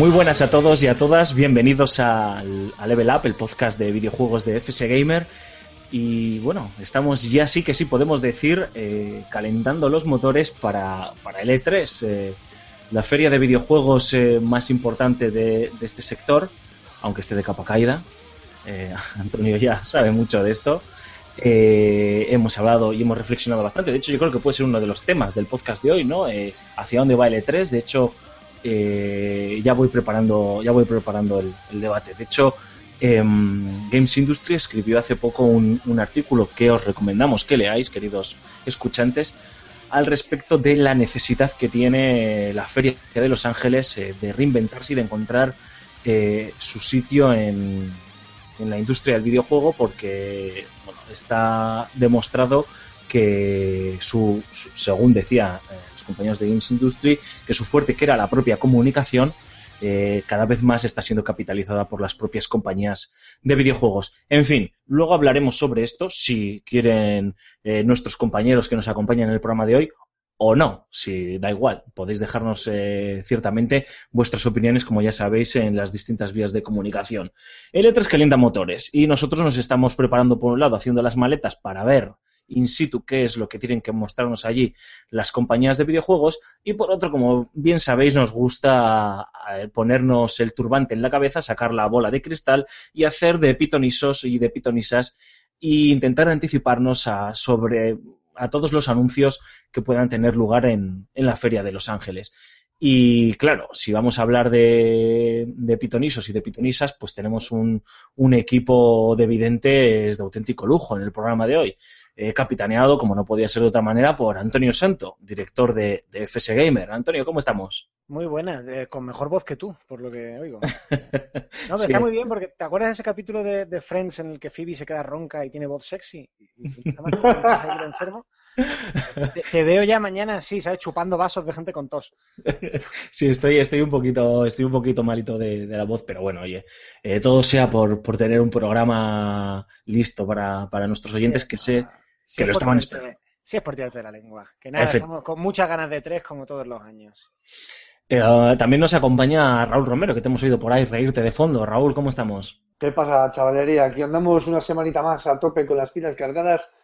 Muy buenas a todos y a todas, bienvenidos a Level Up, el podcast de videojuegos de FS Gamer. Y bueno, estamos ya sí que sí podemos decir eh, calentando los motores para, para el E3, eh, la feria de videojuegos eh, más importante de, de este sector, aunque esté de capa caída. Eh, Antonio ya sabe mucho de esto. Eh, hemos hablado y hemos reflexionado bastante. De hecho, yo creo que puede ser uno de los temas del podcast de hoy, ¿no? Hacia dónde va el E3. De hecho, eh, ya voy preparando, ya voy preparando el, debate. De hecho, em, Games Industry escribió hace poco un, un artículo que os recomendamos que leáis, queridos escuchantes, al respecto de la necesidad que tiene la Feria de Los Ángeles eh, de reinventarse y de encontrar eh, su sitio en, en la industria del videojuego porque bueno, está demostrado que su, su- según decía compañeros de Games Industry, que su fuerte, que era la propia comunicación, eh, cada vez más está siendo capitalizada por las propias compañías de videojuegos. En fin, luego hablaremos sobre esto si quieren eh, nuestros compañeros que nos acompañan en el programa de hoy o no, si da igual, podéis dejarnos eh, ciertamente vuestras opiniones, como ya sabéis, en las distintas vías de comunicación. El E3 calienta motores y nosotros nos estamos preparando por un lado, haciendo las maletas para ver in situ qué es lo que tienen que mostrarnos allí las compañías de videojuegos y por otro, como bien sabéis, nos gusta eh, ponernos el turbante en la cabeza, sacar la bola de cristal y hacer de pitonisos y de pitonisas e intentar anticiparnos a, sobre a todos los anuncios que puedan tener lugar en, la Feria de Los Ángeles. Y claro, si vamos a hablar de, de pitonisos y de pitonisas, pues tenemos un, un equipo de videntes de auténtico lujo en el programa de hoy. Eh, capitaneado, como no podía ser de otra manera, por Antonio Santo, director de, de FS Gamer. Antonio, ¿cómo estamos? Muy buena, eh, con mejor voz que tú, por lo que oigo. No, Sí. está muy bien porque ¿te acuerdas de ese capítulo de, de Friends en el que Phoebe se queda ronca y tiene voz sexy? Y, y nada más que empieza a ir enfermo. Te, te veo ya mañana así, ¿sabes? Chupando vasos de gente con tos. Sí, estoy, estoy un poquito, estoy un poquito malito de, de la voz, pero bueno, oye, eh, todo sea por, por tener un programa listo para, para nuestros oyentes que sé Si que es lo estaban esperando. Si es por tirarte de la lengua. Que nada, estamos con muchas ganas de tres como todos los años. Eh, también nos acompaña Raúl Romero, que te hemos oído por ahí reírte de fondo. Raúl, ¿cómo estamos? ¿Qué pasa, chavalería? Aquí andamos una semanita más a tope con las pilas cargadas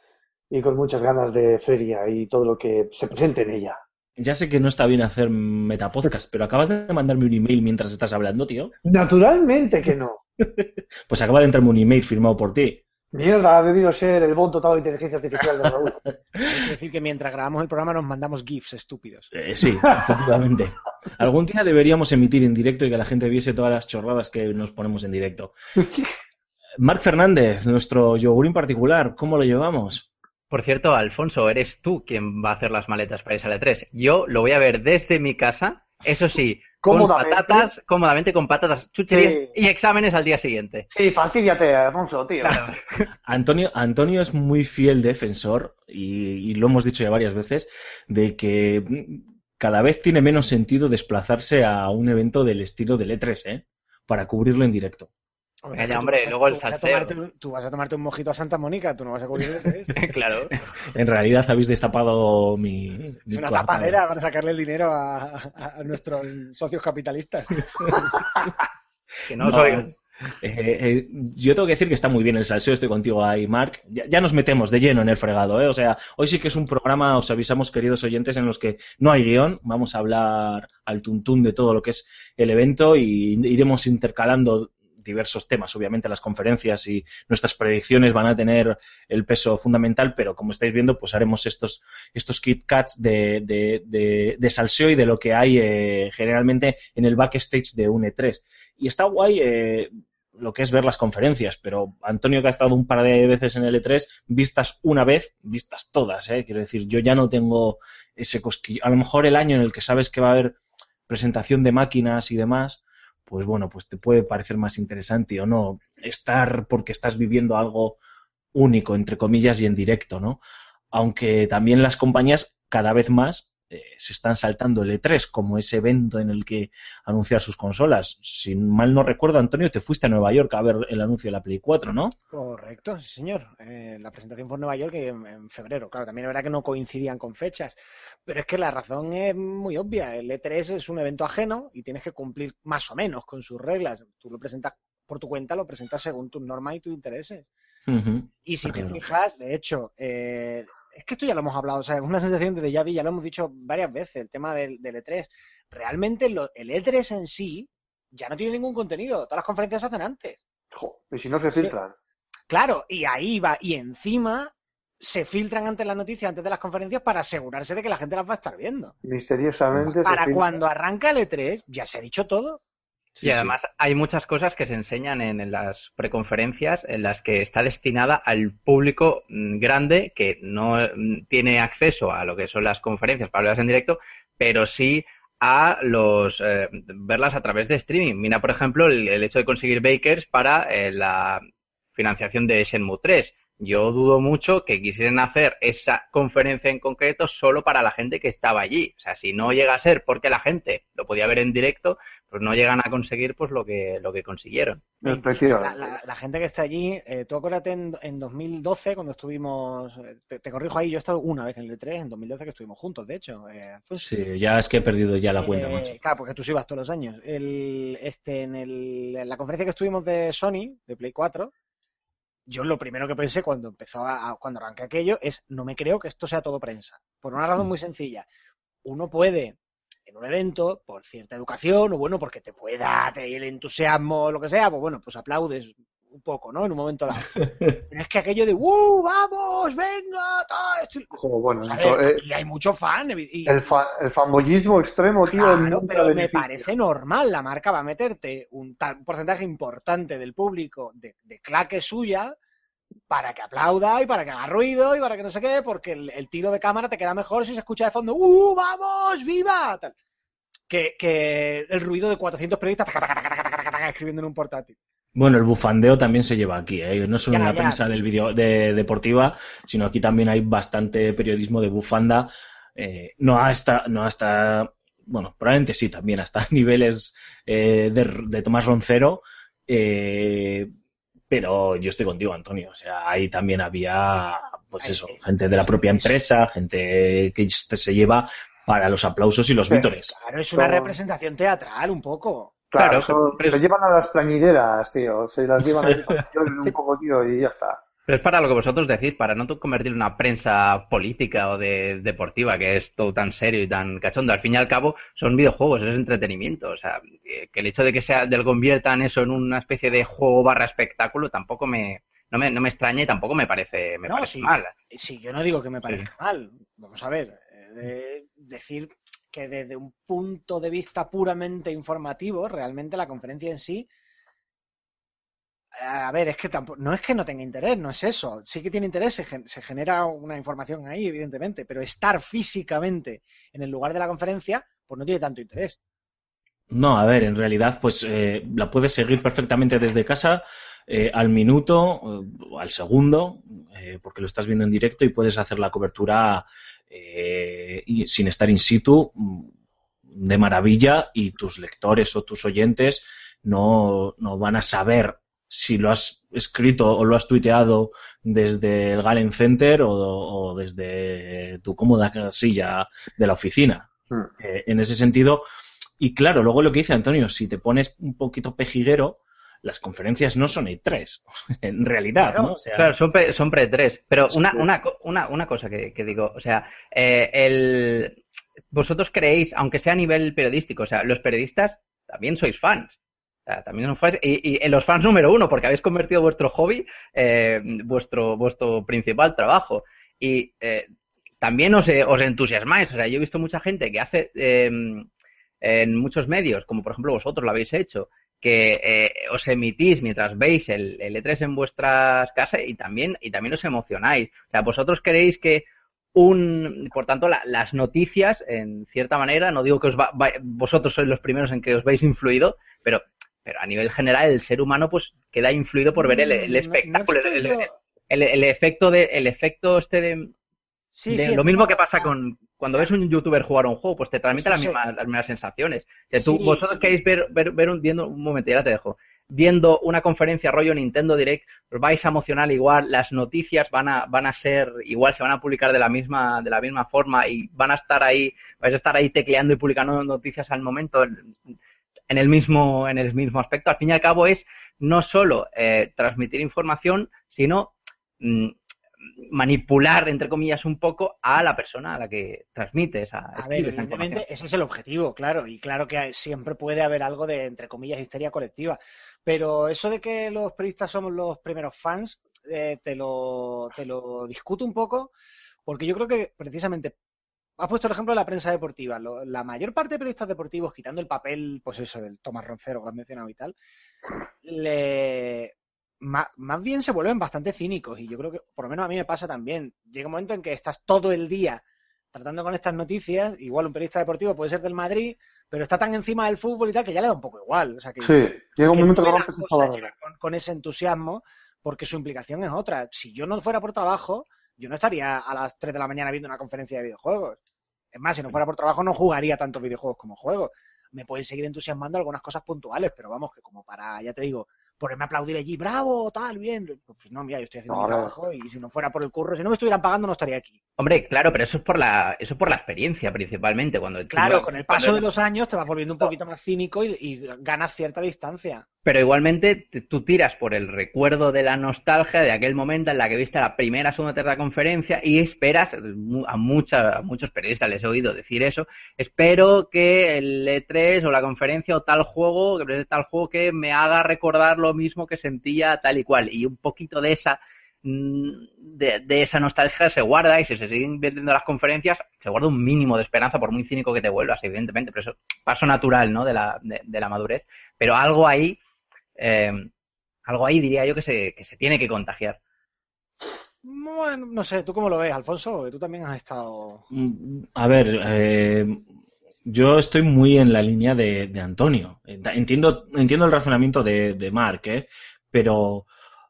y con muchas ganas de feria y todo lo que se presente en ella. Ya sé que no está bien hacer metapodcast, pero acabas de mandarme un email mientras estás hablando, tío. Naturalmente que no. Pues acaba de entrarme un email firmado por ti. Mierda, ha debido ser el bon total de inteligencia artificial de Raúl. Que decir que mientras grabamos el programa nos mandamos GIFs estúpidos. Eh, sí, efectivamente. Algún día deberíamos emitir en directo y que la gente viese todas las chorradas que nos ponemos en directo. Marc Fernández, nuestro yogurín particular, ¿cómo lo llevamos? Por cierto, Alfonso, eres tú quien va a hacer las maletas para irse al E3. Yo lo voy a ver desde mi casa, eso sí, con Cómodamente. patatas, cómodamente con patatas, chucherías Sí. y exámenes al día siguiente. Sí, fastidiate, Alfonso, tío. Antonio, Antonio es muy fiel defensor, y, y lo hemos dicho ya varias veces, de que cada vez tiene menos sentido desplazarse a un evento del estilo del E3, ¿eh? Para cubrirlo en directo. Hombre, vas a- luego el tú vas a salseo. tomarte un- Tú vas a tomarte un mojito a Santa Mónica, tú no vas a cubrir el E3. claro. En realidad habéis destapado mi... Es mi una tapadera para sacarle el dinero a, a- a nuestros socios capitalistas. Que no, No, soy. eh, eh, yo tengo que decir que está muy bien el salseo, estoy contigo ahí, Mark. Ya, ya nos metemos de lleno en el fregado, ¿eh? O sea, hoy sí que es un programa, os avisamos, queridos oyentes, en los que no hay guion. Vamos a hablar al tuntún de todo lo que es el evento y iremos intercalando diversos temas. Obviamente las conferencias y nuestras predicciones van a tener el peso fundamental, pero como estáis viendo, pues haremos estos, estos Kit Kats de, de, de, salseo y de lo que hay eh, generalmente en el backstage de un E3. Y está guay. Eh, lo que es ver las conferencias, pero Antonio que ha estado un par de veces en el E3, vistas una vez, vistas todas, ¿eh? quiero decir, yo ya no tengo ese cosquillo. A lo mejor el año en el que sabes que va a haber presentación de máquinas y demás, pues bueno, pues te puede parecer más interesante o no estar porque estás viviendo algo único, entre comillas, y en directo, ¿no? Aunque también las compañías cada vez más eh, se están saltando el E3 como ese evento en el que anunciar sus consolas. Si mal no recuerdo, Antonio, te fuiste a Nueva York a ver el anuncio de la Play 4, ¿no? Correcto, sí, señor. Eh, la presentación fue en Nueva York en, en febrero. Claro, también es verdad que no coincidían con fechas, pero es que la razón es muy obvia. El E3 es un evento ajeno y tienes que cumplir más o menos con sus reglas. Tú lo presentas por tu cuenta, lo presentas según tus normas y tus intereses. Y si te fijas, de hecho, eh, es que esto ya lo hemos hablado, o sea, es una sensación de déjà vu, ya lo hemos dicho varias veces, el tema del, del E3. Realmente lo- el E3 en sí ya no tiene ningún contenido, todas las conferencias se hacen antes. Jo, y si no se Sí. filtran. Claro, y ahí va, y encima se filtran antes las noticias, antes de las conferencias, para asegurarse de que la gente las va a estar viendo. Misteriosamente Para cuando arranca el E3, ya se ha dicho todo. Sí, y sí. además hay muchas cosas que se enseñan en, en las preconferencias en las que está destinada al público mm, grande que no mm, tiene acceso a lo que son las conferencias para verlas en directo, pero sí a los eh, verlas a través de streaming. Mira, por ejemplo, el, el hecho de conseguir bakers para eh, la financiación de Shenmue 3. Yo dudo mucho que quisieran hacer esa conferencia en concreto solo para la gente que estaba allí. O sea, si no llega a ser porque la gente lo podía ver en directo, pues no llegan a conseguir pues lo que, lo que consiguieron. La, la- la gente que está allí, eh, tú acuérdate en, en 2012, cuando estuvimos, eh, te, te corrijo ahí, yo he estado una vez en el E3, en 2012 que estuvimos juntos, de hecho. eh. Sí, ya es que he perdido ya la cuenta, Eh, macho. Claro, porque tú sí vas todos los años. El, este, en, el- en la conferencia que estuvimos de Sony, de Play 4, yo lo primero que pensé cuando empezó a, cuando arranqué aquello es no me creo que esto sea todo prensa. Por una razón muy sencilla. Uno puede, en un evento, por cierta educación, o bueno, porque te pueda te- el entusiasmo lo que sea, pues bueno, pues aplaudes un poco, ¿no? En un momento dado. Pero es que aquello de ¡Uh! ¡Vamos! ¡Venga! Tal, esto- bueno, ver, aquí hay mucho fan. y- el, fa- el fanboyismo extremo, tío. Claro, pero me parece normal. La marca va a meterte un, ta- un porcentaje importante del público de, de claque suya para que aplauda y para que haga ruido y para que no sé qué, porque el, el tiro de cámara te queda mejor si se escucha de fondo ¡Uh, vamos! ¡Viva! Tal. Que, que el ruido de 400 periodistas taca, taca, taca, escribiendo en un portátil. Bueno, el bufandeo también se lleva aquí, ¿eh? no solo en la ya. prensa del vídeo de, deportiva, sino aquí también hay bastante periodismo de bufanda, eh, no hasta, no hasta, bueno, probablemente sí, también hasta niveles eh, de, de Tomás Roncero, eh, pero yo estoy contigo, Antonio, o sea, ahí también había, pues eso, gente de la propia es- empresa, gente que se lleva para los aplausos y los vítores. Claro, es una representación teatral un poco. Claro, Claro, eso- pero- se llevan a las plañideras, tío. Se las llevan lloren un poco, tío, y ya está. Pero es para lo que vosotros decís, para no convertir en una prensa política o de deportiva, que es todo tan serio y tan cachondo. Al fin y al cabo, son videojuegos, es entretenimiento. O sea, eh, que el hecho de que sea, del conviertan eso en una especie de juego barra espectáculo tampoco me, no me, no me extraña y tampoco me parece, me No, parece sí. mal. Sí, yo no digo que me parezca mal. Vamos a ver, eh, de- decir que desde un punto de vista puramente informativo, realmente la conferencia en sí, a ver, es que tampoco, no es que no tenga interés, no es eso. Sí que tiene interés, se, se genera una información ahí, evidentemente, pero estar físicamente en el lugar de la conferencia, pues no tiene tanto interés. No, a ver, en realidad, pues eh, la puedes seguir perfectamente desde casa, eh, al minuto, eh, al segundo, eh, porque lo estás viendo en directo y puedes hacer la cobertura eh, y, sin estar in situ mm, de maravilla y tus lectores o tus oyentes no, no van a saber si lo has escrito o lo has tuiteado desde el Galen Center o, o desde tu cómoda casilla de la oficina. Mm. Eh, en ese sentido, y claro, luego lo que dice Antonio, si te pones un poquito pejiguero, las conferencias no son E3, en realidad, Claro, ¿no? O sea, Claro, son, pre, son pre-3. Pero una, una, una, una cosa que, que digo, o sea, eh, el, vosotros creéis, aunque sea a nivel periodístico, o sea, los periodistas también sois fans. O sea, también son fans, y, y en los fans número uno, porque habéis convertido vuestro hobby, eh, vuestro, vuestro principal trabajo. Y eh, también os, eh, os entusiasmáis. O sea, yo he visto mucha gente que hace eh, en muchos medios, como por ejemplo vosotros lo habéis hecho, que eh, os emitís mientras veis el, el E3 en vuestras casas y también, y también os emocionáis. O sea, vosotros queréis que un, por tanto, la- las noticias, en cierta manera, no digo que os va- va- vosotros sois los primeros en que os veis influido, pero, pero a nivel general el ser humano pues queda influido por ver el, el Mm, no- espectáculo, no el, el- efecto de, el efecto este de, Sí, de- sí, lo mismo que pasa ah, con cuando ves un youtuber jugar a un juego, pues te transmite las mismas, las mismas sensaciones. Que tú, Sí, vosotros sí. queréis ver, ver, ver un, viendo, un momento, ya te dejo, viendo una conferencia rollo Nintendo Direct, os vais a emocionar igual, las noticias van a, van a ser igual, se van a publicar de la misma, de la misma forma y van a estar ahí, vais a estar ahí tecleando y publicando noticias al momento en, en el mismo, en el mismo aspecto. Al fin y al cabo es no solo eh, transmitir información, sino mm, manipular, entre comillas, un poco a la persona a la que transmites, a, A ver, esa evidentemente ese es el objetivo, claro, y claro que hay- siempre puede haber algo de, entre comillas, histeria colectiva. Pero eso de que los periodistas somos los primeros fans, eh, te, lo, te lo discuto un poco, porque yo creo que precisamente has puesto el ejemplo de la prensa deportiva. La mayor parte de periodistas deportivos, quitando el papel, pues eso, del Tomás Roncero que has mencionado y tal, le, ma- más, bien se vuelven bastante cínicos. Y yo creo que, por lo menos a mí me pasa también. Llega un momento en que estás todo el día tratando con estas noticias. Igual un periodista deportivo puede ser del Madrid, pero está tan encima del fútbol y tal que ya le da un poco igual. O sea, que, Sí, llega un que momento que rompes con, con ese entusiasmo porque su implicación es otra. Si yo no fuera por trabajo, yo no estaría a las 3 de la mañana viendo una conferencia de videojuegos. Es más, si no fuera por trabajo no jugaría tantos videojuegos como juego. Me pueden seguir entusiasmando algunas cosas puntuales, pero vamos, que como para, ya te digo, ponerme a aplaudir allí, bravo, tal, bien. Pues no, mira, yo estoy haciendo No, mi trabajo y si no fuera por el curro, si no me estuvieran pagando no estaría aquí. Hombre, claro, pero eso es por la, eso es por la experiencia principalmente. Cuando tú- Claro, con el paso cuando- de los años te vas volviendo un poquito más cínico y, y ganas cierta distancia. Pero igualmente tú tiras por el recuerdo de la nostalgia de aquel momento en la que viste la primera, segunda, tercera conferencia y esperas, a, mucha- a muchos periodistas les he oído decir eso, espero que el E3 o la conferencia o tal juego, que tal juego que me haga recordar lo mismo que sentía tal y cual. Y un poquito de esa mm, de, esa nostalgia se guarda y si se siguen viendo las conferencias se guarda un mínimo de esperanza por muy cínico que te vuelvas evidentemente pero eso paso natural no de la, de la madurez pero algo ahí eh, algo ahí diría yo que se, que se tiene que contagiar. Bueno, no sé, ¿tú cómo lo ves, Alfonso? Tú también has estado... Mm, A ver, eh, yo estoy muy en la línea de, de Antonio. Entiendo, entiendo el razonamiento de, de Mark, ¿eh? pero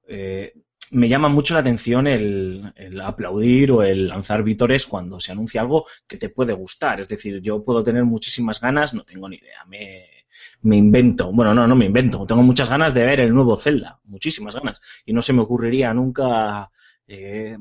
eh, me llama mucho la atención el, el aplaudir o el lanzar vítores cuando se anuncia algo que te puede gustar. Es decir, yo puedo tener muchísimas ganas, no tengo ni idea, me, me invento. Bueno, no, no me invento. Tengo muchas ganas de ver el nuevo Zelda, muchísimas ganas. Y no se me ocurriría nunca, eh,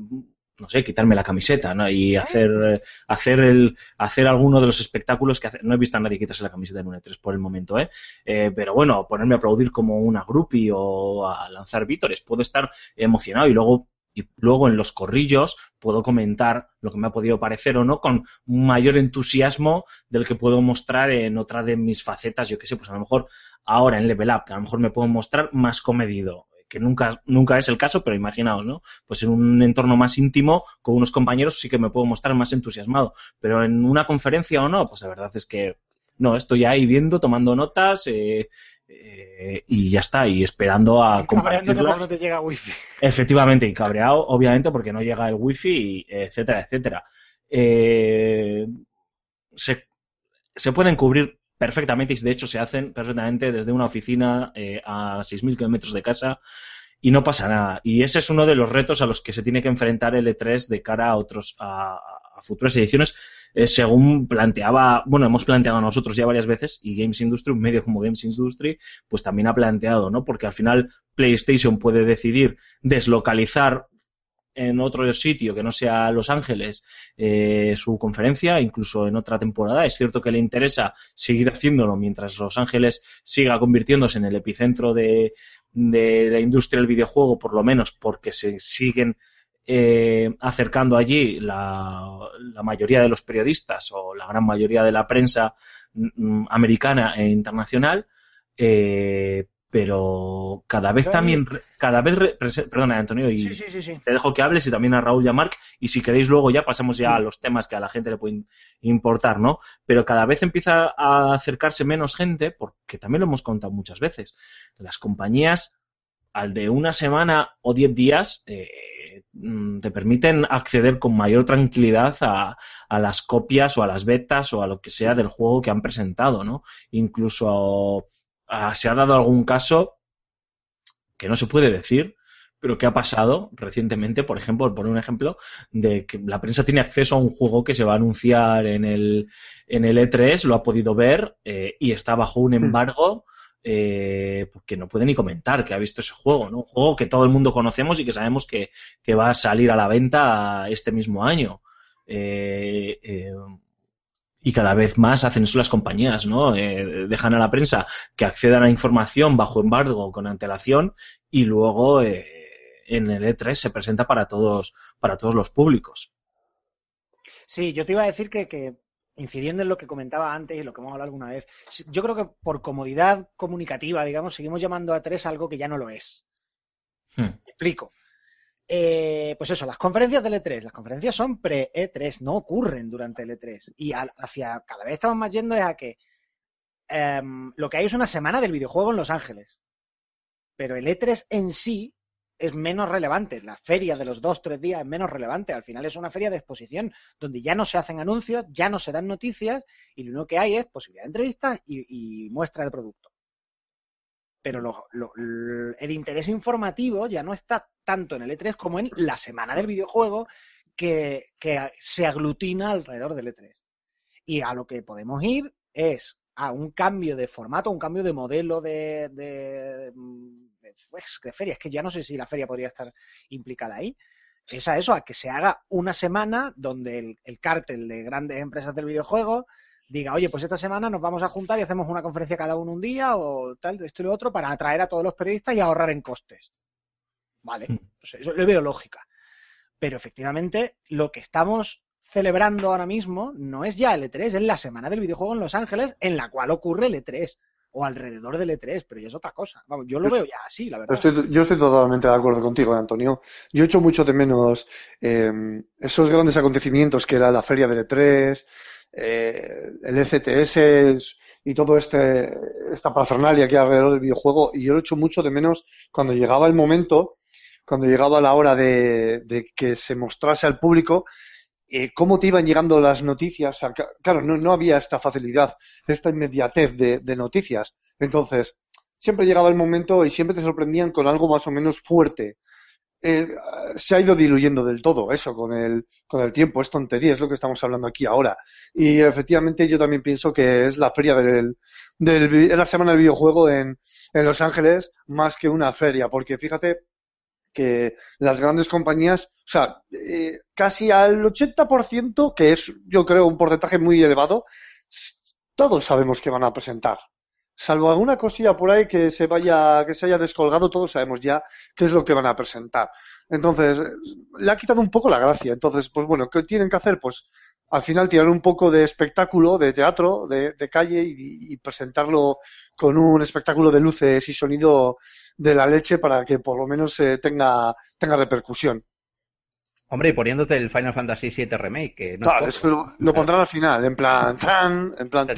no sé, quitarme la camiseta ¿no? y hacer, eh, hacer, el, hacer alguno de los espectáculos que hace. No he visto a nadie quitarse la camiseta en un E3 por el momento, ¿eh? Eh, pero bueno, ponerme a aplaudir como una groupie o a lanzar vítores. Puedo estar emocionado y luego y luego en los corrillos puedo comentar lo que me ha podido parecer o no con mayor entusiasmo del que puedo mostrar en otra de mis facetas, yo qué sé, pues a lo mejor ahora en Level Up, que a lo mejor me puedo mostrar más comedido, que nunca, nunca es el caso, pero imaginaos, ¿no? Pues en un entorno más íntimo, con unos compañeros sí que me puedo mostrar más entusiasmado, pero en una conferencia o no, pues la verdad es que no, estoy ahí viendo, tomando notas, eh, eh, y ya está, y esperando a compartirlas. porque no te llega wifi. Efectivamente, y cabreado, obviamente, porque no llega el wifi, y etcétera, etcétera. Eh, se, se pueden cubrir perfectamente, y de hecho se hacen perfectamente desde una oficina eh, a 6.000 kilómetros de casa, y no pasa nada. Y ese es uno de los retos a los que se tiene que enfrentar el E3 de cara a otros, a, a futuras ediciones, eh, según planteaba, bueno, hemos planteado nosotros ya varias veces, y Games Industry, un medio como Games Industry, pues también ha planteado, ¿no? Porque al final PlayStation puede decidir deslocalizar en otro sitio que no sea Los Ángeles eh, su conferencia, incluso en otra temporada. Es cierto que le interesa seguir haciéndolo mientras Los Ángeles siga convirtiéndose en el epicentro de, de la industria del videojuego, por lo menos porque se siguen eh, acercando allí la, la, mayoría de los periodistas o la gran mayoría de la prensa mm, americana e internacional. eh, pero cada vez también, cada vez, re- perdona Antonio, y Sí, sí, sí, sí. te dejo que hables y también a Raúl y a Marc, y si queréis luego ya pasamos ya a los temas que a la gente le pueden importar, ¿no? Pero cada vez empieza a acercarse menos gente, porque también lo hemos contado muchas veces. Las compañías, al de una semana o diez días, eh, mm, te permiten acceder con mayor tranquilidad a, a las copias o a las betas o a lo que sea del juego que han presentado, ¿no? Incluso ah, se ha dado algún caso que no se puede decir, pero que ha pasado recientemente, por ejemplo, por poner un ejemplo, de que la prensa tiene acceso a un juego que se va a anunciar en el, en el E3, lo ha podido ver eh, y está bajo un embargo eh, que no puede ni comentar que ha visto ese juego, ¿no? Un juego que todo el mundo conocemos y que sabemos que, que va a salir a la venta este mismo año. Eh, eh, y cada vez más hacen eso las compañías, ¿no? Eh, dejan a la prensa que accedan a información bajo embargo con antelación y luego en el E3 se presenta para todos, para todos los públicos. Sí, yo te iba a decir que, que, incidiendo en lo que comentaba antes y lo que hemos hablado alguna vez, yo creo que por comodidad comunicativa, digamos, seguimos llamando a tres algo que ya no lo es. Hmm. Me explico. Eh, pues eso, las conferencias del E3, las conferencias son pre-E3, no ocurren durante el E3. Y al- hacia cada vez estamos más yendo es a que em, lo que hay es una semana del videojuego en Los Ángeles. Pero el E3 en sí es menos relevante. La feria de los dos, tres días es menos relevante. Al final es una feria de exposición donde ya no se hacen anuncios, ya no se dan noticias y lo único que hay es posibilidad de entrevistas y, y muestra de producto. Pero el interés informativo ya no está tanto en el E3 como en la semana del videojuego que, que se aglutina alrededor del E3. Y a lo que podemos ir es a un cambio de formato, un cambio de modelo de, de, de, pues, de feria. Es que ya no sé si la feria podría estar implicada ahí. Es a eso, a que se haga una semana donde el, el cártel de grandes empresas del videojuego diga, oye, pues esta semana nos vamos a juntar y hacemos una conferencia cada uno un día o tal, esto y lo otro, para atraer a todos los periodistas y ahorrar en costes. Vale, Mm. pues eso le veo lógica. Pero efectivamente, lo que estamos celebrando ahora mismo no es ya el E3, es la semana del videojuego en Los Ángeles, en la cual ocurre el E3 o alrededor del E3, pero ya es otra cosa. Vamos, yo lo veo ya así, la verdad. Estoy- yo estoy totalmente de acuerdo contigo, Antonio. Yo echo mucho de menos eh, esos grandes acontecimientos que era la feria del E3, eh, el ECTS y todo este esta parafernalia que hay alrededor del videojuego. Y yo lo echo mucho de menos cuando llegaba el momento, cuando llegaba la hora de, de que se mostrase al público eh, cómo te iban llegando las noticias. Claro, no, no había esta facilidad, esta inmediatez de, de noticias. Entonces, siempre llegaba el momento y siempre te sorprendían con algo más o menos fuerte. Eh, se ha ido diluyendo del todo eso con el, con el tiempo, es tontería, es lo que estamos hablando aquí ahora. Y efectivamente yo también pienso que es la feria del, del es la semana del videojuego en, en Los Ángeles más que una feria, porque fíjate que las grandes compañías, o sea, eh, casi al 80%, que es yo creo un porcentaje muy elevado, todos sabemos que van a presentar. Salvo alguna cosilla por ahí que se vaya, que se haya descolgado, todos sabemos ya qué es lo que van a presentar. Entonces, le ha quitado un poco la gracia. Entonces, pues bueno, ¿qué tienen que hacer? Pues al final tirar un poco de espectáculo, de teatro, de, de calle y, y presentarlo con un espectáculo de luces y sonido de la leche para que por lo menos eh, tenga, tenga repercusión. Hombre, y poniéndote el Final Fantasy VII Remake, que no es Claro, poco. eso lo, lo pondrán al final, en plan, tan, en plan.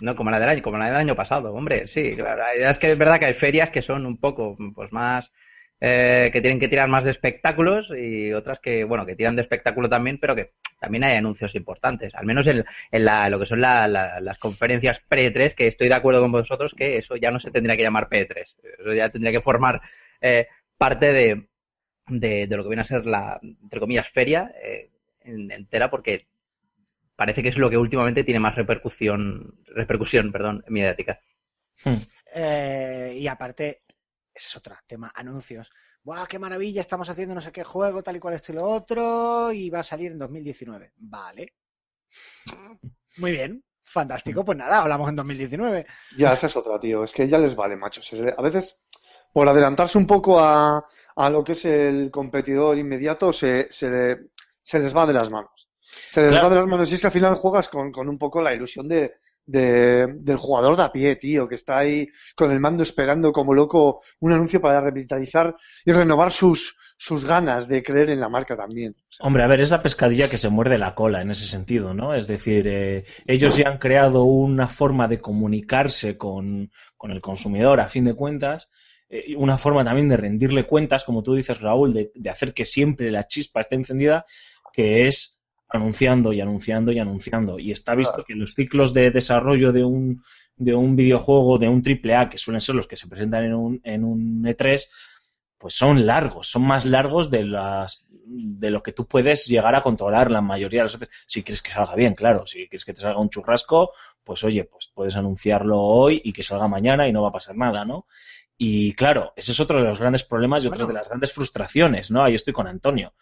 No, como la del año, como la del año pasado, hombre, sí. la verdad Es que es verdad que hay ferias que son un poco, pues más, eh, que tienen que tirar más de espectáculos y otras que, bueno, que tiran de espectáculo también, pero que también hay anuncios importantes. Al menos en, en la, lo que son la- la- las conferencias pre-3, que estoy de acuerdo con vosotros que eso ya no se tendría que llamar P3. Eso ya tendría que formar eh, parte de, de, lo que viene a ser la, entre comillas, feria eh, en- entera, porque parece que es lo que últimamente tiene más repercusión, repercusión, perdón, mediática. Eh, y aparte, ese es otro tema, anuncios. ¡Buah, qué maravilla! Estamos haciendo no sé qué juego, tal y cual esto y lo otro, y va a salir en 2019. Vale. Muy bien, fantástico. Pues nada, hablamos en 2019. Ya, esa es otra, tío. Es que ya les vale, macho. Se- A veces, por adelantarse un poco a, a lo que es el competidor inmediato, se, se, le- se les va de las manos. Se les Claro. va de las manos y es que al final juegas con, con un poco la ilusión de, de- del jugador de a pie, tío, que está ahí con el mando esperando como loco un anuncio para revitalizar y renovar sus, sus ganas de creer en la marca también. Hombre, a ver, es la pescadilla que se muerde la cola en ese sentido, ¿no? Es decir, eh, ellos ya han creado una forma de comunicarse con, con el consumidor a fin de cuentas, eh, una forma también de rendirle cuentas, como tú dices, Raúl, de, de hacer que siempre la chispa esté encendida, que es anunciando y anunciando y anunciando. Y está visto que los ciclos de desarrollo de un, de un videojuego, de un AAA, que suelen ser los que se presentan en un, en un E3, pues son largos, son más largos de las de lo que tú puedes llegar a controlar la mayoría de las veces. Si quieres que salga bien, claro, si quieres que te salga un churrasco, pues oye, pues puedes anunciarlo hoy y que salga mañana y no va a pasar nada, ¿no? Y claro, ese es otro de los grandes problemas y otra Bueno. de las grandes frustraciones, ¿no? Ahí estoy con Antonio.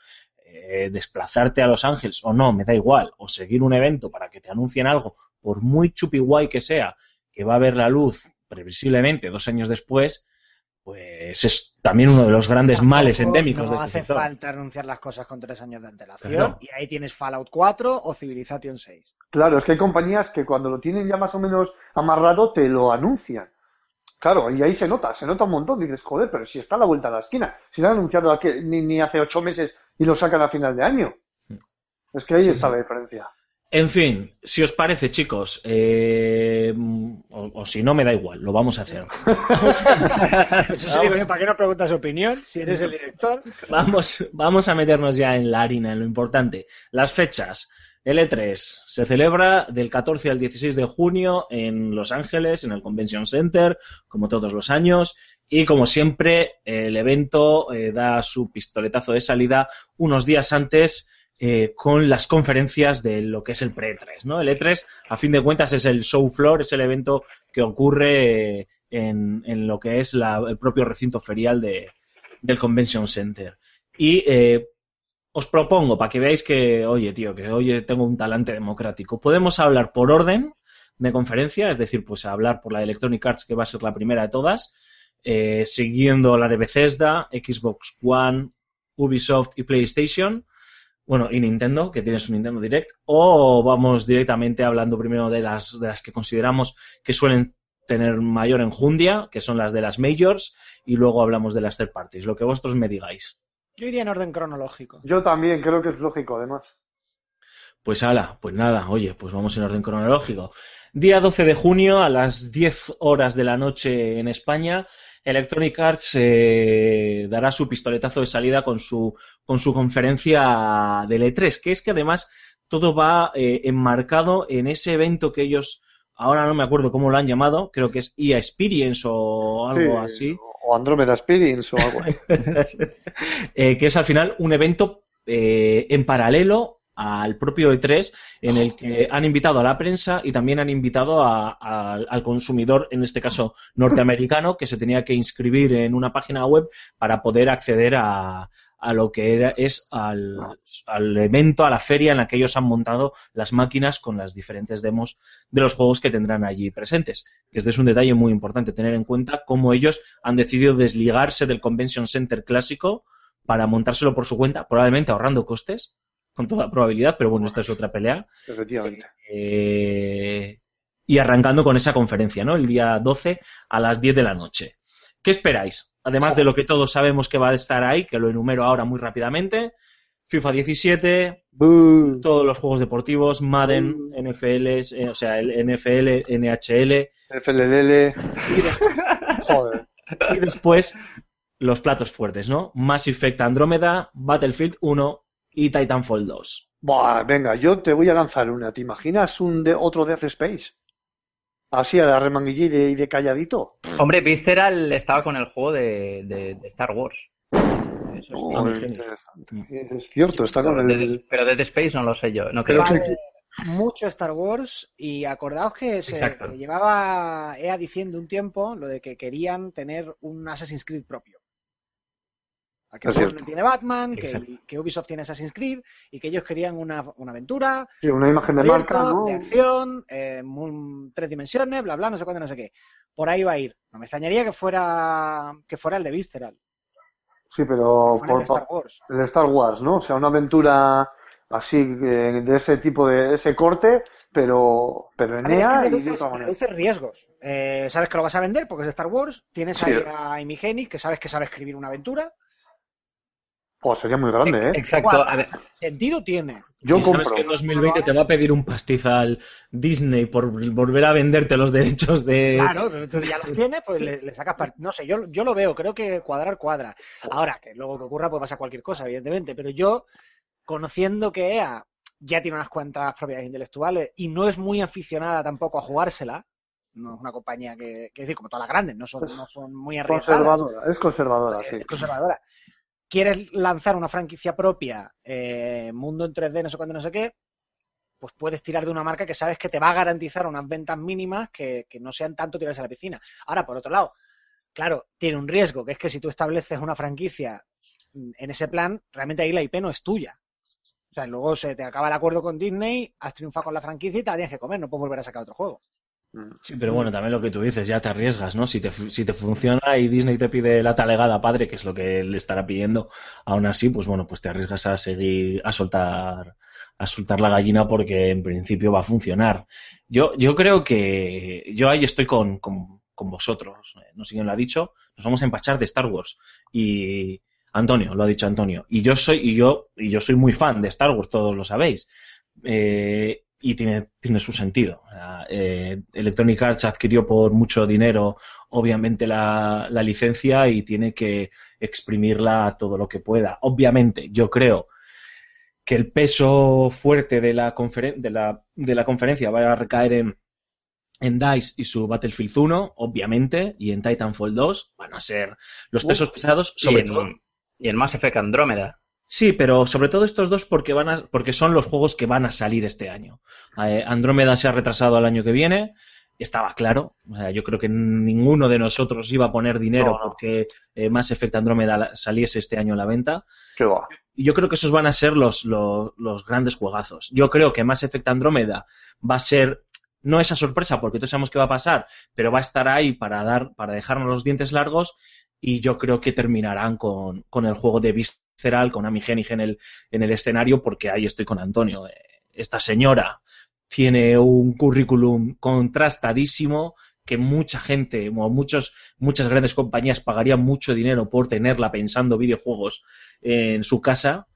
Eh, desplazarte a Los Ángeles o no, me da igual, o seguir un evento para que te anuncien algo, por muy chupi guay que sea, que va a ver la luz previsiblemente dos años después, pues es también uno de los grandes males endémicos no de este hace sector. falta anunciar las cosas con tres años de antelación Claro. y ahí tienes Fallout 4 o Civilization 6. Claro, es que hay compañías que cuando lo tienen ya más o menos amarrado te lo anuncian. Claro, y ahí se nota, se nota un montón. Dices, joder, pero si está a la vuelta de la esquina, si lo han anunciado aquí- ni, ni hace ocho meses y lo sacan a final de año. Es que ahí Sí, está sí. la diferencia. En fin, si os parece, chicos, eh, o, o si no me da igual, lo vamos a hacer. Eso sí, digo ¿para qué no preguntas opinión si eres el director? Vamos, vamos a meternos ya en la harina, en lo importante. Las fechas. L3 se celebra del 14 al 16 de junio en Los Ángeles, en el Convention Center, como todos los años. Y como siempre, el evento eh, da su pistoletazo de salida unos días antes eh, con las conferencias de lo que es el pre-E3. ¿no? El E3, a fin de cuentas, es el show floor, es el evento que ocurre eh, en, lo que es la- el propio recinto ferial de, del Convention Center. Y os propongo, para que veáis que, oye, tío, que oye, tengo un talante democrático, podemos hablar por orden de conferencia, es decir, pues hablar por la de Electronic Arts, que va a ser la primera de todas, eh, siguiendo la de Bethesda, Xbox One, Ubisoft y PlayStation, bueno, y Nintendo, que tiene su Nintendo Direct, o vamos directamente hablando primero de las, de las que consideramos que suelen tener mayor enjundia, que son las de las majors, y luego hablamos de las third parties, lo que vosotros me digáis. Yo iría en orden cronológico. Yo también creo que es lógico, además. Pues ala, pues nada, oye, pues vamos en orden cronológico. Día 12 de junio a las 10 horas de la noche en España, Electronic Arts eh, dará su pistoletazo de salida con su, con su conferencia del E3, que es que además todo va eh, enmarcado en ese evento que ellos, ahora no me acuerdo cómo lo han llamado, creo que es EA Experience o algo Sí, así. O Andromeda Experience o algo así. eh, que es al final un evento eh, en paralelo al propio E3 en el que han invitado a la prensa y también han invitado a- a- al consumidor, en este caso norteamericano, que se tenía que inscribir en una página web para poder acceder a, a lo que era, es al, al evento, a la feria en la que ellos han montado las máquinas con las diferentes demos de los juegos que tendrán allí presentes. Este es un detalle muy importante tener en cuenta cómo ellos han decidido desligarse del Convention Center clásico para montárselo por su cuenta, probablemente ahorrando costes, con toda probabilidad, pero bueno, esta es otra pelea. Efectivamente. Eh, y arrancando con esa conferencia, ¿no? El día 12 a las 10 de la noche. ¿Qué esperáis? Además de lo que todos sabemos que va a estar ahí, que lo enumero ahora muy rápidamente. FIFA 17, Boo. todos los juegos deportivos, Madden, NFL, eh, o sea, el NFL, NHL, FLL. Joder. y después los platos fuertes, ¿no? Mass Effect Andrómeda, Battlefield 1 y Titanfall 2. Buah, venga, yo te voy a lanzar una. ¿Te imaginas un de, otro Death Space? Así a la remanguilla y de, y de calladito. Hombre, Visceral estaba con el juego de, de- de Star Wars. Eso. Oh, genio. interesante. Es cierto, está con el... Pero Dead Space no lo sé yo. No Creo que- Mucho Star Wars y acordaos que se que llevaba EA diciendo un tiempo lo de que querían tener un Assassin's Creed propio. A Que Es Warner tiene Batman, que, que Ubisoft tiene Assassin's Creed y que ellos querían una, una aventura Sí, una imagen de abierta, marca, ¿no? de acción, eh, tres dimensiones, bla bla, no sé cuánto, no sé qué. Por ahí va a ir. No me extrañaría que fuera que fuera el de Visceral, Sí, pero el por, de Star Wars. el Star Wars, ¿no? O sea, una aventura así, eh, de ese tipo de ese corte, pero, pero en EA y de riesgos. Eh, sabes que lo vas a vender porque es de Star Wars. Tienes Sí. ahí a Amy Hennig, que sabes que sabe escribir una aventura. Pues sería muy grande, ¿eh? Exacto. Guau, A ver, Sentido tiene. Yo y sabes que en 2020 te va a pedir un pastizal Disney por volver a venderte los derechos de... Claro, pero entonces ya los tienes, pues le, le sacas part- No sé, yo, yo lo veo, creo que cuadrar cuadra. Ahora, que luego que ocurra, pues pasa cualquier cosa, evidentemente. Pero yo, conociendo que EA ya tiene unas cuantas propiedades intelectuales y no es muy aficionada tampoco a jugársela, no es una compañía que, que decir, como todas las grandes, no son, no son muy arriesgadas. Conservadora, es conservadora, sí. es conservadora. Quieres lanzar una franquicia propia, eh, mundo en 3D, no sé cuánto, no sé qué, pues puedes tirar de una marca que sabes que te va a garantizar unas ventas mínimas que, que no sean tanto tirarse a la piscina. Ahora, por otro lado, claro, tiene un riesgo, que es que si tú estableces una franquicia mm, en ese plan, realmente ahí la IP no es tuya. O sea, luego se te acaba el acuerdo con Disney, has triunfado con la franquicia y te la tienes que comer, no puedes volver a sacar otro juego. Mm. Sí, pero bueno, también lo que tú dices, ya te arriesgas, ¿no? Si te, si te funciona y Disney te pide la talegada padre, que es lo que le estará pidiendo, aún así, pues bueno, pues te arriesgas a seguir, a soltar, a soltar la gallina porque en principio va a funcionar. Yo, yo creo que yo ahí estoy con, con, con vosotros, eh, no sé quién lo ha dicho, nos vamos a empachar de Star Wars. Y Antonio, lo ha dicho Antonio. Y yo soy, y yo, y yo soy muy fan de Star Wars, todos lo sabéis. Eh, y tiene, tiene su sentido. Eh, Electronic Arts adquirió por mucho dinero, obviamente, la, la licencia y tiene que exprimirla todo lo que pueda. Obviamente, yo creo que el peso fuerte de la, conferen- de la, de la conferencia va a recaer en, en DICE y su Battlefield 1, obviamente, y en Titanfall 2 van a ser los pesos pesados, y sobre en, todo. y en Mass Effect Andrómeda. Sí, pero sobre todo estos dos porque van a, porque son los juegos que van a salir este año. Eh, Andrómeda se ha retrasado al año que viene, estaba claro. O sea, yo creo que ninguno de nosotros iba a poner dinero No, no. porque eh, Mass Effect Andrómeda saliese este año a la venta. ¿Qué va? Y yo creo que esos van a ser los, los, los grandes juegazos. Yo creo que Mass Effect Andrómeda va a ser no esa sorpresa porque todos sabemos qué va a pasar, pero va a estar ahí para dar, para dejarnos los dientes largos y yo creo que terminarán con, con el juego de Visceral, con Amy Hennig en el, en el escenario, porque ahí estoy con Antonio. Eh, Esta señora tiene un currículum contrastadísimo que mucha gente, o muchos, muchas grandes compañías pagarían mucho dinero por tenerla pensando videojuegos en su casa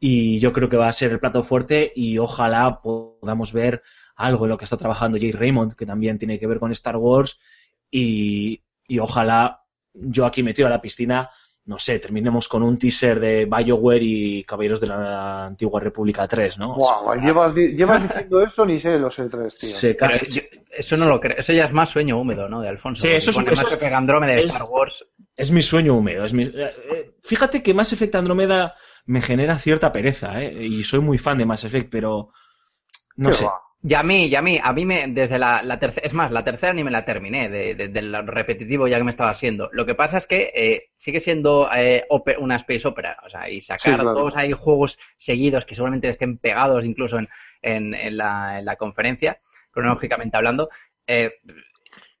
y yo creo que va a ser el plato fuerte y ojalá podamos ver algo en lo que está trabajando Jay Raymond, que también tiene que ver con Star Wars y, y ojalá yo aquí me tiro a la piscina, no sé, terminemos con un teaser de BioWare y Caballeros de la Antigua República 3, ¿no? Guau, llevas, di- llevas diciendo eso ni sé los E3, tío. Se cae- es- eso no lo creo. Eso ya es más sueño húmedo, ¿no? De Alfonso. Sí, eso es- Pone eso es- Effect Andrómeda de es- Star Wars. es mi sueño húmedo. Es mi- eh, eh, fíjate que Mass Effect Andrómeda me genera cierta pereza, ¿eh? Y soy muy fan de Mass Effect, pero no ¿Qué sé. va? Y a mí, y a mí, a mí me, desde la, la tercera, es más, la tercera ni me la terminé, de, de- del repetitivo ya que me estaba haciendo. Lo que pasa es que eh, sigue siendo eh, una space opera, o sea, y sacar Sí, claro. todos ahí juegos seguidos que seguramente estén pegados incluso en, en, en la, en la conferencia, cronológicamente hablando, eh,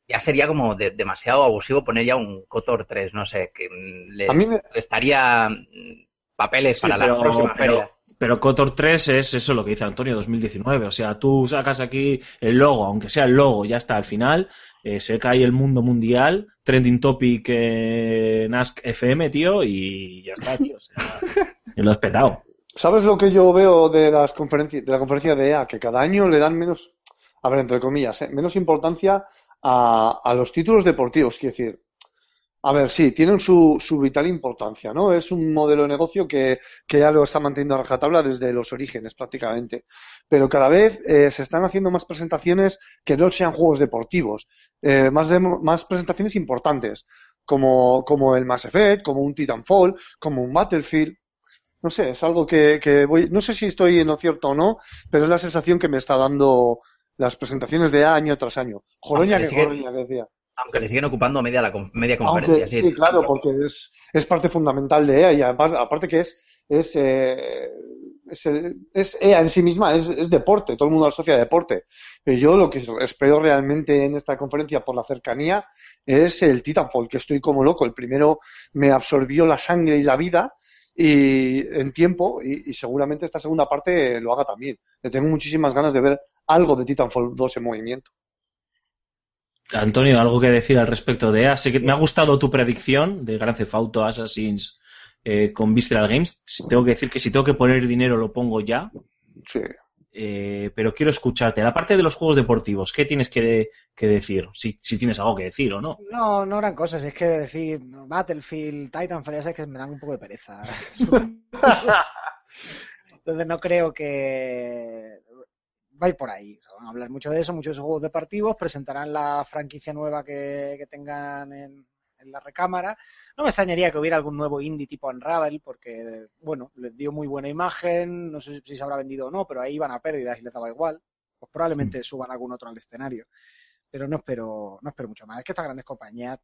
ya sería como de- demasiado abusivo poner ya un KOTOR 3, no sé, que mm, les, A mí me- les daría mm, papeles Sí, para la próxima pero- feria. Pero KOTOR 3 es eso lo que dice Antonio 2019. O sea, tú sacas aquí el logo, aunque sea el logo, ya está al final. Eh, se cae el mundo mundial, trending topic en Ask FM, tío, y ya está, tío. O sea, lo has petado. ¿Sabes lo que yo veo de las conferencias, de la conferencia de EA? Que cada año le dan menos, a ver, entre comillas, ¿eh? menos importancia a, a los títulos deportivos, quiero decir. A ver, sí, tienen su, su vital importancia, ¿no? Es un modelo de negocio que, que ya lo está manteniendo a rajatabla desde los orígenes prácticamente. Pero cada vez eh, se están haciendo más presentaciones que no sean juegos deportivos, eh, más, más presentaciones importantes, como, como el Mass Effect, como un Titanfall, como un Battlefield. No sé, es algo que, que voy, no sé si estoy en lo cierto o no, pero es la sensación que me está dando las presentaciones de año tras año. Joroña que Joroña, que decía. Aunque le siguen ocupando media, la, media conferencia. Aunque, sí, claro, porque es, es parte fundamental de EA y aparte, aparte que es, es, eh, es, el- es EA en sí misma, es, es deporte, todo el mundo asocia a deporte. Pero yo lo que espero realmente en esta conferencia por la cercanía es el Titanfall, que estoy como loco. El primero me absorbió la sangre y la vida y en tiempo y, y seguramente esta segunda parte lo haga también. Le tengo muchísimas ganas de ver algo de Titanfall 2 en movimiento. Antonio, ¿algo que decir al respecto de EA? Sé que me ha gustado tu predicción de Grand Theft Auto Assassins eh, con Visceral Games. Tengo que decir que si tengo que poner dinero lo pongo ya. Sí. Eh, pero quiero escucharte. La parte de los juegos deportivos, ¿qué tienes que, que decir? Si, si, tienes algo que decir o no. No, no eran cosas. Es que decir Battlefield, Titanfall, ya sabes que me dan un poco de pereza. Entonces no creo que va a ir por ahí. O sea, van a hablar mucho de eso, muchos de esos juegos deportivos, presentarán la franquicia nueva que, que tengan en, en, la recámara. No me extrañaría que hubiera algún nuevo indie tipo Unravel, porque, bueno, les dio muy buena imagen, no sé si se habrá vendido o no, pero ahí iban a pérdidas y les daba igual. Pues probablemente suban algún otro al escenario. Pero no espero, no espero mucho más. Es que estas grandes compañías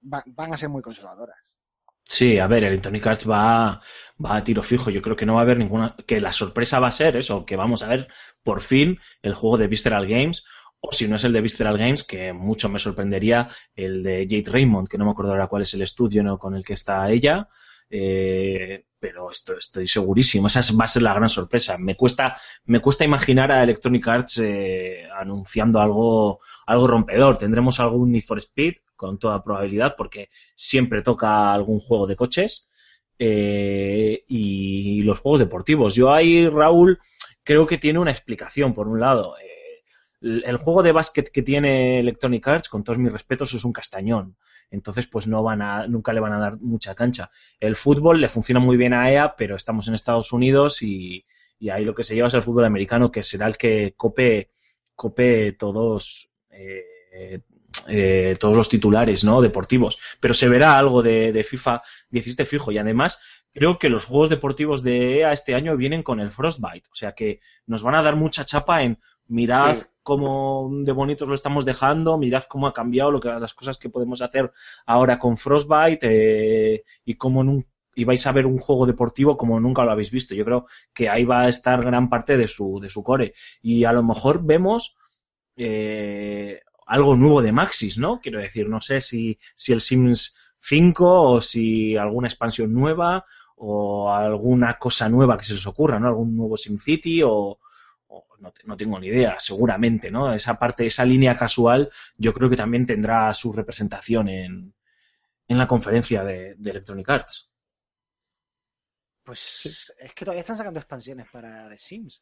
van, van a ser muy conservadoras. Sí, a ver, Electronic Arts va, va a tiro fijo. Yo creo que no va a haber ninguna. Que la sorpresa va a ser eso, que vamos a ver por fin el juego de Visceral Games. O si no es el de Visceral Games, que mucho me sorprendería el de Jade Raymond, que no me acuerdo ahora cuál es el estudio ¿no? con el que está ella. Eh, pero esto, estoy segurísimo. Esa va a ser la gran sorpresa. Me cuesta, me cuesta imaginar a Electronic Arts eh, anunciando algo, algo rompedor. Tendremos algún Need for Speed, con toda probabilidad, porque siempre toca algún juego de coches. Eh, y los juegos deportivos. Yo ahí, Raúl, creo que tiene una explicación, por un lado. Eh, el juego de básquet que tiene Electronic Arts, con todos mis respetos, es un castañón. Entonces, pues no van a, nunca le van a dar mucha cancha. El fútbol le funciona muy bien a EA, pero estamos en Estados Unidos y, y ahí lo que se lleva es el fútbol americano, que será el que cope, cope todos, eh, eh, todos los titulares ¿no? deportivos. Pero se verá algo de, de, FIFA 17 fijo. Y además, creo que los juegos deportivos de EA este año vienen con el Frostbite. O sea que nos van a dar mucha chapa en mirad sí. cómo de bonitos lo estamos dejando, mirad cómo ha cambiado lo que, las cosas que podemos hacer ahora con Frostbite eh, y cómo nunca y vais a ver un juego deportivo como nunca lo habéis visto. Yo creo que ahí va a estar gran parte de su, de su core. Y a lo mejor vemos eh, algo nuevo de Maxis, ¿no? Quiero decir, no sé si, si el Sims 5 o si alguna expansión nueva o alguna cosa nueva que se les ocurra, ¿no? Algún nuevo SimCity o, o no, no, tengo ni idea, seguramente, ¿no? Esa parte, esa línea casual, yo creo que también tendrá su representación en, en la conferencia de, de Electronic Arts. Pues es que todavía están sacando expansiones para The Sims.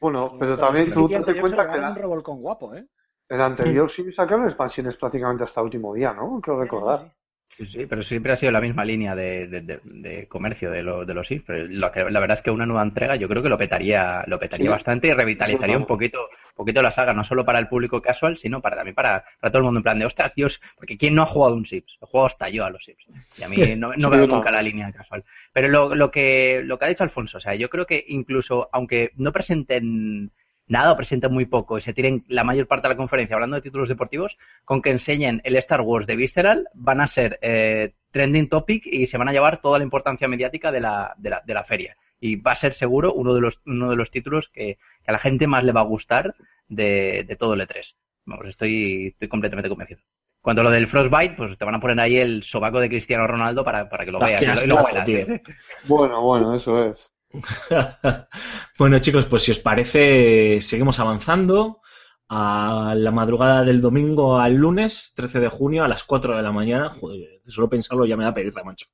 Bueno, pero, pero también tú te cuenta que... un revolcón guapo, ¿eh? El anterior sí sacaron expansiones prácticamente hasta el último día, ¿no? Quiero recordar. Sí, sí, pero siempre ha sido la misma línea de, de, de, de comercio de, lo, de los Sims. Pero lo que, la verdad es que una nueva entrega yo creo que lo petaría, lo petaría sí. bastante y revitalizaría un poquito, un poquito la saga, no solo para el público casual, sino para también para, para todo el mundo en plan de ostras, Dios, porque ¿quién no ha jugado un Sims? He jugado hasta yo a los Sims. Y a mí no, no veo nunca la línea casual. Pero lo, lo, que, lo que ha dicho Alfonso, o sea, yo creo que incluso, aunque no presenten nada o presenten muy poco y se tiren la mayor parte de la conferencia hablando de títulos deportivos, con que enseñen el Star Wars de Visceral, van a ser eh, trending topic y se van a llevar toda la importancia mediática de la, de la, de la feria. Y va a ser seguro uno de los, uno de los títulos que, que a la gente más le va a gustar de, de todo el E3. Vamos, estoy, estoy completamente convencido. Cuando lo del Frostbite, pues te van a poner ahí el sobaco de Cristiano Ronaldo para, para que lo veas. Lo, buenas, ¿eh? Bueno, bueno, eso es. bueno, chicos, pues si os parece, seguimos avanzando. A la madrugada del domingo al lunes, 13 de junio, a las 4 de la mañana. Joder, solo pensarlo ya me da pereza, macho.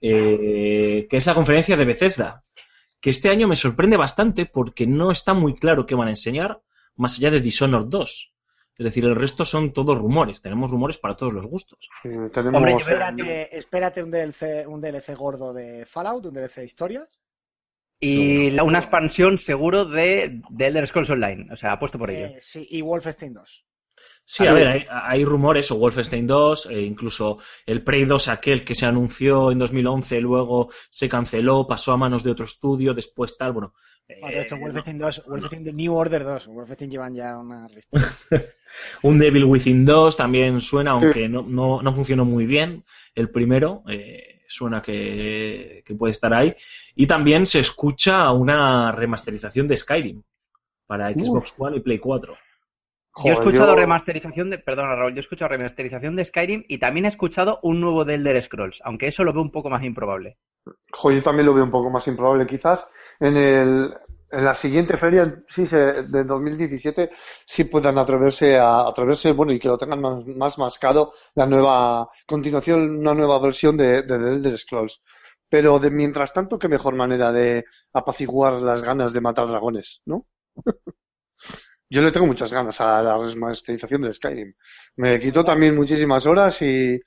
Eh, que es la conferencia de Bethesda. Que este año me sorprende bastante porque no está muy claro qué van a enseñar, más allá de Dishonored 2. Es decir, el resto son todos rumores. Tenemos rumores para todos los gustos. Sí, tenemos... Hombre, espérate, espérate un, DLC, un DLC gordo de Fallout, un DLC de historias. Y la, una expansión seguro de, de Elder Scrolls Online. O sea, apuesto por ello. Eh, sí, y Wolfenstein 2. Sí, a, a ver, hay, hay, rumores, o Wolfenstein 2, e incluso el Prey 2, aquel que se anunció en 2011, luego se canceló, pasó a manos de otro estudio, después tal, bueno. Bueno, esto, Wolfenstein 2, Wolfenstein The New Order 2, Wolfenstein llevan ya una lista. Un Devil Within 2 también suena, aunque no, no, no funcionó muy bien el primero. Eh, suena que, que, puede estar ahí. Y también se escucha una remasterización de Skyrim para Xbox uh. One y Play 4. Joder, yo he escuchado yo... remasterización de, perdona Raúl, yo he escuchado remasterización de Skyrim y también he escuchado un nuevo de Elder Scrolls, aunque eso lo veo un poco más improbable. Joder, yo también lo veo un poco más improbable quizás. En el, en la siguiente feria, sí, se- de 2017, sí puedan atreverse a atreverse, bueno, y que lo tengan más, más mascado la nueva continuación, una nueva versión de, de The Elder Scrolls. Pero de mientras tanto, qué mejor manera de apaciguar las ganas de matar dragones, ¿no? Yo le tengo muchas ganas a la remasterización del Skyrim. Me quitó también muchísimas horas y,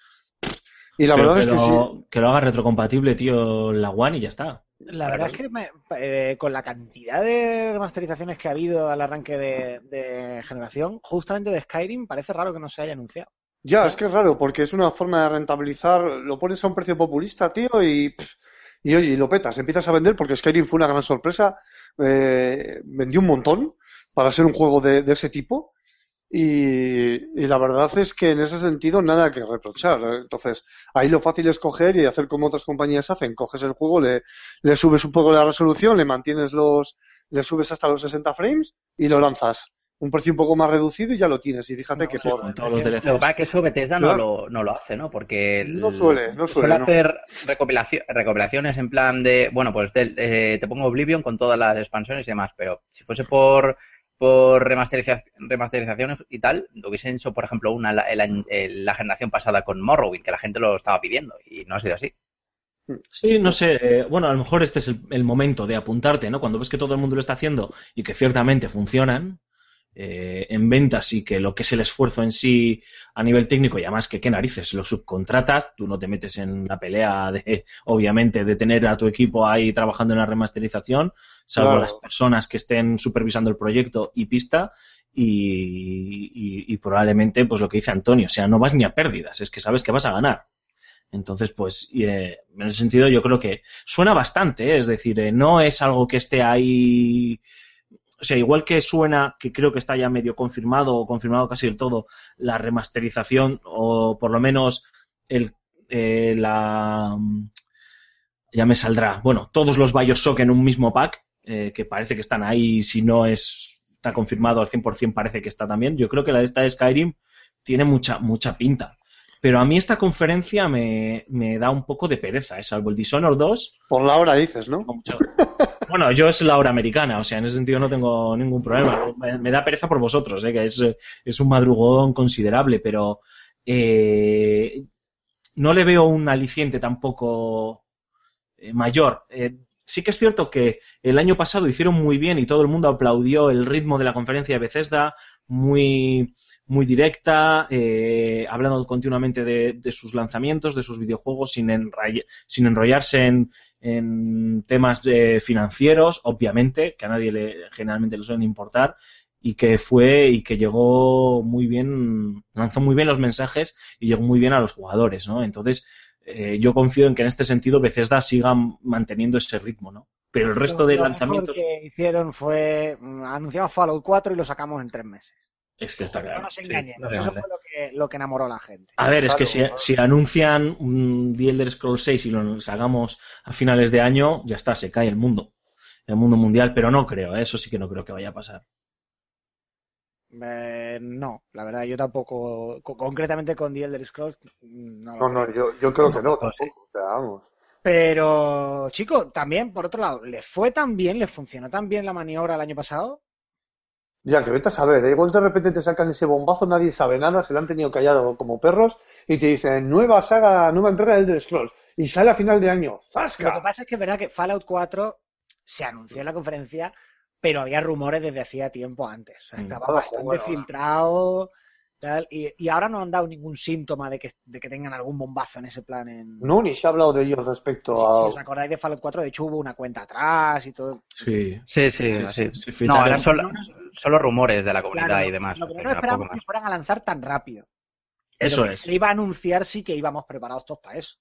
y la Pero verdad que, es que sí. lo, que lo haga retrocompatible, tío, la One y ya está. La verdad es que me- eh, con la cantidad de remasterizaciones que ha habido al arranque de, de generación, justamente de Skyrim, parece raro que no se haya anunciado. Ya, es que es raro, porque es una forma de rentabilizar, lo pones a un precio populista, tío, y, pff, y oye, y lo petas, empiezas a vender, porque Skyrim fue una gran sorpresa, eh, vendió un montón para ser un juego de, de ese tipo, y, y la verdad es que en ese sentido nada que reprochar. Entonces, ahí lo fácil es coger y hacer como otras compañías hacen, coges el juego, le, le subes un poco la resolución, le mantienes los, le subes hasta los 60 frames y lo lanzas. Un precio un poco más reducido y ya lo tienes. Y fíjate que por, Con todos los Lo que pasa es que eso Bethesda no, lo, no lo hace, ¿no? Porque el- No suele, no suele, no. hacer recopilacio- recopilaciones en plan de, bueno, pues del- eh, te pongo Oblivion con todas las expansiones y demás, pero si fuese por por remasteriza- remasterizaciones y tal, hubiesen hecho, por ejemplo, una el- la generación pasada con Morrowind, que la gente lo estaba pidiendo y no ha sido así. Sí, no sé. eh, bueno, a lo mejor este es el, el momento de apuntarte, ¿no? Cuando ves que todo el mundo lo está haciendo y que ciertamente funcionan eh, en ventas y que lo que es el esfuerzo en sí a nivel técnico y además que qué narices lo subcontratas, tú no te metes en la pelea de, obviamente, de tener a tu equipo ahí trabajando en la remasterización, salvo Claro. las personas que estén supervisando el proyecto y pista. Y, y- y probablemente, pues lo que dice Antonio, o sea, no vas ni a pérdidas, es que sabes que vas a ganar. Entonces, pues, y, eh, en ese sentido yo creo que suena bastante, ¿eh? es decir, eh, no es algo que esté ahí, o sea, igual que suena, que creo que está ya medio confirmado o confirmado casi del todo, la remasterización o por lo menos el, eh, la, ya me saldrá, bueno, todos los Bioshock en un mismo pack, eh, que parece que están ahí, si no es, está confirmado al 100% parece que está también, yo creo que la de esta de Skyrim tiene mucha, mucha pinta. Pero a mí esta conferencia me, me da un poco de pereza, ¿eh? salvo el Dishonored 2. por la hora dices, ¿no? Bueno, yo es la hora americana, o sea, en ese sentido no tengo ningún problema. Me, me da pereza por vosotros, ¿eh? que es, es un madrugón considerable, pero eh, no le veo un aliciente tampoco eh, mayor. Eh, sí que es cierto que el año pasado hicieron muy bien y todo el mundo aplaudió el ritmo de la conferencia de Bethesda, muy, muy directa, eh, hablando continuamente de, de sus lanzamientos, de sus videojuegos, sin, enray- sin enrollarse en, en temas eh, financieros, obviamente, que a nadie le, generalmente le suelen importar, y que fue y que llegó muy bien, lanzó muy bien los mensajes y llegó muy bien a los jugadores, ¿no? Entonces, eh, yo confío en que en este sentido Bethesda siga manteniendo ese ritmo, ¿no? Pero el resto de Lo mejor lanzamientos que hicieron fue mm, anunciamos Fallout 4 y lo sacamos en tres meses. Es que está No claro. nos sí. engañemos, no eso fue lo que, lo que enamoró a la gente. A ver, es que si, Claro, si anuncian un The Elder Scrolls 6 y lo sacamos a finales de año, ya está, se cae el mundo, el mundo mundial, pero no creo, ¿eh? eso sí que no creo que vaya a pasar. Eh, no, la verdad, yo tampoco, co- concretamente con The Elder Scrolls, no lo No, creo. no, yo, yo creo que no, Tampoco, sí. tampoco. O sea, vamos. Pero, chico, también, por otro lado, ¿les fue tan bien, les funcionó tan bien la maniobra el año pasado? Ya, que vete a saber, ¿eh? igual de repente te sacan ese bombazo, nadie sabe nada, se lo han tenido callado como perros y te dicen nueva saga, nueva entrega de Elder Scrolls y sale a final de año. Lo que ¡Zasca! pasa es que es verdad que Fallout 4 se anunció en la conferencia, pero había rumores desde hacía tiempo antes. O sea, Mm. estaba Ah, bastante bueno. filtrado. Tal, y, y ahora no han dado ningún síntoma de que, de que tengan algún bombazo en ese plan. En... No, ni se ha hablado de ellos respecto Si, a... si os acordáis de Fallout 4, de hecho hubo una cuenta atrás y todo. Sí. Sí, sí, Sí, sí. sí, sí, no, eran solo, solo rumores de la comunidad Claro, y demás. Lo que no esperábamos que fueran a lanzar tan rápido. Eso es. Se iba a anunciar, sí que íbamos preparados todos para eso.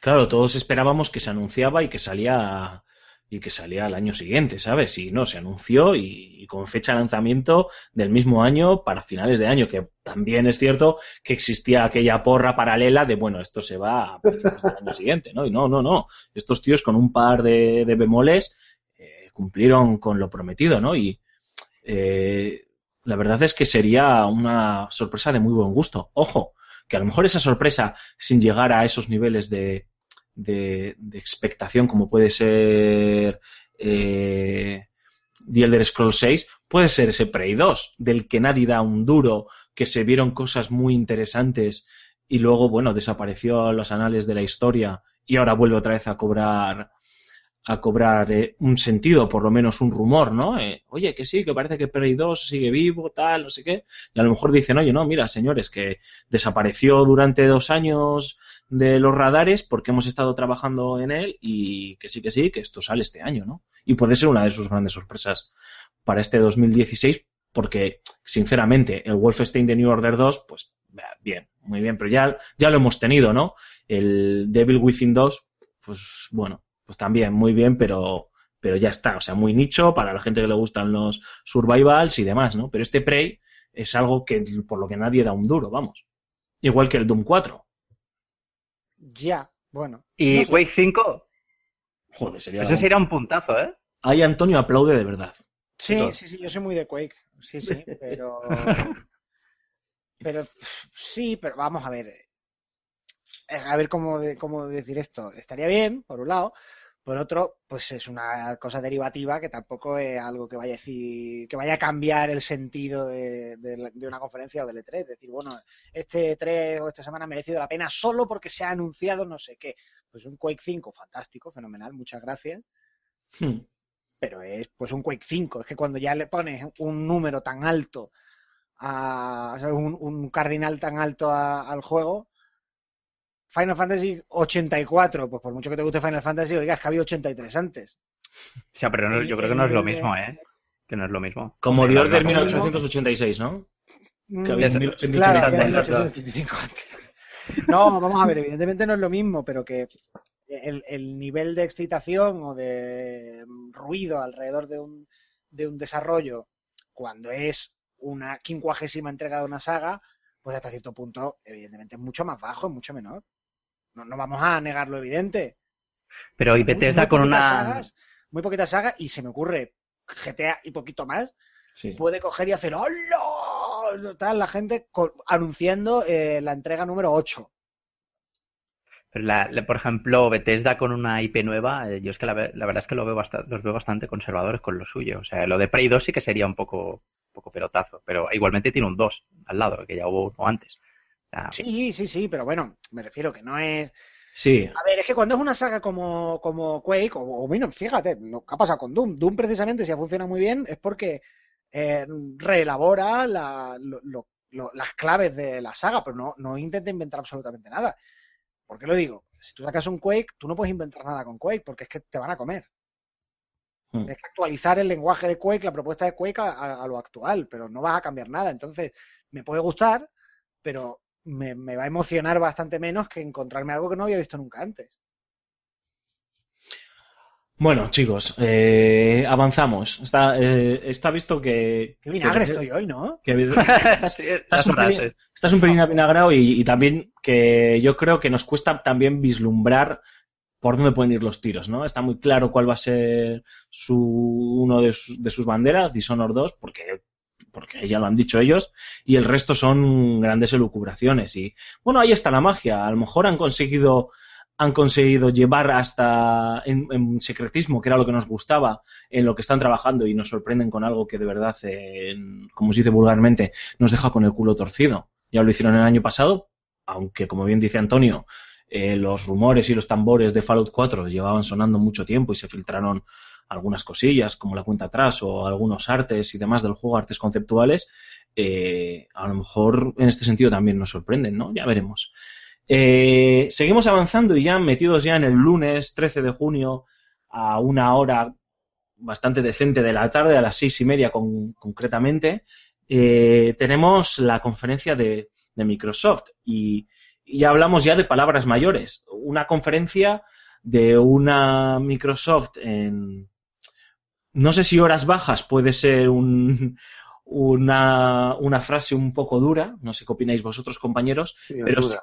Claro, todos esperábamos que se anunciaba y que salía y que salía al año siguiente, ¿sabes? Y no, se anunció y, con fecha de lanzamiento del mismo año para finales de año, que también es cierto que existía aquella porra paralela de, bueno, esto se va a principios del año siguiente, ¿no? Y no, no, no. Estos tíos con un par de, de bemoles eh, cumplieron con lo prometido, ¿no? Y eh, la verdad es que sería una sorpresa de muy buen gusto. Ojo, que a lo mejor esa sorpresa, sin llegar a esos niveles de, de, expectación como puede ser eh, The Elder Scrolls 6 puede ser ese Prey 2, del que nadie da un duro, que se vieron cosas muy interesantes y luego, bueno, desapareció a los anales de la historia y ahora vuelve otra vez a cobrar a cobrar eh, un sentido, por lo menos un rumor, ¿no? Eh, oye, que sí, que parece que Prey 2 sigue vivo, tal, no sé qué. Y a lo mejor dicen, oye, no, mira, señores, que desapareció durante dos años de los radares porque hemos estado trabajando en él y que sí, que sí, que esto sale este año, ¿no? Y puede ser una de sus grandes sorpresas para este 2016 porque, sinceramente, el Wolfenstein de New Order 2, pues, bien, muy bien, pero ya, ya lo hemos tenido, ¿no? El Devil Within 2, pues, bueno, pues también muy bien, pero, pero ya está. O sea, muy nicho para la gente que le gustan los survivals y demás, ¿no? Pero este Prey es algo que por lo que nadie da un duro, vamos. Igual que el Doom 4. Ya, bueno. ¿Y No sé. Quake 5? Joder, sería. Eso sería un puntazo, ¿eh? Ahí Antonio aplaude de verdad. Sí, sí, sí, yo soy muy de Quake. Sí, sí, pero. pero sí, pero vamos a ver. Eh, A ver cómo, de- cómo decir esto. Estaría bien, por un lado. Por otro, pues es una cosa derivativa que tampoco es algo que vaya a decir, que vaya a cambiar el sentido de, de la- de una conferencia o del E3. Decir, bueno, este E3 o esta semana ha merecido la pena solo porque se ha anunciado no sé qué. Pues un Quake 5, fantástico, fenomenal, muchas gracias Hmm. pero es pues un Quake 5. Es que cuando ya le pones un número tan alto, a, o sea, un, un cardinal tan alto a- al juego, Final Fantasy 84, pues por mucho que te guste Final Fantasy, oiga, es que había 83 antes. O sea, pero no- yo creo que no es lo mismo, ¿eh? Que no es lo mismo. Como Dios no- del no- 1886, ¿no? Que había Mm, 1886 Claro, antes, había ¿verdad? 1885 antes. No, vamos a ver, evidentemente no es lo mismo, pero que el, el nivel de excitación o de ruido alrededor de un, de un desarrollo, cuando es una quincuagésima entrega de una saga, pues hasta cierto punto, evidentemente, es mucho más bajo, es mucho menor. No, no vamos a negar lo evidente. Pero y Bethesda muy con una... sagas, muy poquitas sagas, y se me ocurre GTA y poquito más, Sí. puede coger y hacer ¡Hola! Tal, la gente anunciando eh, la entrega número 8. La- la- por ejemplo, Bethesda con una IP nueva, eh, yo es que la, ve- la verdad es que lo veo basta- los veo bastante conservadores con lo suyo. O sea, lo de Prey 2 sí que sería un poco, un poco pelotazo, pero igualmente tiene un 2 al lado, que ya hubo uno antes. Sea, Sí, sí, sí, pero bueno, me refiero que no es. Sí, A ver, es que cuando es una saga como, como Quake, o, o bueno, fíjate, lo que ha pasado con Doom. Doom precisamente, si ha funcionado muy bien, es porque eh, reelabora la- lo- lo- lo- las claves de la saga, pero no, no intenta inventar absolutamente nada. ¿Por qué lo digo? Si tú sacas un Quake, tú no puedes inventar nada con Quake, porque es que te van a comer. Hmm. Es que actualizar el lenguaje de Quake, la propuesta de Quake a, a- a lo actual, pero no vas a cambiar nada. Entonces, me puede gustar, pero me, me va a emocionar bastante menos que encontrarme algo que no había visto nunca antes. Bueno, chicos, eh, avanzamos. Está, eh, está visto que. Qué vinagre que- estoy hoy, ¿no? que- sí, estás, las un pelín, estás un pelín avinagrado y, y también que yo creo que nos cuesta también vislumbrar por dónde pueden ir los tiros, ¿no? Está muy claro cuál va a ser su, uno de, sus- de sus banderas, Dishonored 2, porque, porque ya lo han dicho ellos, y el resto son grandes elucubraciones. Y bueno, ahí está la magia. A lo mejor han conseguido han conseguido llevar hasta en, secretismo, que era lo que nos gustaba, en lo que están trabajando y nos sorprenden con algo que de verdad, como se dice vulgarmente, nos deja con el culo torcido. Ya lo hicieron el año pasado, aunque como bien dice Antonio, eh, los rumores y los tambores de Fallout 4 llevaban sonando mucho tiempo y se filtraron algunas cosillas como la cuenta atrás o algunos artes y demás del juego, artes conceptuales, eh, a lo mejor en este sentido también nos sorprenden, ¿no? Ya veremos. Eh, seguimos avanzando y ya metidos ya en el lunes 13 de junio a una hora bastante decente de la tarde, a las seis y media con- concretamente, eh, tenemos la conferencia de, de Microsoft y, y hablamos ya de palabras mayores. Una conferencia de una Microsoft en, no sé si horas bajas puede ser un, una, una frase un poco dura, no sé qué opináis vosotros compañeros, Sí, pero, sí-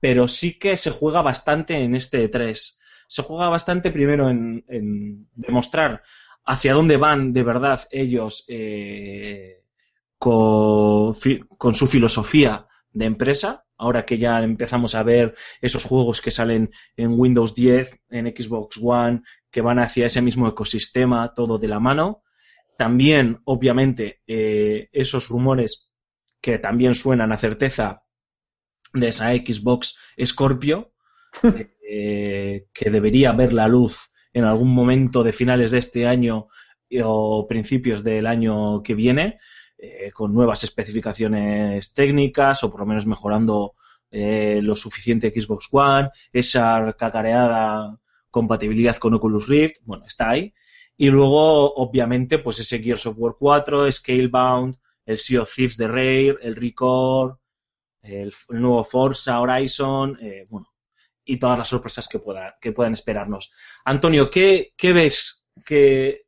pero sí que se juega bastante en este 3. Se juega bastante primero en, en demostrar hacia dónde van de verdad ellos eh, con su filosofía de empresa. Ahora que ya empezamos a ver esos juegos que salen en Windows 10, en Xbox One, que van hacia ese mismo ecosistema, todo de la mano. También, obviamente, eh, esos rumores que también suenan a certeza de esa Xbox Scorpio, eh, que debería ver la luz en algún momento de finales de este año o principios del año que viene, eh, con nuevas especificaciones técnicas o por lo menos mejorando eh, lo suficiente Xbox One, esa cacareada compatibilidad con Oculus Rift, bueno, está ahí. Y luego, obviamente, pues ese Gears of War 4, Scalebound, el Sea of Thieves de Rare, el Record, el, nuevo Forza Horizon, eh, bueno, y todas las sorpresas que, pueda, que puedan esperarnos. Antonio, ¿qué, qué ves? Que,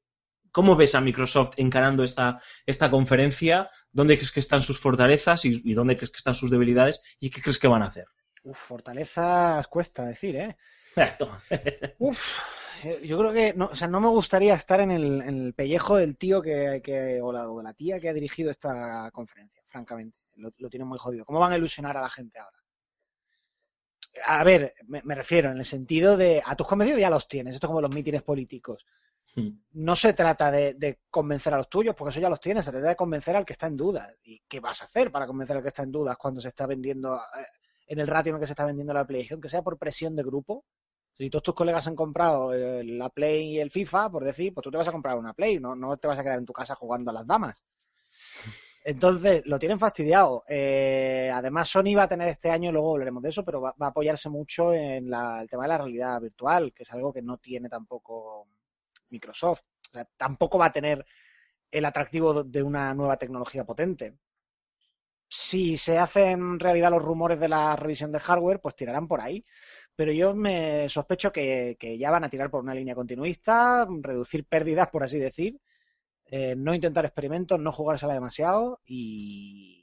¿Cómo ves a Microsoft encarando esta, esta conferencia? ¿Dónde crees que están sus fortalezas y, y dónde crees que están sus debilidades? ¿Y qué crees que van a hacer? Uf, fortalezas cuesta decir, ¿eh? Toma. Uf, eh, yo creo que no, o sea, no me gustaría estar en el, en el pellejo del tío que, que- o, la, o de la tía que ha dirigido esta conferencia, francamente. Lo, lo tienen muy jodido. ¿Cómo van a ilusionar a la gente ahora? A ver, me, me refiero en el sentido de a tus convencidos ya los tienes. Esto es como los mítines políticos. No se trata de, de convencer a los tuyos, porque eso ya los tienes. Se trata de convencer al que está en duda. ¿Y qué vas a hacer para convencer al que está en dudas cuando se está vendiendo eh, en el ratio en el que se está vendiendo la PlayStation? Que sea por presión de grupo. Si todos tus colegas han comprado eh, la Play y el FIFA, por decir, pues tú te vas a comprar una Play, no, no te vas a quedar en tu casa jugando a las damas. Entonces, lo tienen fastidiado. Eh, además, Sony va a tener este año, luego hablaremos de eso, pero va, va a apoyarse mucho en la- el tema de la realidad virtual, que es algo que no tiene tampoco Microsoft. O sea, tampoco va a tener el atractivo de una nueva tecnología potente. Si se hacen realidad los rumores de la revisión de hardware, pues tirarán por ahí. Pero yo me sospecho que, ya van a tirar por una línea continuista, reducir pérdidas, por así decir, eh, no intentar experimentos, no jugársela demasiado y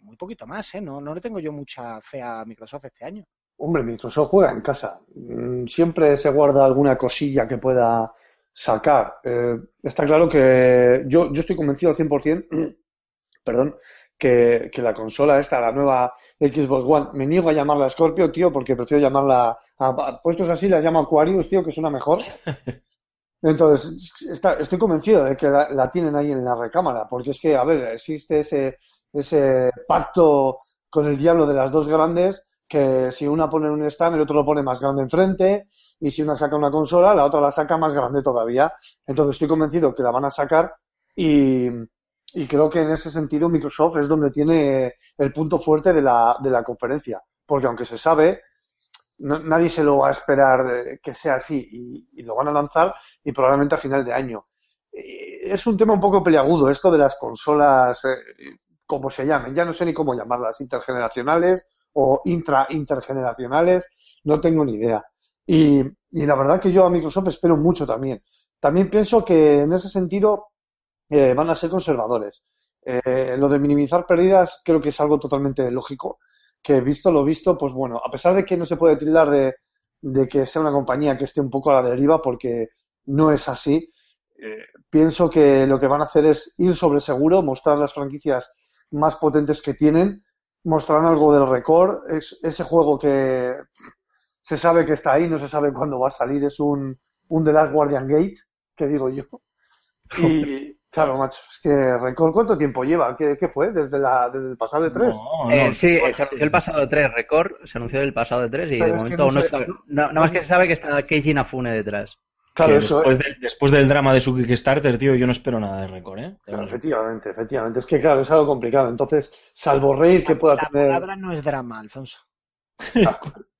muy poquito más, ¿eh? No, no le tengo yo mucha fe a Microsoft este año. Hombre, Microsoft juega en casa. Mm, Siempre se guarda alguna cosilla que pueda sacar. Eh, está claro que yo, yo estoy convencido al 100%, perdón, que, que la consola esta, la nueva Xbox One, me niego a llamarla Scorpio, tío, porque prefiero llamarla, a, a- puestos así, la llamo Aquarius, tío, que suena mejor. Entonces, está- estoy convencido de que la, la tienen ahí en la recámara, porque es que, a ver, existe ese, ese pacto con el diablo de las dos grandes, que si una pone un stand, el otro lo pone más grande enfrente, y si una saca una consola, la otra la saca más grande todavía. Entonces, estoy convencido que la van a sacar y, y creo que en ese sentido Microsoft es donde tiene el punto fuerte de la, de la conferencia, porque aunque se sabe, no- nadie se lo va a esperar eh, que sea así y, lo van a lanzar y probablemente a final de año. Eh, Es un tema un poco peliagudo esto de las consolas, eh, como se llamen, ya no sé ni cómo llamarlas, intergeneracionales o intra intergeneracionales, no tengo ni idea. Y, y la verdad que yo a Microsoft espero mucho también. También pienso que en ese sentido eh, van a ser conservadores. Eh, lo de minimizar pérdidas creo que es algo totalmente lógico, que visto lo visto, pues bueno, a pesar de que no se puede tildar de, de que sea una compañía que esté un poco a la deriva, porque no es así, eh, pienso que lo que van a hacer es ir sobre seguro, mostrar las franquicias más potentes que tienen, mostrarán algo del récord, es, ese juego que se sabe que está ahí, no se sabe cuándo va a salir, es un, un The Last Guardian Gate, que digo yo. Y claro, macho, es que Record, ¿cuánto tiempo lleva? ¿Qué, qué fue? ¿Desde, la, desde el pasado de tres? No, Eh, no, sí, bueno, se anunció el pasado 3, Record, se anunció el pasado de 3 y Pero de momento no se Nada más que se sabe que está Keiji Inafune detrás. Claro, eso, después, de- después del drama de su Kickstarter, tío, yo no espero nada de récord, ¿eh? Claro, efectivamente, efectivamente. Es que, claro, es algo complicado. Entonces, salvo reír que pueda La tener. palabra no es drama, Alfonso.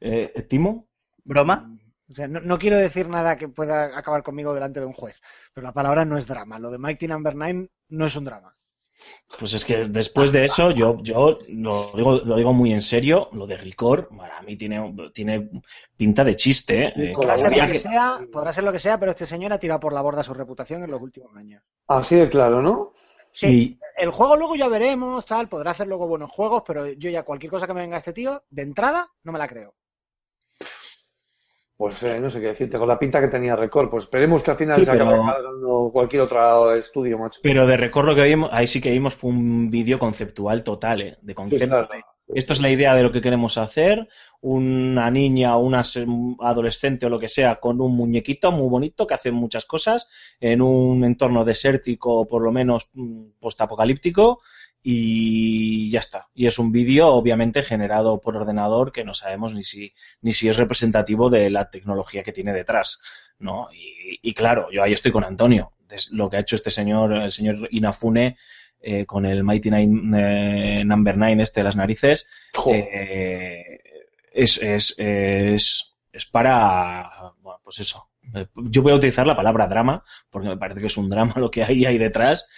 Eh, ¿Timo? ¿Broma? O sea, no, no quiero decir nada que pueda acabar conmigo delante de un juez, pero la palabra no es drama. Lo de Mighty Number 9 no es un drama. Pues es que después de eso, yo, yo lo, digo, lo digo muy en serio, lo de Ricor, para mí tiene, tiene pinta de chiste, ¿eh? Podrá ser, lo que que- sea, podrá ser lo que sea, pero este señor ha tirado por la borda su reputación en los últimos años. Así de claro, ¿no? Sí, el juego luego ya veremos, tal, podrá hacer luego buenos juegos, pero yo ya cualquier cosa que me venga este tío, de entrada, no me la creo. Pues eh, no sé qué decirte, con la pinta que tenía Record. Pues esperemos que al final Sí, se acabe pero- cargando cualquier otro estudio, macho. Pero de Record lo que vimos, ahí sí que vimos fue un vídeo conceptual total, ¿eh? De Sí, concepto. claro. esto es la idea de lo que queremos hacer, una niña o una adolescente o lo que sea con un muñequito muy bonito que hace muchas cosas en un entorno desértico, por lo menos mm, postapocalíptico, y ya está. Y es un vídeo, obviamente, generado por ordenador que no sabemos ni si, ni si es representativo de la tecnología que tiene detrás, ¿no? Y, y claro, yo ahí estoy con Antonio. Lo que ha hecho este señor, el señor Inafune, eh, con el Mighty Nine, eh, Number 9 este de las narices, eh, es, es, es, es para, bueno, pues eso. Eh, Yo voy a utilizar la palabra drama, porque me parece que es un drama lo que hay ahí detrás,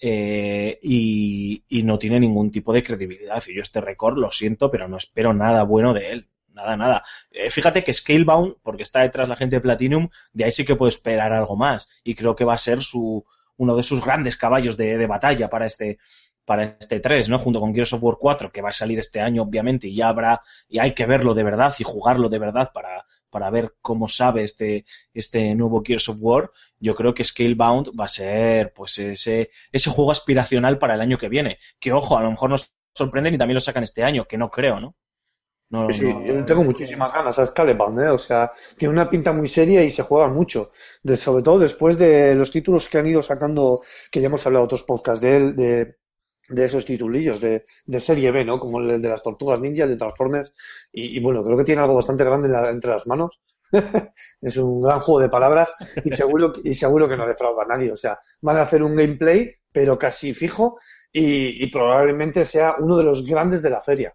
eh, y, no tiene ningún tipo de credibilidad. Y yo este récord lo siento, pero no espero nada bueno de él. Nada, nada. Eh, fíjate que Scalebound, porque está detrás la gente de Platinum, de ahí sí que puedo esperar algo más. Y creo que va a ser su, uno de sus grandes caballos de, de batalla para este, para este 3, ¿no? Junto con Gears of War 4, que va a salir este año, obviamente, y ya habrá, y hay que verlo de verdad y jugarlo de verdad para, para ver cómo sabe este, este nuevo Gears of War. Yo creo que Scalebound va a ser, pues, ese, ese juego aspiracional para el año que viene. Que, ojo, a lo mejor nos sorprenden y también lo sacan este año, que no creo, ¿no? No, Sí, no- yo tengo muchísimas ganas a Scalebound, ¿eh? O sea, tiene una pinta muy seria y se juega mucho. De- sobre todo después de los títulos que han ido sacando, que ya hemos hablado otros podcasts de él, de, de esos titulillos de, de serie B, ¿no? Como el de las Tortugas Ninja, el de Transformers. Y, bueno, creo que tiene algo bastante grande entre las manos. Es un gran juego de palabras y seguro, y seguro que no defrauda a nadie. O sea, van a hacer un gameplay, pero casi fijo, y, y probablemente sea uno de los grandes de la feria.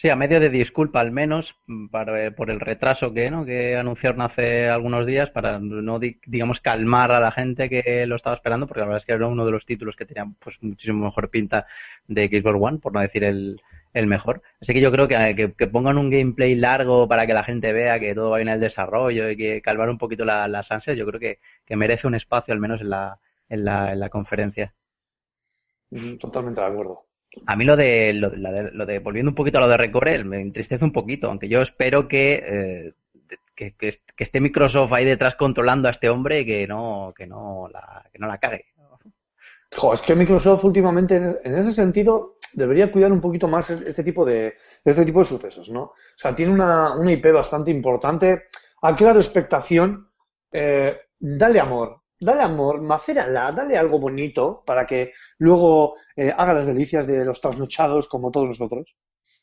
Sí, a medio de disculpa al menos mm, para- por el retraso que, ¿no? que anunciaron hace algunos días para no, di- digamos, calmar a la gente que lo estaba esperando, porque la verdad es que era uno de los títulos que tenían pues muchísimo mejor pinta de Xbox One, por no decir el, el mejor. Así que yo creo que, que, que pongan un gameplay largo para que la gente vea que todo va bien en el desarrollo y que calmar un poquito la- las ansias, yo creo que, que merece un espacio al menos en la, en la, en la conferencia. Mm, Totalmente de acuerdo. A mí lo de, lo, de- volviendo un poquito a lo de Recore, me entristece un poquito, aunque yo espero que, eh, que, que est- que esté Microsoft ahí detrás controlando a este hombre y que no, que no la, que no la cague. Jo, es que Microsoft últimamente en ese sentido debería cuidar un poquito más es- este tipo de, este tipo de sucesos, ¿no? O sea, tiene una, una IP bastante importante, ha creado expectación, eh, dale amor, dale amor, macérala, dale algo bonito para que luego eh, haga las delicias de los trasnochados como todos nosotros.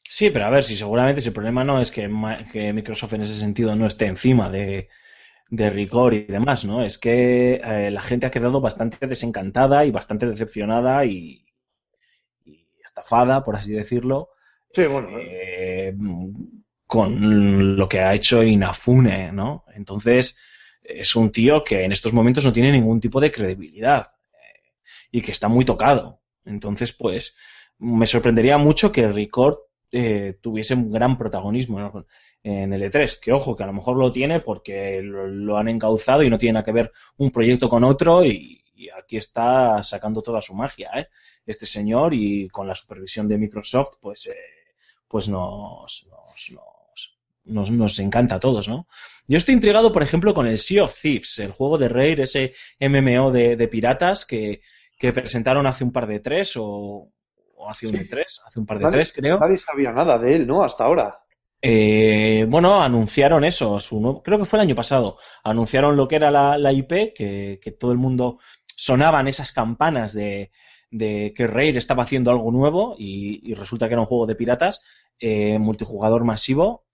Sí, pero a ver, si seguramente si el problema no es que, que Microsoft en ese sentido no esté encima de, de rigor y demás, ¿no? Es que eh, la gente ha quedado bastante desencantada y bastante decepcionada y, y estafada, por así decirlo, Sí, bueno, eh, con lo que ha hecho Inafune, ¿no? Entonces, es un tío que en estos momentos no tiene ningún tipo de credibilidad eh, y que está muy tocado. Entonces, pues, me sorprendería mucho que Record eh, tuviese un gran protagonismo en el E3. Que ojo, que a lo mejor lo tiene porque lo, han encauzado y no tiene nada que ver un proyecto con otro y, aquí está sacando toda su magia, ¿eh? Este señor y con la supervisión de Microsoft, pues, eh, pues nos, nos, nos, nos encanta a todos, ¿no? Yo estoy intrigado, por ejemplo, con el Sea of Thieves, el juego de Rare, ese MMO de, de piratas que, que presentaron hace un par de tres o, o hace un Sí. de tres, hace un par de nadie, tres, creo. nadie sabía nada de él, ¿no? Hasta ahora. Eh, bueno, anunciaron eso, su nuevo- creo que fue el año pasado. Anunciaron lo que era la, la IP, que, que todo el mundo sonaban esas campanas de, de que Rare estaba haciendo algo nuevo y, y resulta que era un juego de piratas, eh, multijugador masivo.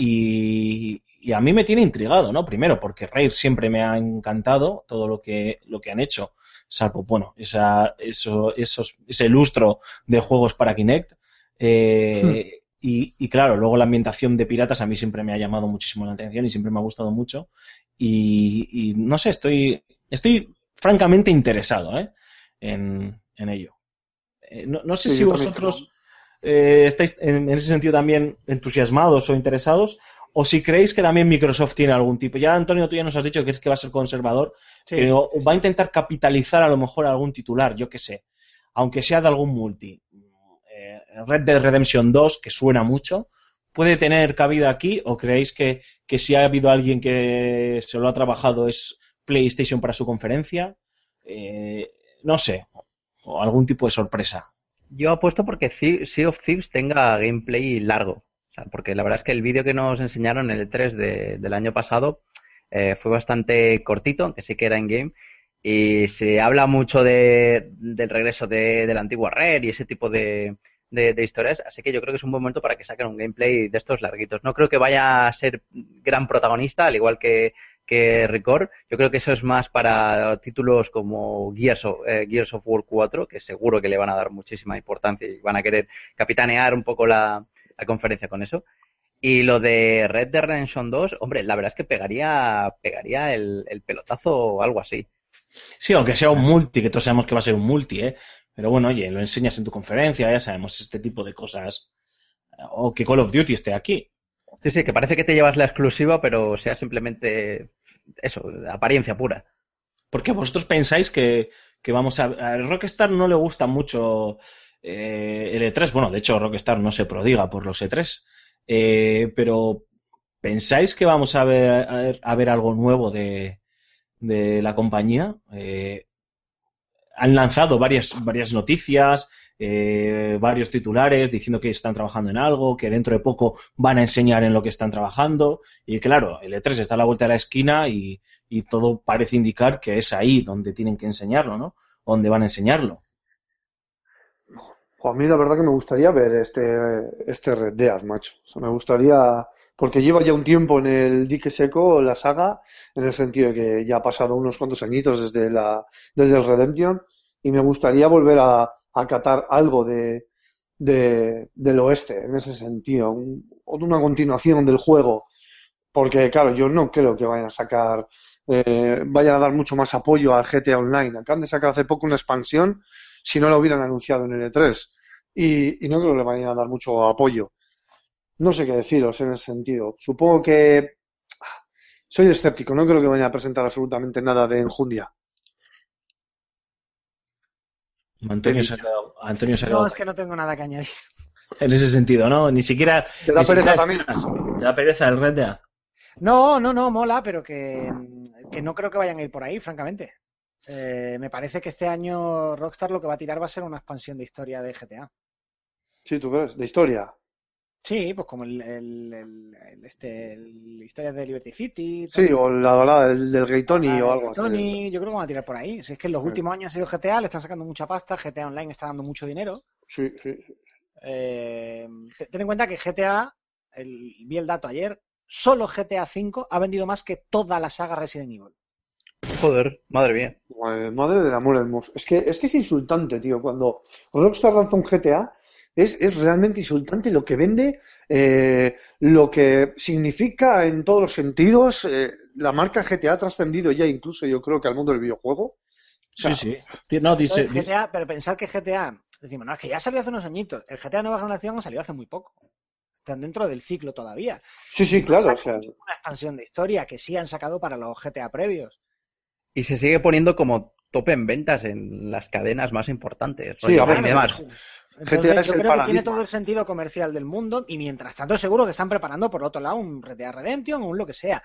Y, y a mí me tiene intrigado, ¿no? Primero, porque Rare siempre me ha encantado todo lo que, lo que han hecho, salvo, bueno, esa, eso, esos, ese lustro de juegos para Kinect. Eh, y, y claro, luego la ambientación de piratas a mí siempre me ha llamado muchísimo la atención y siempre me ha gustado mucho. Y, y no sé, estoy, estoy francamente interesado ¿eh? en, en ello. Eh, no, no sé Sí, si vosotros eh, estáis en, en ese sentido también entusiasmados o interesados, o si creéis que también Microsoft tiene algún tipo. Ya, Antonio, tú ya nos has dicho que es que va a ser conservador, pero va a intentar capitalizar a lo mejor algún titular, yo qué sé, aunque sea de algún multi. Eh, Red Dead Redemption 2, que suena mucho, ¿puede tener cabida aquí o creéis que, que si ha habido alguien que se lo ha trabajado es PlayStation para su conferencia? Eh, no sé, o algún tipo de sorpresa. Yo apuesto porque Sea of Thieves tenga gameplay largo. O sea, porque la verdad es que el vídeo que nos enseñaron en el 3 de- del año pasado eh, fue bastante cortito, aunque sí que era en game. Y se habla mucho de, del regreso de, de la antigua Red y ese tipo de- de historias. Así que yo creo que es un buen momento para que saquen un gameplay de estos larguitos. No creo que vaya a ser gran protagonista, al igual que, que Record. Yo creo que eso es más para títulos como Gears of, eh, Gears of War 4, que seguro que le van a dar muchísima importancia y van a querer capitanear un poco la, la conferencia con eso. Y lo de Red Dead Redemption 2, hombre, la verdad es que pegaría, pegaría el, el pelotazo o algo así. Sí, aunque sea un multi, que todos sabemos que va a ser un multi, ¿eh? Pero bueno, oye, lo enseñas en tu conferencia, ya sabemos este tipo de cosas. O que Call of Duty esté aquí. Sí, sí, que parece que te llevas la exclusiva, pero sea simplemente eso, apariencia pura. Porque vosotros pensáis que, que vamos a... A Rockstar no le gusta mucho eh, el E3. Bueno, de hecho, Rockstar no se prodiga por los E3. Eh, pero ¿pensáis que vamos a ver, a ver, algo nuevo de, de la compañía? Eh, han lanzado varias, varias noticias, eh, varios titulares diciendo que están trabajando en algo, que dentro de poco van a enseñar en lo que están trabajando. Y claro, el E3 está a la vuelta de la esquina y, y todo parece indicar que es ahí donde tienen que enseñarlo, ¿no? Donde van a enseñarlo. A mí la verdad que me gustaría ver este, este Red Dead, macho. O sea, me gustaría, porque lleva ya un tiempo en el dique seco la saga, en el sentido de que ya ha pasado unos cuantos añitos desde la, desde el Redemption, y me gustaría volver a, a catar algo de, de, del oeste, en ese sentido, un- una continuación del juego. Porque, claro, yo no creo que vayan a sacar, eh, vayan a dar mucho más apoyo al GTA Online. Acaban de sacar hace poco una expansión, si no lo hubieran anunciado en el E3. Y, y no creo que le vayan a dar mucho apoyo. No sé qué deciros en ese sentido. Supongo que ah, soy escéptico, no creo que vayan a presentar absolutamente nada de enjundia. Antonio se ha quedado, Antonio se ha No, es que no tengo nada que añadir. en ese sentido, ¿no? Ni siquiera... ¿Te da pereza también? ¿Te da pereza el Red Dead? No, no, no, mola, pero que, que no creo que vayan a ir por ahí, francamente. Eh, me parece que este año Rockstar lo que va a tirar va a ser una expansión de historia de GTA. Sí, tú crees, de historia. Sí, pues como el, el, el- el- este, el historia de Liberty City. Sí, o la del, del Gay Tony o algo así. Tony, yo creo que van a tirar por ahí. Si es que en los Sí. últimos años ha sido GTA, le están sacando mucha pasta, GTA Online está dando mucho dinero. Sí, sí. Eh, te- ten en cuenta que GTA, el- vi el dato ayer, solo GTA V ha vendido más que toda la saga Resident Evil. Joder, madre mía. Madre, madre del amor hermoso. Es que, es que es insultante, tío. Cuando Rockstar lanza un GTA, es, es realmente insultante lo que vende, eh, lo que significa en todos los sentidos. eh, la marca GTA ha trascendido ya incluso, yo creo que al mundo del videojuego. O sea, Sí, sí. No, dice... Entonces, GTA, pero pensad que GTA, decimos, no, es que ya salió hace unos añitos. El GTA Nueva Generación salió hace muy poco. Están dentro del ciclo todavía. Sí, sí, claro. O sea, Una expansión de historia que sí han sacado para los GTA previos. Y se sigue poniendo como tope en ventas en las cadenas más importantes. Sí, a ver, GTA Entonces, es yo el creo que tiene todo el sentido comercial del mundo y mientras tanto seguro que están preparando por otro lado un Red Dead Redemption o un lo que sea.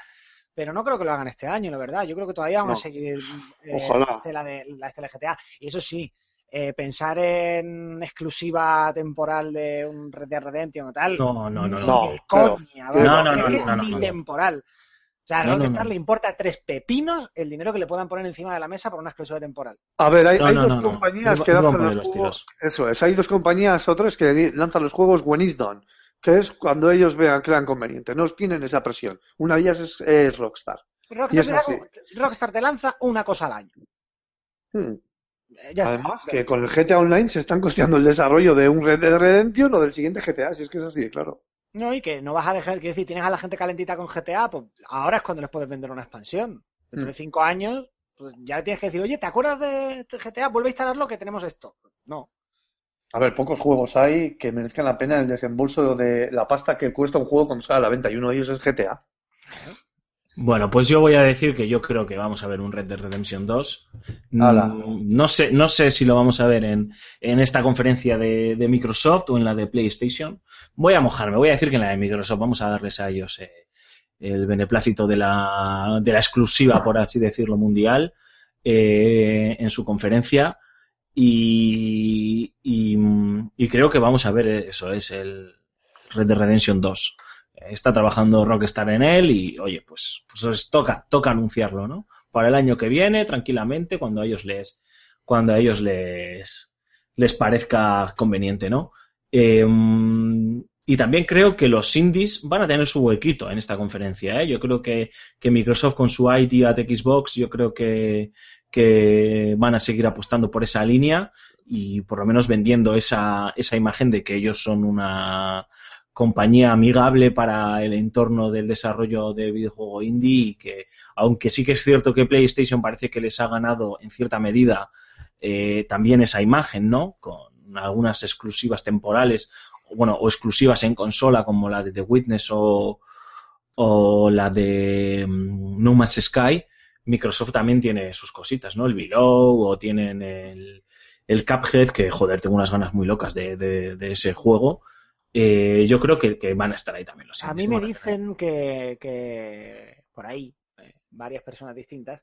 Pero no creo que lo hagan este año, la verdad. Yo creo que todavía van No. a seguir eh, la estela de la estela de GTA. Y eso sí, eh, pensar en exclusiva temporal de un Red Dead Redemption o tal. No, no, no, no. coña, No, no, no, no, no, no. temporal. O sea, a No, Rockstar no. le importa tres pepinos el dinero que le puedan poner encima de la mesa por una exclusiva temporal. a ver, hay, No, hay no, dos compañías No que lanzan los los juegos. Eso es, hay dos compañías o tres que lanzan los juegos when it's done, que es cuando ellos vean que eran conveniente. No tienen esa presión. Una de ellas es, es Rockstar. Rockstar es te. Rockstar te lanza una cosa al año. Hmm. Eh, Ya Además, está. que con el GTA Online se están costeando el desarrollo de un Red Dead Redemption o del siguiente GTA, si es que es así de claro. No, y que no vas a dejar, quiero decir, tienes a la gente calentita con GTA, pues ahora es cuando les puedes vender una expansión. Dentro Mm. de cinco años, pues ya le tienes que decir, oye, ¿te acuerdas de GTA? Vuelve a instalarlo que tenemos esto. No. A ver, pocos juegos hay que merezcan la pena el desembolso de la pasta que cuesta un juego cuando sale a la venta y uno de ellos es GTA. Bueno, pues yo voy a decir que yo creo que vamos a ver un Red Dead Redemption 2. Ala. Mm, No sé, no sé si lo vamos a ver en, en esta conferencia de, de Microsoft o en la de PlayStation. Voy a mojarme, voy a decir que en la de Microsoft vamos a darles a ellos eh, el beneplácito de la, de la exclusiva, por así decirlo, mundial eh, en su conferencia. y, y, y creo que vamos a ver eso, es el Red Dead Redemption 2. Está trabajando Rockstar en él y, oye, pues, pues toca, toca anunciarlo, ¿no? Para el año que viene, tranquilamente, cuando a ellos les, cuando a ellos les, les parezca conveniente, ¿no? Eh, y también creo que los indies van a tener su huequito en esta conferencia. ¿eh? Yo creo que, que Microsoft con su ID at Xbox, yo creo que, que van a seguir apostando por esa línea y por lo menos vendiendo esa, esa imagen de que ellos son una compañía amigable para el entorno del desarrollo de videojuego indie y que aunque sí que es cierto que PlayStation parece que les ha ganado en cierta medida eh, también esa imagen, ¿no? Con algunas exclusivas temporales bueno, o exclusivas en consola como la de The Witness o, o la de mm, No Man's Sky, Microsoft también tiene sus cositas, ¿no? El Below o tienen el, el Cuphead, que joder, tengo unas ganas muy locas de, ese juego. Eh, yo creo que, que, van a estar ahí también los A mí me dicen que, que, por ahí, eh, varias personas distintas,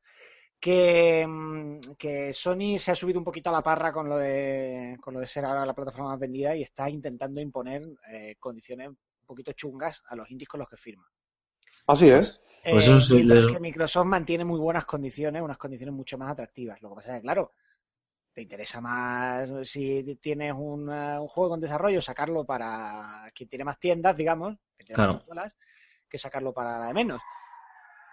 que, mm, que, Sony se ha subido un poquito a la parra con lo de, con lo de ser ahora la plataforma más vendida y está intentando imponer eh, condiciones un poquito chungas a los indies con los que firma. Así es. Eh, pues eso sí, les... que Microsoft mantiene muy buenas condiciones, unas condiciones mucho más atractivas. Lo que pasa es que, claro, te interesa más si tienes una, un juego en desarrollo, sacarlo para quien tiene más tiendas, digamos, que tiene claro. más consolas, que sacarlo para la de menos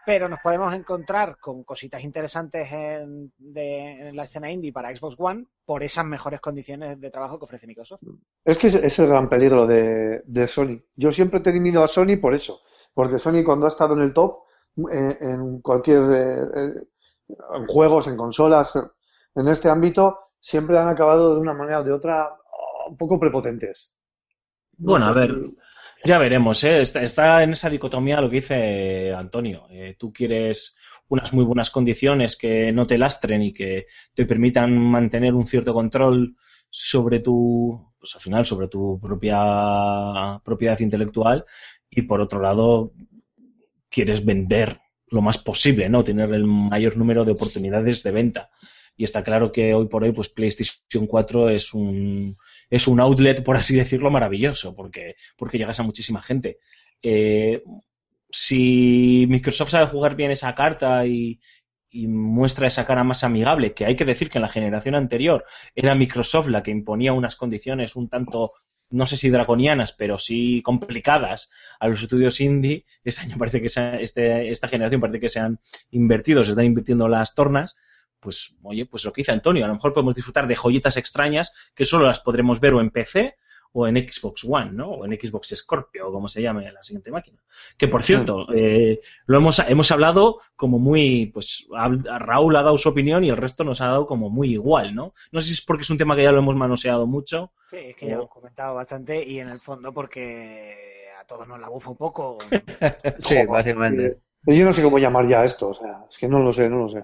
pero nos podemos encontrar con cositas interesantes en, de, en, la escena indie para Xbox One por esas mejores condiciones de trabajo que ofrece Microsoft. Es que es el gran peligro de, de Sony. Yo siempre he temido a Sony por eso, porque Sony cuando ha estado en el top, eh, en cualquier eh, en juegos, en consolas, en este ámbito, siempre han acabado de una manera o de otra un poco prepotentes. No bueno, a ver, si... Ya veremos, ¿eh? está, está, en esa dicotomía lo que dice Antonio. Eh, tú quieres unas muy buenas condiciones que no te lastren y que te permitan mantener un cierto control sobre tu, pues al final, sobre tu propia propiedad intelectual y por otro lado quieres vender lo más posible, ¿no? Tener el mayor número de oportunidades de venta. Y está claro que hoy por hoy, pues PlayStation 4 es un, es un outlet, por así decirlo, maravilloso, porque, porque llegas a muchísima gente. Eh, si Microsoft sabe jugar bien esa carta y, muestra esa cara más amigable, que hay que decir que en la generación anterior era Microsoft la que imponía unas condiciones un tanto, no sé si draconianas, pero sí complicadas a los estudios indie, este año parece que este, esta generación parece que se han invertido, se están invirtiendo las tornas pues oye, pues lo que dice Antonio, a lo mejor podemos disfrutar de joyitas extrañas que solo las podremos ver o en PC o en Xbox One, ¿no? O en Xbox Scorpio, o como se llame la siguiente máquina. Que por cierto, eh, lo hemos, hemos hablado como muy, pues Raúl ha dado su opinión y el resto nos ha dado como muy igual, ¿no? No sé si es porque es un tema que ya lo hemos manoseado mucho. Sí, es que ya hemos comentado bastante y en el fondo porque a todos nos la bufa un poco. sí, básicamente. Yo no sé cómo llamar ya esto, o sea, es que no lo sé, no lo sé.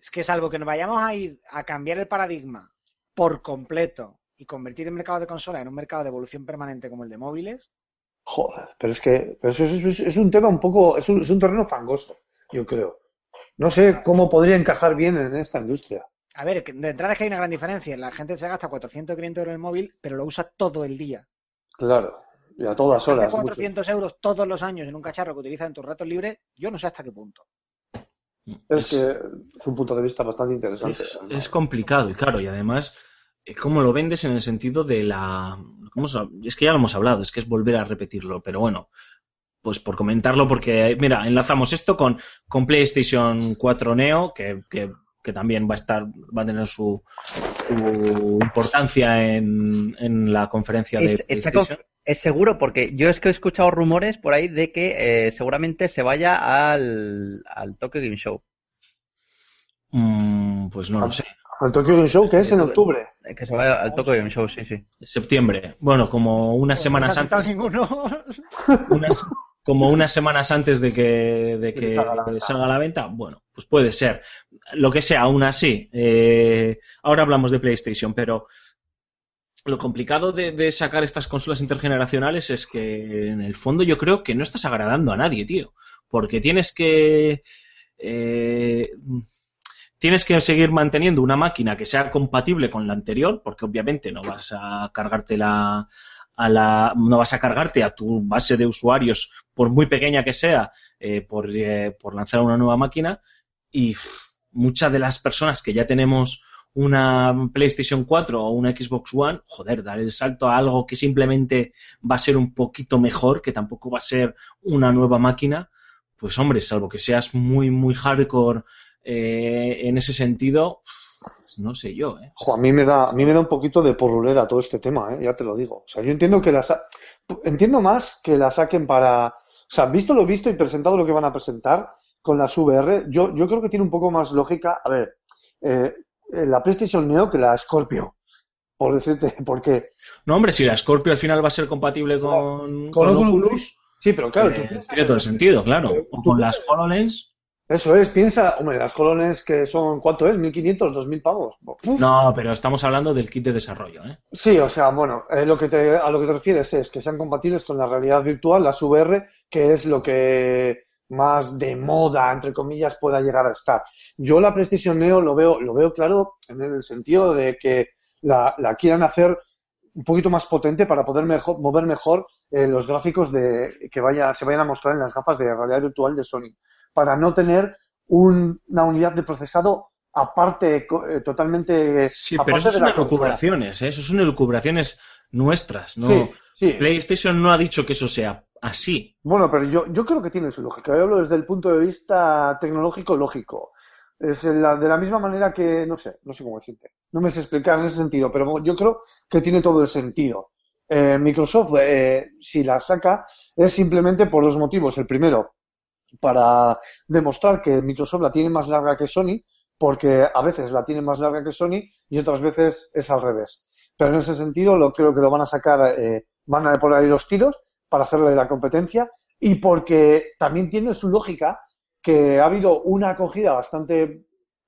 Es que salvo que nos vayamos a ir a cambiar el paradigma por completo y convertir el mercado de consola en un mercado de evolución permanente como el de móviles. Joder, pero es que pero es, es, es, un tema un poco, es un, es un terreno fangoso, yo creo. No sé cómo podría encajar bien en esta industria. A ver, de entrada es que hay una gran diferencia. La gente se gasta 400 500 euros en el móvil, pero lo usa todo el día. Claro, y a todas horas. 400 mucho. euros todos los años en un cacharro que utilizas en tus ratos libres, yo no sé hasta qué punto. Es, que es un punto de vista bastante interesante. Es, es complicado, y claro, y además, eh, ¿cómo lo vendes en el sentido de la. ¿cómo se, es que ya lo hemos hablado, es que es volver a repetirlo, pero bueno, pues por comentarlo, porque, mira, enlazamos esto con, con PlayStation 4 Neo, que, que, que, también va a estar, va a tener su, su importancia en, en, la conferencia de es, PlayStation. Es seguro, porque yo es que he escuchado rumores por ahí de que eh, seguramente se vaya al, al Tokyo Game Show. Mm, pues no lo sé. ¿Al Tokyo Game Show que es en octubre? Que se vaya al Tokyo Game Show, sí, sí. Septiembre. Bueno, como unas Pues semanas no antes. ninguno. unas, como unas semanas antes de que, de que salga, la salga a la venta, bueno, pues puede ser. Lo que sea, aún así. Eh, ahora hablamos de PlayStation, pero lo complicado de, sacar estas consolas intergeneracionales es que en el fondo yo creo que no estás agradando a nadie, tío. Porque tienes que. Eh, tienes que seguir manteniendo una máquina que sea compatible con la anterior, porque obviamente no vas a cargarte la, a la, no vas a cargarte a tu base de usuarios, por muy pequeña que sea, eh, por, eh, por lanzar una nueva máquina. Y muchas de las personas que ya tenemos una PlayStation 4 o una Xbox One, joder, dar el salto a algo que simplemente va a ser un poquito mejor, que tampoco va a ser una nueva máquina, pues hombre, salvo que seas muy, muy hardcore eh, en ese sentido, pues no sé yo, ¿eh? A mí me da, a mí me da un poquito de porrulera todo este tema, ¿eh? ya te lo digo. O sea, yo entiendo que la entiendo más que la saquen para, o sea, visto lo visto y presentado lo que van a presentar con las VR, yo, yo creo que tiene un poco más lógica, a ver, eh, la PlayStation Neo que la Scorpio, por decirte, porque No, hombre, si la Scorpio al final va a ser compatible con, con con Oculus, Oculus, sí, pero claro, eh, tú tiene todo el sentido, claro. Eh, O con las HoloLens. eso es, piensa, hombre, las colones que son, ¿cuánto es? ¿1500, 2000 pavos? Uf. No, pero estamos hablando del kit de desarrollo, ¿eh? Sí, o sea, bueno, eh, lo que te, a lo que te refieres es que sean compatibles con la realidad virtual, las VR, que es lo que más de moda, entre comillas, pueda llegar a estar. Yo la PlayStation Neo lo veo, lo veo claro en el sentido de que la, la quieran hacer un poquito más potente para poder mejor, mover mejor eh, los gráficos de, que vaya, se vayan a mostrar en las gafas de realidad virtual de Sony, para no tener un- una unidad de procesado aparte, eh, totalmente Sí, aparte pero eso de son la elucubraciones, ¿eh? Eso son elucubraciones nuestras, ¿no? Sí, sí. PlayStation no ha dicho que eso sea así. Bueno, pero yo, yo creo que tiene su lógica. Yo hablo desde el punto de vista tecnológico lógico. Es la- de la misma manera que, no sé, no sé cómo decirte. No me sé explicar en ese sentido, pero yo creo que tiene todo el sentido. Eh, Microsoft, eh, si la saca, es simplemente por dos motivos. El primero, para demostrar que Microsoft la tiene más larga que Sony, porque a veces la tiene más larga que Sony y otras veces es al revés. Pero en ese sentido, lo creo que lo van a sacar, eh, van a por ahí los tiros para hacerle la competencia y porque también tiene su lógica que ha habido una acogida bastante,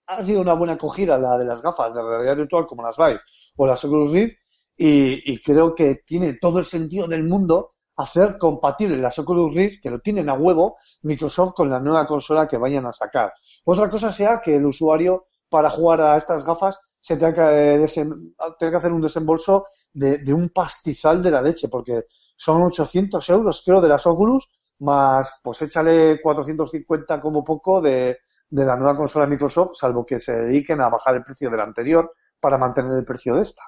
ha sido una buena acogida la de las gafas de realidad virtual como las Vive o las Oculus Rift y, y creo que tiene todo el sentido del mundo hacer compatible las Oculus Rift, que lo tienen a huevo, Microsoft con la nueva consola que vayan a sacar. Otra cosa sea que el usuario para jugar a estas gafas se tenga que, eh, tenga que hacer un desembolso de, de un pastizal de la leche, porque son 800 euros, creo, de las Oculus, más, pues échale 450 como poco de, de la nueva consola de Microsoft, salvo que se dediquen a bajar el precio de la anterior para mantener el precio de esta.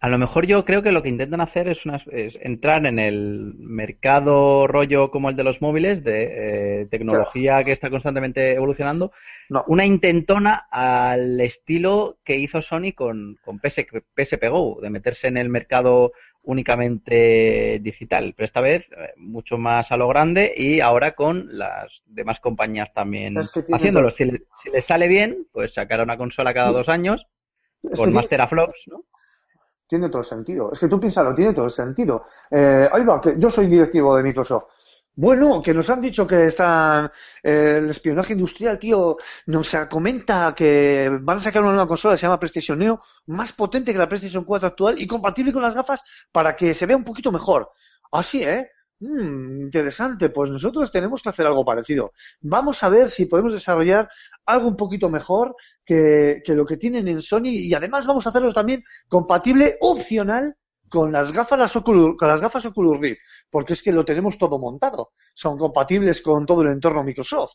A lo mejor yo creo que lo que intentan hacer es, una- es entrar en el mercado rollo como el de los móviles, de eh, tecnología que está constantemente evolucionando, No. una intentona al estilo que hizo Sony con, con PS, PSP Go, de meterse en el mercado únicamente digital, pero esta vez eh, mucho más a lo grande y ahora con las demás compañías también Es que tiene haciéndolo. Si le, si le sale bien, pues sacar una consola cada dos años Es con más teraflops, ¿no? Tiene todo el sentido. Es que tú piénsalo, tiene todo el sentido. Eh, ahí va, que yo soy directivo de Microsoft. Bueno, que nos han dicho que están eh, el espionaje industrial, tío, nos comenta que van a sacar una nueva consola que se llama PlayStation Neo, más potente que la PlayStation 4 actual y compatible con las gafas para que se vea un poquito mejor. Así, ¿eh? Mm, interesante, pues nosotros tenemos que hacer algo parecido. Vamos a ver si podemos desarrollar algo un poquito mejor que, lo que tienen en Sony y además vamos a hacerlo también compatible opcional con las gafas las Oculus, con las gafas Oculus Rift, porque es que lo tenemos todo montado. Son compatibles con todo el entorno Microsoft.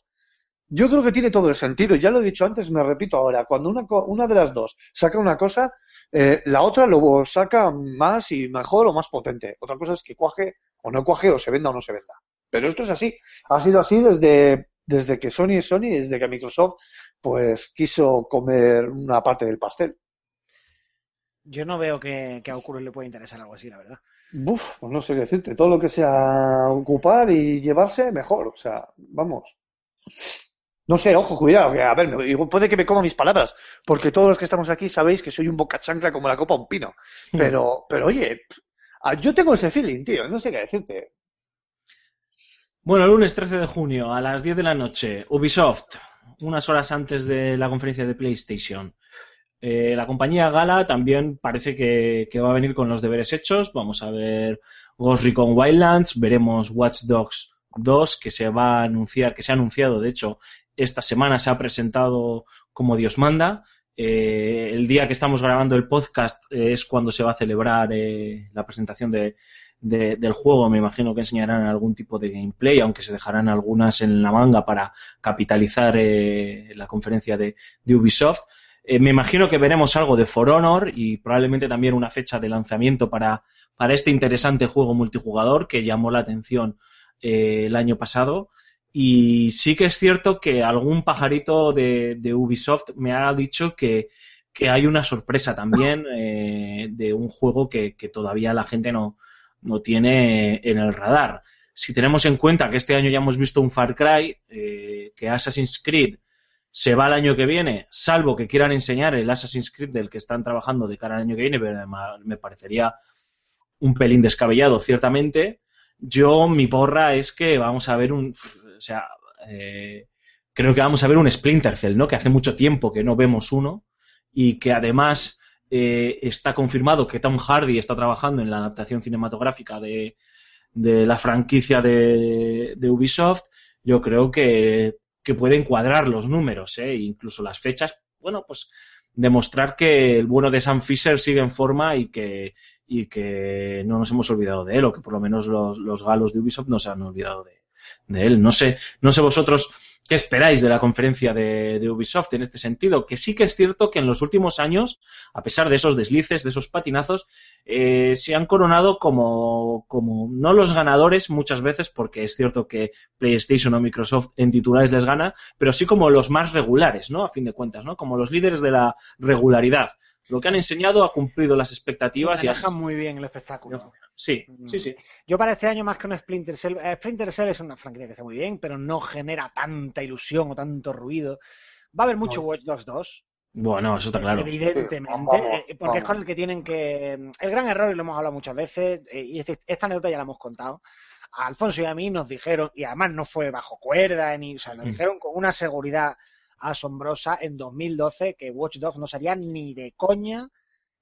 Yo creo que tiene todo el sentido. Ya lo he dicho antes, me repito ahora. Cuando una, una de las dos saca una cosa, eh, la otra lo saca más y mejor o más potente. Otra cosa es que cuaje o no cuaje o se venda o no se venda. Pero esto es así. Ha sido así desde, desde que Sony es Sony, desde que Microsoft pues quiso comer una parte del pastel. Yo no veo que, que a Oculus le pueda interesar algo así, la verdad. Buf, pues no sé qué decirte. Todo lo que sea ocupar y llevarse, mejor. O sea, vamos. No sé, ojo, cuidado, que a ver, puede que me coma mis palabras, porque todos los que estamos aquí sabéis que soy un boca chancla como la copa a un pino. Pero, pero oye, ah, yo tengo ese feeling, tío, no sé qué decirte. Bueno, lunes 13 de junio a las 10 de la noche, Ubisoft, unas horas antes de la conferencia de PlayStation. Eh, la compañía Gala también parece que va a venir con los deberes hechos. Vamos a ver Ghost Recon Wildlands, veremos Watch Dogs 2, que se va a anunciar, que se ha anunciado, de hecho, esta semana se ha presentado como Dios manda. Eh, el día que estamos grabando el podcast eh, es cuando se va a celebrar eh, la presentación de, de- del juego. Me imagino que enseñarán algún tipo de gameplay, aunque se dejarán algunas en la manga para capitalizar la conferencia de, Ubisoft. Me imagino que veremos algo de For Honor y probablemente también una fecha de lanzamiento para, este interesante juego multijugador que llamó la atención el año pasado. Y sí que es cierto que algún pajarito de, de Ubisoft me ha dicho que, que hay una sorpresa también eh, de un juego que, que todavía la gente no, no tiene en el radar. Si tenemos en cuenta que este año ya hemos visto un Far Cry, eh, que Assassin's Creed se va el año que viene, salvo que quieran enseñar el Assassin's Creed del que están trabajando de cara al año que viene, pero además me parecería un pelín descabellado, ciertamente. Yo, mi porra es que vamos a ver un. O sea, eh, creo que vamos a ver un Splinter Cell, ¿no? Que hace mucho tiempo que no vemos uno y que además eh, está confirmado que Tom Hardy está trabajando en la adaptación cinematográfica de, de la franquicia de, de Ubisoft. Yo creo que, que pueden cuadrar los números, ¿eh? incluso las fechas. Bueno, pues demostrar que el bueno de Sam Fisher sigue en forma y que, y que no nos hemos olvidado de él, o que por lo menos los, los galos de Ubisoft no se han olvidado de, de él. No sé, no sé vosotros qué esperáis de la conferencia de, Ubisoft en este sentido, que sí que es cierto que en los últimos años, a pesar de esos deslices, de esos patinazos, eh, se han coronado como, como no los ganadores muchas veces, porque es cierto que PlayStation o Microsoft en titulares les gana, pero sí como los más regulares, ¿no? A fin de cuentas, ¿no? Como los líderes de la regularidad. Lo que han enseñado ha cumplido las expectativas y ha... Manejan muy bien el espectáculo. Sí, sí, sí. Yo para este año más que un Splinter Cell, eh, Splinter Cell es una franquicia que está muy bien, pero no genera tanta ilusión o tanto ruido. Va a haber mucho Watch Dogs 2, Bueno, eso está claro. evidentemente, Sí, vamos, eh, porque es con el que tienen que... El gran error, y lo hemos hablado muchas veces, eh, y este- esta anécdota ya la hemos contado, a Alfonso y a mí nos dijeron, y además no fue bajo cuerda, ni, o sea, nos Mm. dijeron con una seguridad asombrosa en 2012 que Watch Dogs no sería ni de coña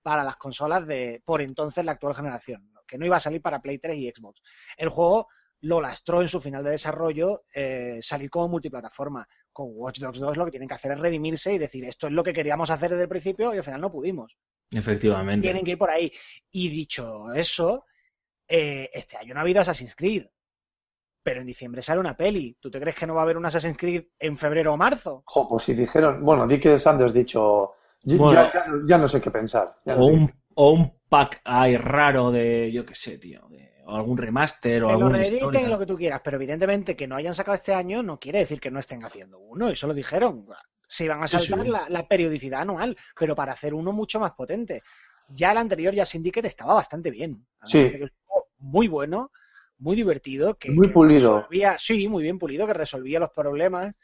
para las consolas de, por entonces, la actual generación, que no iba a salir para Play 3 y Xbox. El juego lo lastró en su final de desarrollo eh, salir como multiplataforma. Con Watch Dogs 2 lo que tienen que hacer es redimirse y decir esto es lo que queríamos hacer desde el principio y al final no pudimos. Efectivamente. Tienen que ir por ahí. Y dicho eso, eh, este año no ha habido Assassin's Creed. Pero en diciembre sale una peli. ¿Tú te crees que no va a haber un Assassin's Creed en febrero o marzo? Jo, pues si dijeron, bueno, di que Sanders dicho, ya, Bueno. ya- ya no sé qué pensar. ya no O sé un, o un pack ahí raro de, yo qué sé, tío, de, o algún remaster o Que lo alguna reediten historia. lo que tú quieras, pero evidentemente que no hayan sacado este año no quiere decir que no estén haciendo uno, eso lo dijeron. Se iban a saltar sí. La, la periodicidad anual, pero para hacer uno mucho más potente. Ya el anterior, ya Syndicate, estaba bastante bien. Sí. Además de que es un juego Muy bueno, muy divertido. Que, Muy que pulido. resolvía- sí, muy bien pulido, que resolvía los problemas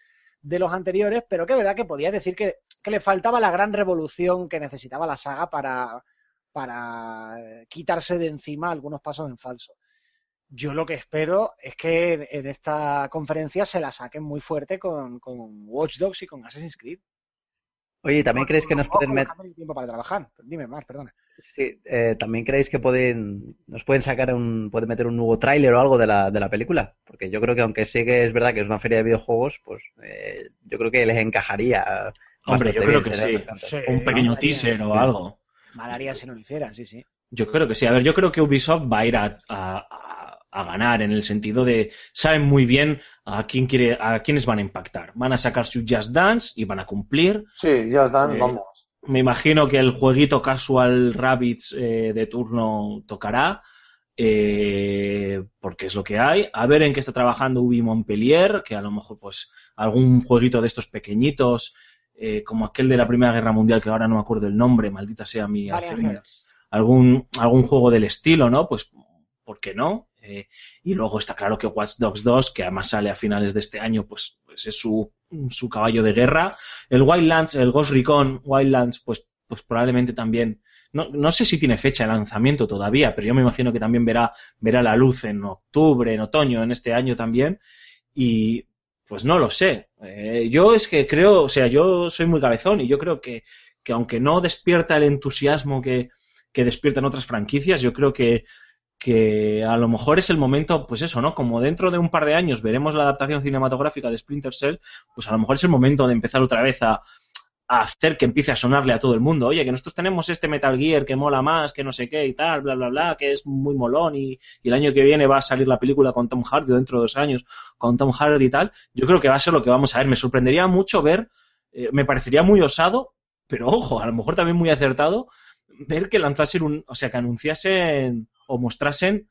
de los anteriores, pero que es verdad que podía decir que, que le faltaba la gran revolución que necesitaba la saga para, para quitarse de encima algunos pasos en falso. Yo lo que espero es que en- esta conferencia se la saquen muy fuerte con, con Watch Dogs y con Assassin's Creed. Oye, ¿también creéis que nos pueden meter... tiempo para trabajar. Dime más, perdona. Sí, eh, ¿también creéis que pueden, nos pueden sacar un, pueden meter un nuevo tráiler o algo de la, de la película? Porque yo creo que aunque sí que es verdad que es una feria de videojuegos, pues eh, yo creo que les encajaría. Hombre, yo creo que sí. un pequeño teaser sí. o algo. Malaria si no lo hicieran, sí, sí. Yo creo que sí. A ver, yo creo que Ubisoft va a ir a, a- a- ganar en el sentido de saben muy bien a quién quiere, a quiénes van a impactar. Van a sacar su Just Dance y van a cumplir. Sí, ya están, Eh, vamos. Me imagino que el jueguito casual Rabbits eh, de turno tocará. eh, porque es lo que hay. A ver en qué está trabajando Ubi Montpellier, que a lo mejor pues algún jueguito de estos pequeñitos, eh, como aquel de la Primera Guerra Mundial, que ahora no me acuerdo el nombre, maldita sea mi algún, algún juego del estilo, ¿no? Pues, ¿por qué no? Eh, y luego está claro que Watch Dogs 2, que además sale a finales de este año, pues, pues es su, su caballo de guerra. El Wildlands, el Ghost Recon Wildlands, pues, pues probablemente también. No, no sé si tiene fecha de lanzamiento todavía, pero yo me imagino que también verá, verá la luz en octubre, en otoño, en este año también. Y pues no lo sé. Eh, yo es que creo, o sea, yo soy muy cabezón y yo creo que, que aunque no despierta el entusiasmo que, que despiertan otras franquicias, yo creo que, que a lo mejor es el momento, pues eso, ¿no? Como dentro de un par de años veremos la adaptación cinematográfica de Splinter Cell, pues a lo mejor es el momento de empezar otra vez a, hacer que empiece a sonarle a todo el mundo. Oye, que nosotros tenemos este Metal Gear que mola más, que no sé qué y tal, bla, bla, bla, que es muy molón y, y el año que viene va a salir la película con Tom Hardy, dentro de dos años con Tom Hardy y tal. Yo creo que va a ser lo que vamos a ver. Me sorprendería mucho ver, eh, me parecería muy osado, pero ojo, a lo mejor también muy acertado, ver que lanzasen un, o sea, que anunciasen o mostrasen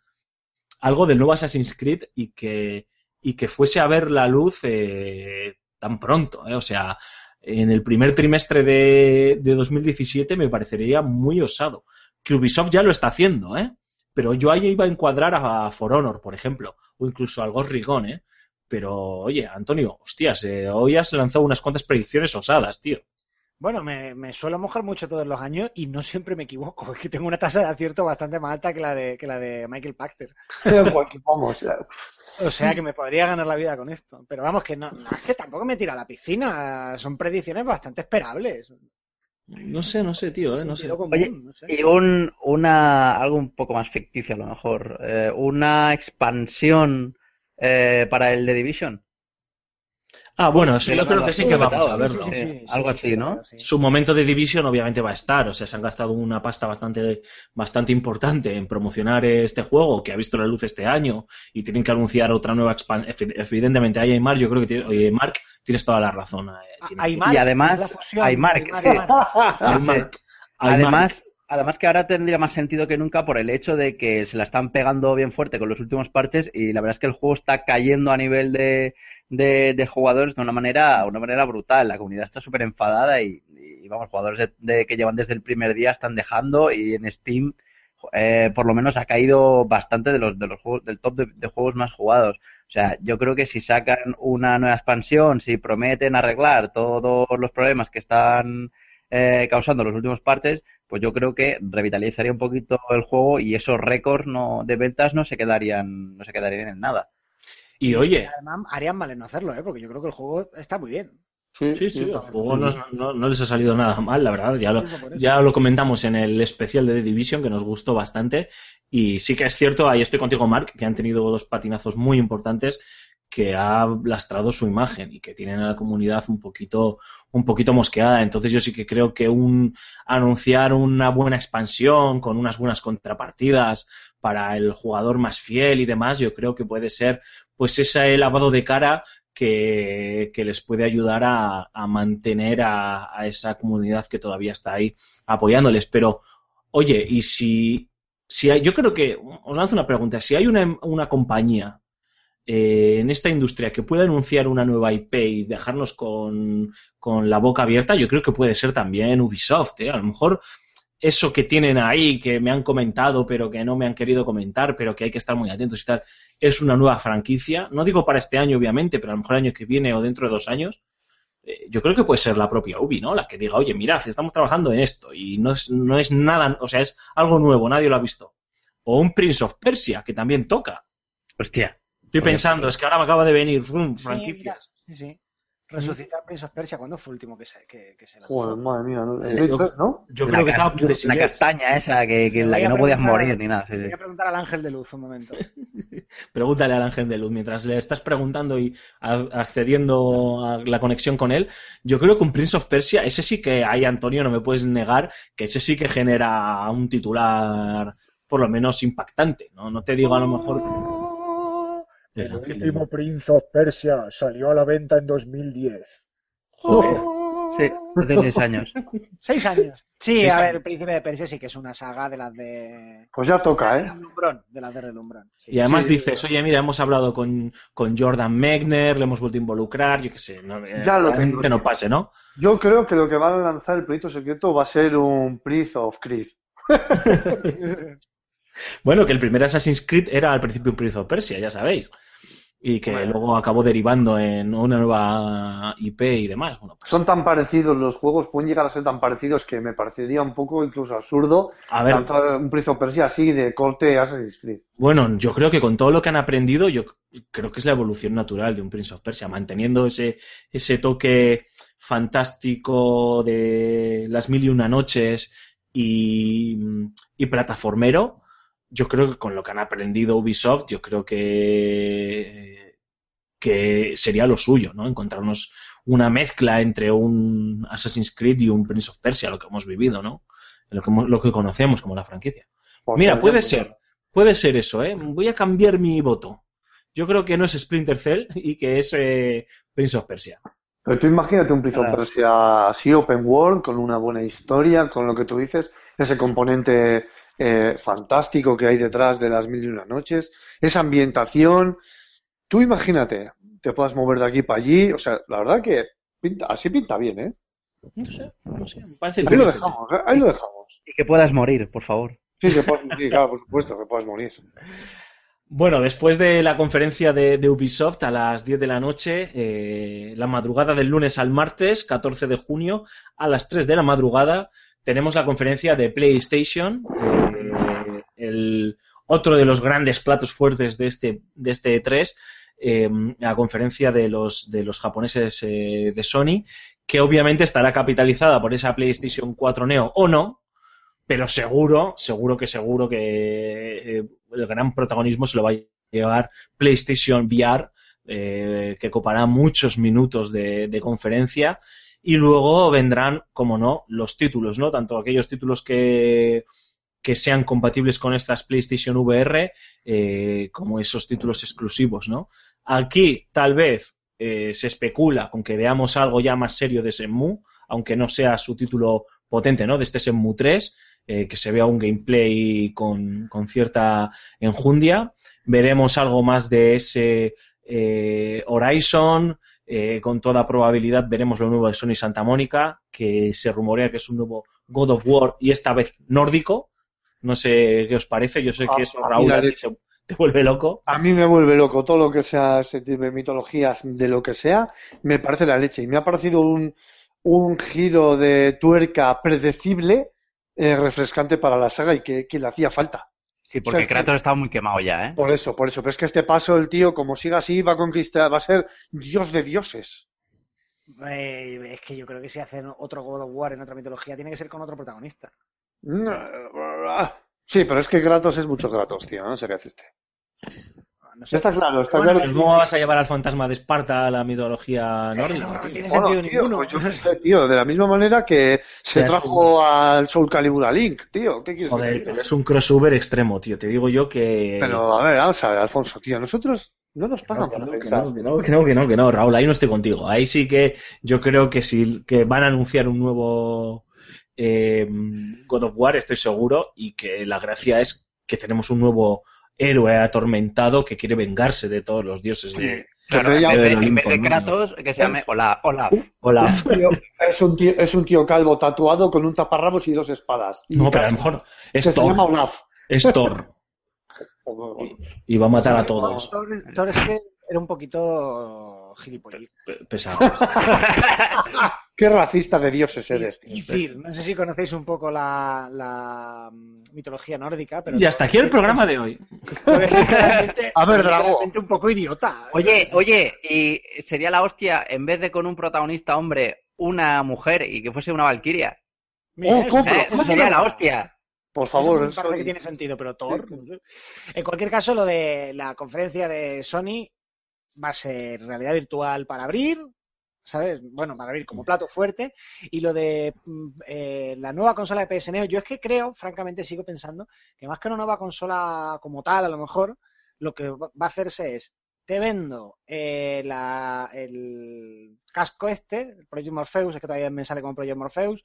algo del nuevo Assassin's Creed y que, y que fuese a ver la luz eh, tan pronto, ¿eh? o sea, en el primer trimestre de, de 2017 me parecería muy osado. Que Ubisoft ya lo está haciendo, ¿eh? Pero yo ahí iba a encuadrar a For Honor, por ejemplo, o incluso al Ghost Recon, ¿eh? Pero, oye, Antonio, hostias, eh, hoy has lanzado unas cuantas predicciones osadas, tío. Bueno, me, me suelo mojar mucho todos los años y no siempre me equivoco. Es que tengo una tasa de acierto bastante más alta que la de, que la de Michael. Vamos, eh, O sea que me podría ganar la vida con esto. Pero vamos, que no, no, es que tampoco me tira a la piscina. Son predicciones bastante esperables. No sé, no sé, tío, ¿eh? No sé. Sentido común, Oye, no sé. y un, una, algo un poco más ficticio a lo mejor, eh, una expansión eh, para el The Division. Ah, bueno, eso Sí, yo creo que sí que vamos a sí, verlo. sí, sí. algo así, ¿no? Su momento de Division obviamente va a estar, o sea, se han gastado una pasta bastante, bastante importante en promocionar este juego que ha visto la luz este año y tienen que anunciar otra nueva expansión. Evidentemente, ahí Aymar, yo creo que tiene- Mark, tienes toda la razón. eh. Aymar, Y además, Aymar, sí. Además, además que ahora tendría más sentido que nunca por el hecho de que se la están pegando bien fuerte con los últimos parches y la verdad es que el juego está cayendo a nivel de, de, jugadores de una manera, una manera brutal. La comunidad está súper enfadada y, y, vamos, jugadores de, que llevan desde el primer día están dejando y en Steam eh, por lo menos ha caído bastante de los, de los juegos, del top de, de juegos más jugados. O sea, yo creo que si sacan una nueva expansión, si prometen arreglar todos los problemas que están eh, causando los últimos parches, pues yo creo que revitalizaría un poquito el juego y esos récords no, de ventas no se quedarían, no se quedarían en nada. Y oye, Además, harían mal en no hacerlo, ¿eh? porque yo creo que el juego está muy bien. Sí, sí, sí, el juego no, no- no les ha salido nada mal, la verdad. Ya lo, ya lo comentamos en el especial de The Division, que nos gustó bastante. Y sí que es cierto, ahí estoy contigo, Mark, que han tenido dos patinazos muy importantes que ha lastrado su imagen y que tienen a la comunidad un poquito, un poquito mosqueada. Entonces yo sí que creo que un anunciar una buena expansión con unas buenas contrapartidas para el jugador más fiel y demás, yo creo que puede ser pues ese lavado de cara que, que les puede ayudar a, a mantener a, a esa comunidad que todavía está ahí apoyándoles. Pero, oye, y si, si hay, yo creo que, os lanzo una pregunta, si hay una, una compañía eh, en esta industria que pueda anunciar una nueva IP y dejarnos con, con la boca abierta, yo creo que puede ser también Ubisoft. ¿eh? A lo mejor eso que tienen ahí, que me han comentado, pero que no me han querido comentar, pero que hay que estar muy atentos y tal, es una nueva franquicia. No digo para este año, obviamente, pero a lo mejor el año que viene o dentro de dos años. eh, Yo creo que puede ser la propia Ubi, ¿no? La que diga, oye, mirad, estamos trabajando en esto y no es, no es nada, o sea, es algo nuevo, nadie lo ha visto. O un Prince of Persia, que también toca. Hostia. Estoy pensando, es que ahora me acaba de venir rum, franquicias. Sí, sí. Resucitar Prince of Persia, ¿cuándo fue el último que se, que, que se lanzó? Joder, madre mía, ¿no? Yo- ¿no? Yo La creo que estaba de La castaña esa, que, que la que a no podías morir ni nada. sí, sí. Voy a preguntar al ángel de luz un momento. Pregúntale al ángel de luz mientras le estás preguntando y accediendo a la conexión con él. Yo creo que un Prince of Persia, ese sí que hay, Antonio, no me puedes negar que ese sí que genera un titular por lo menos impactante. No, no te digo a lo mejor. El El ángel de último. Prince of Persia salió a la venta en 2010. Joder. Sí, hace seis años. Seis años. Sí, Seis a ver, años. el Príncipe de Persia sí que es una saga de las de... Pues ya toca, ¿eh? Relumbrón, de las de Relumbrón. sí. Y además Sí. dices, oye, mira, hemos hablado con, con Jordan Megner, le hemos vuelto a involucrar, yo qué sé, no, eh, Ya lo realmente tengo. no pase, ¿no? Yo creo que lo que van a lanzar el proyecto secreto va a ser un Prince of Creed. Bueno, que el primer Assassin's Creed era al principio un Prince of Persia, ya sabéis. Y que Bueno. luego acabó derivando en una nueva IP y demás. Bueno, pues, Son tan parecidos los juegos, pueden llegar a ser tan parecidos que me parecería un poco incluso absurdo a ver, lanzar un Prince of Persia así de corte Assassin's Creed. bueno, yo creo que con todo lo que han aprendido, yo creo que es la evolución natural de un Prince of Persia, manteniendo ese, ese toque fantástico de las mil y una noches y, y plataformero. Yo creo que con lo que han aprendido Ubisoft, yo creo que, que sería lo suyo, ¿no? Encontrarnos una mezcla entre un Assassin's Creed y un Prince of Persia, lo que hemos vivido, ¿no? Lo que, lo que conocemos como la franquicia. Por Mira, puede ser, puede ser eso, ¿eh? Voy a cambiar mi voto. Yo creo que no es Splinter Cell y que es eh, Prince of Persia. Pero tú imagínate un Prince of. Persia así, open world, con una buena historia, con lo que tú dices, ese componente eh, fantástico que hay detrás de las mil y una noches, esa ambientación. Tú imagínate, te puedas mover de aquí para allí, o sea, la verdad que pinta, así pinta bien, ¿eh? No sé, no sé, me parece Ahí lo dejamos, ¿eh? ahí lo dejamos. Y que puedas morir, por favor. Sí, que puedas morir, claro, por supuesto, que puedas morir. Bueno, después de la conferencia de, de Ubisoft a las 10 de la noche, eh, la madrugada del lunes al martes, 14 de junio, a las 3 de la madrugada, tenemos la conferencia de PlayStation, eh, el otro de los grandes platos fuertes de este, de este E3, eh, la conferencia de los, de los japoneses eh, de Sony, que obviamente estará capitalizada por esa PlayStation 4 Neo o no, pero seguro, seguro que seguro que el gran protagonismo se lo va a llevar PlayStation VR, que copará muchos minutos de conferencia. Y luego vendrán, como no, los títulos, ¿no? Tanto aquellos títulos que, que sean compatibles con estas PlayStation VR, eh, como esos títulos exclusivos, ¿no? Aquí, tal vez, eh, se especula con que veamos algo ya más serio de Shenmue, aunque no sea su título potente, ¿no? De este Shenmue 3, eh, que se vea un gameplay con, con cierta enjundia. Veremos algo más de ese eh, Horizon. Eh, con toda probabilidad veremos lo nuevo de Sony Santa Mónica, que se rumorea que es un nuevo God of War y esta vez nórdico. No sé qué os parece. Yo sé Ah, que eso, a mí Raúl, a se- te vuelve loco. A mí me vuelve loco todo lo que sea ese tipo de mitologías, de lo que sea, me parece la leche. Y me ha parecido un, un giro de tuerca predecible, eh, refrescante para la saga y que, que le hacía falta. Sí, O sea, porque es que- Kratos estaba muy quemado ya, ¿eh? Por eso, por eso. Pero es que este paso, el tío, como siga así, va a conquistar, va a ser dios de dioses. Eh, es que yo creo que si hacen otro God of War en otra mitología, tiene que ser con otro protagonista. Sí, pero es que Kratos es mucho Kratos, tío, no sé qué decirte. No sé. Está claro, está Bueno, claro. ¿Cómo vas a llevar al fantasma de Esparta a la mitología nórdica? no tío? tiene Bueno, sentido tío, ninguno. pues yo qué sé, tío, de la misma manera que se trajo al Soul Calibur a Link, tío, ¿qué quieres Joder, pero es un crossover extremo, tío. Te digo yo que. Pero, a ver, vamos a ver, Alfonso, tío, nosotros no nos pagan No, que por no, que pensar. no, que no, que no, que no, que no, Raúl, ahí no estoy contigo. Ahí sí que yo creo que sí que van a anunciar un nuevo eh, God of War, estoy seguro, y que la gracia es que tenemos un nuevo héroe atormentado que quiere vengarse de todos los dioses de Claro, en ya- vez en vez de. Kratos, que se llame Olaf. Olaf. Olaf. Tío, es, un tío, es un tío calvo tatuado con un taparrabos y dos espadas. Y No, pero a lo mejor es que se llama Thor. Olaf. Es Thor. Y va a matar a todos. Thor, Thor es que era un poquito gilipollas. Pe- Pesado. Qué racista de dioses eres, tío. Y Fir, no sé si conocéis un poco la, la mm, mitología nórdica, pero... Y hasta aquí el programa de hoy. Es A ver, Drago. un poco idiota. Oye, oye, y sería la hostia, en vez de con un protagonista hombre, una mujer y que fuese una valquiria. Oh. ¿Eh? Eso sería la hostia. Por Eso favor, me parece soy- que tiene sentido, pero Thor. En cualquier caso, lo de la conferencia de Sony va a ser realidad virtual para abrir, ¿sabes? Bueno, para abrir como plato fuerte. Y lo de mm, eh, la nueva consola de PS Neo, yo es que creo, francamente, sigo pensando que más que una nueva consola como tal, a lo mejor, lo que va a hacerse es. Te vendo eh, la- el casco este, el Project Morpheus, es que todavía me sale como Project Morpheus,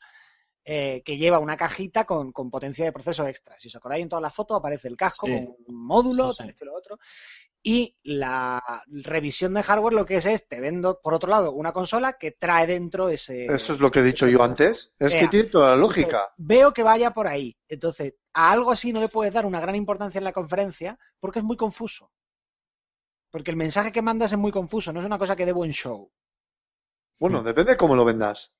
eh, que lleva una cajita con, con potencia de proceso extra. Si os acordáis en todas las fotos aparece el casco Sí. con un módulo, Sí, tal esto y lo otro. Y la revisión de hardware lo que es es, te vendo, por otro lado, una consola que trae dentro ese... Eso es lo que he dicho yo antes. Es que tiene toda la lógica. Veo que vaya por ahí. Entonces, a algo así no le puedes dar una gran importancia en la conferencia porque es muy confuso. Porque el mensaje que mandas es muy confuso, no es una cosa que dé buen show. Bueno, depende cómo lo vendas.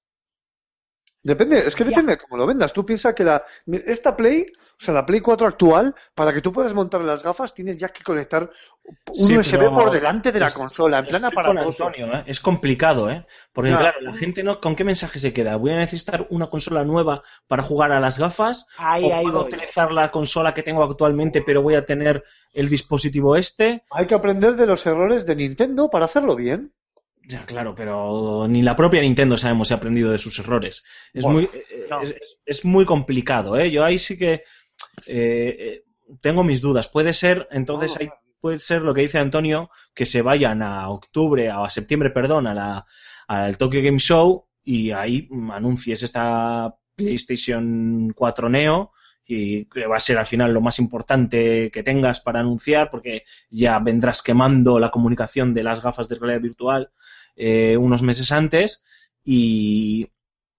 Depende, es que Ya. depende de cómo lo vendas. Tú piensas que la, esta Play, o sea, la Play 4 actual, para que tú puedas montar las gafas, tienes ya que conectar un Sí, USB por delante de la es- consola, en plan aparatoso. Antonio, ¿eh? Es complicado, ¿eh? Porque claro, la gente no, ¿con qué mensaje se queda? ¿Voy a necesitar una consola nueva para jugar a las gafas? Ahí, ¿O ahí puedo voy. utilizar la consola que tengo actualmente, pero voy a tener el dispositivo este? Hay que aprender de los errores de Nintendo para hacerlo bien. Ya, claro, pero ni la propia Nintendo sabemos si ha aprendido de sus errores. Es, Bueno, muy, no. es, es- es muy complicado, ¿eh? Yo ahí sí que eh, eh, tengo mis dudas. Puede ser, entonces, ahí puede ser lo que dice Antonio, que se vayan a octubre, a septiembre, perdón, a la, al Tokyo Game Show y ahí anuncies esta PlayStation 4 Neo y que va a ser al final lo más importante que tengas para anunciar porque ya vendrás quemando la comunicación de las gafas de realidad virtual eh, unos meses antes y,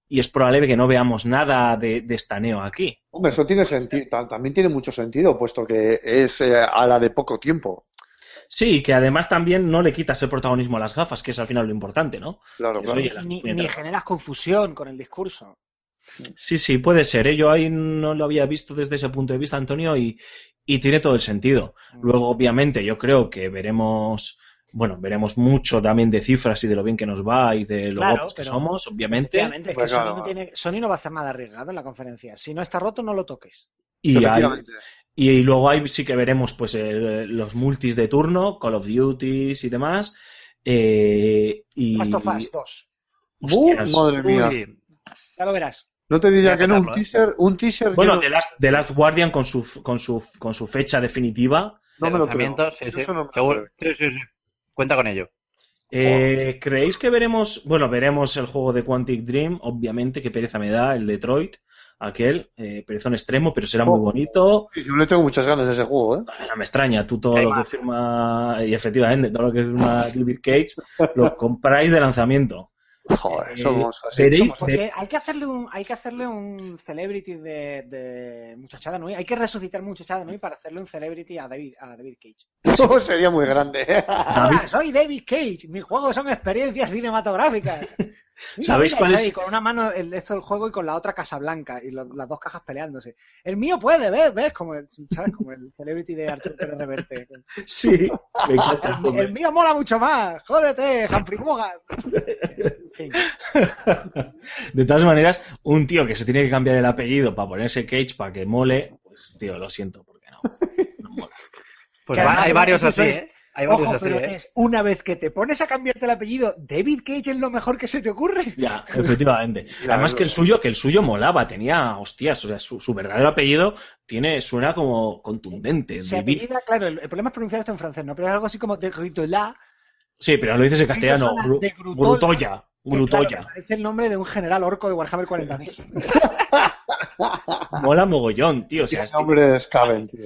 y es probable que no veamos nada de, de esta Neo aquí. Hombre, eso tiene sentido, también tiene mucho sentido, puesto que es eh, a la de poco tiempo. Sí, que además también no le quitas el protagonismo a las gafas, que es al final lo importante, ¿no? Claro, Que claro. oye, la- Ni, ni generas confusión con el discurso. Sí, sí, puede ser. ¿eh? Yo ahí no lo había visto desde ese punto de vista, Antonio, y, y tiene todo el sentido. Luego, obviamente, yo creo que veremos, bueno, veremos mucho también de cifras y de lo bien que nos va y de lo Claro, guapos que somos, obviamente. Efectivamente, es que Pues Sony, no tiene, Sony no va a hacer nada arriesgado en la conferencia. Si no está roto, no lo toques. Y, hay- Efectivamente. y luego ahí sí que veremos pues eh, los multis de turno, Call of Duties y demás. eh, y... Last of Us 2. Hostias. Madre mía. Uy, Ya lo verás. No te diría que no, un ¿eh? teaser, un teaser Bueno, The Last, The Last Guardian con su, con su, con su fecha definitiva. no, me lo creo. sí, sí. No me Seguro- creo. sí, sí, sí. Cuenta con ello. Eh, ¿Creéis que veremos, bueno, veremos el juego de Quantic Dream? Obviamente, que pereza me da, el Detroit, aquel, eh, perezón extremo, pero será muy Oh. bonito. Yo le tengo muchas ganas de ese juego, ¿eh? No me extraña, tú todo Hay lo que firma, y efectivamente, todo lo que firma David Cage, lo compráis de lanzamiento. Joder, Eh, somos así. somos- Porque hay que hacerle un, hay que hacerle un celebrity de, de Muchachada Nui. Hay que resucitar Muchachada Nui para hacerle un celebrity a David, a David Cage. Eso sería muy grande. ¿eh? David- Hola, soy David Cage. Mis juegos son experiencias cinematográficas. ¿Sabéis cuál es? Y con una mano el, esto del juego y con la otra Casa Blanca y lo- las dos cajas peleándose. El mío puede, ¿ves? ¿Ves? Como el, ¿sabes? Como el celebrity de Arthur Pérez Reverte. Sí, me encanta. El, el mío mola mucho más. Jódete, Humphrey Bogart. En fin. De todas maneras, un tío que se tiene que cambiar el apellido para ponerse Cage para que mole, pues tío, lo siento, porque no. no mola. Pues va- hay varios así, ¿eh? Hay varios Ojo, así, pero ¿eh? es una vez que te pones a cambiarte el apellido, David Cage es lo mejor que se te ocurre. Ya, efectivamente. Además que el suyo, que el suyo molaba, tenía, hostias, o sea, su, su verdadero apellido tiene, suena como contundente. Se David- apellida, claro, el, el problema es pronunciar esto en francés, ¿no? Pero es algo así como de Gritola. Sí, pero lo dices en castellano. Gru- de Grutolla. Grutoya. Grutoya. claro, parece el nombre de un general orco de Warhammer 40.000. Mola mogollón, tío. O sea, Qué este- nombres caben, tío.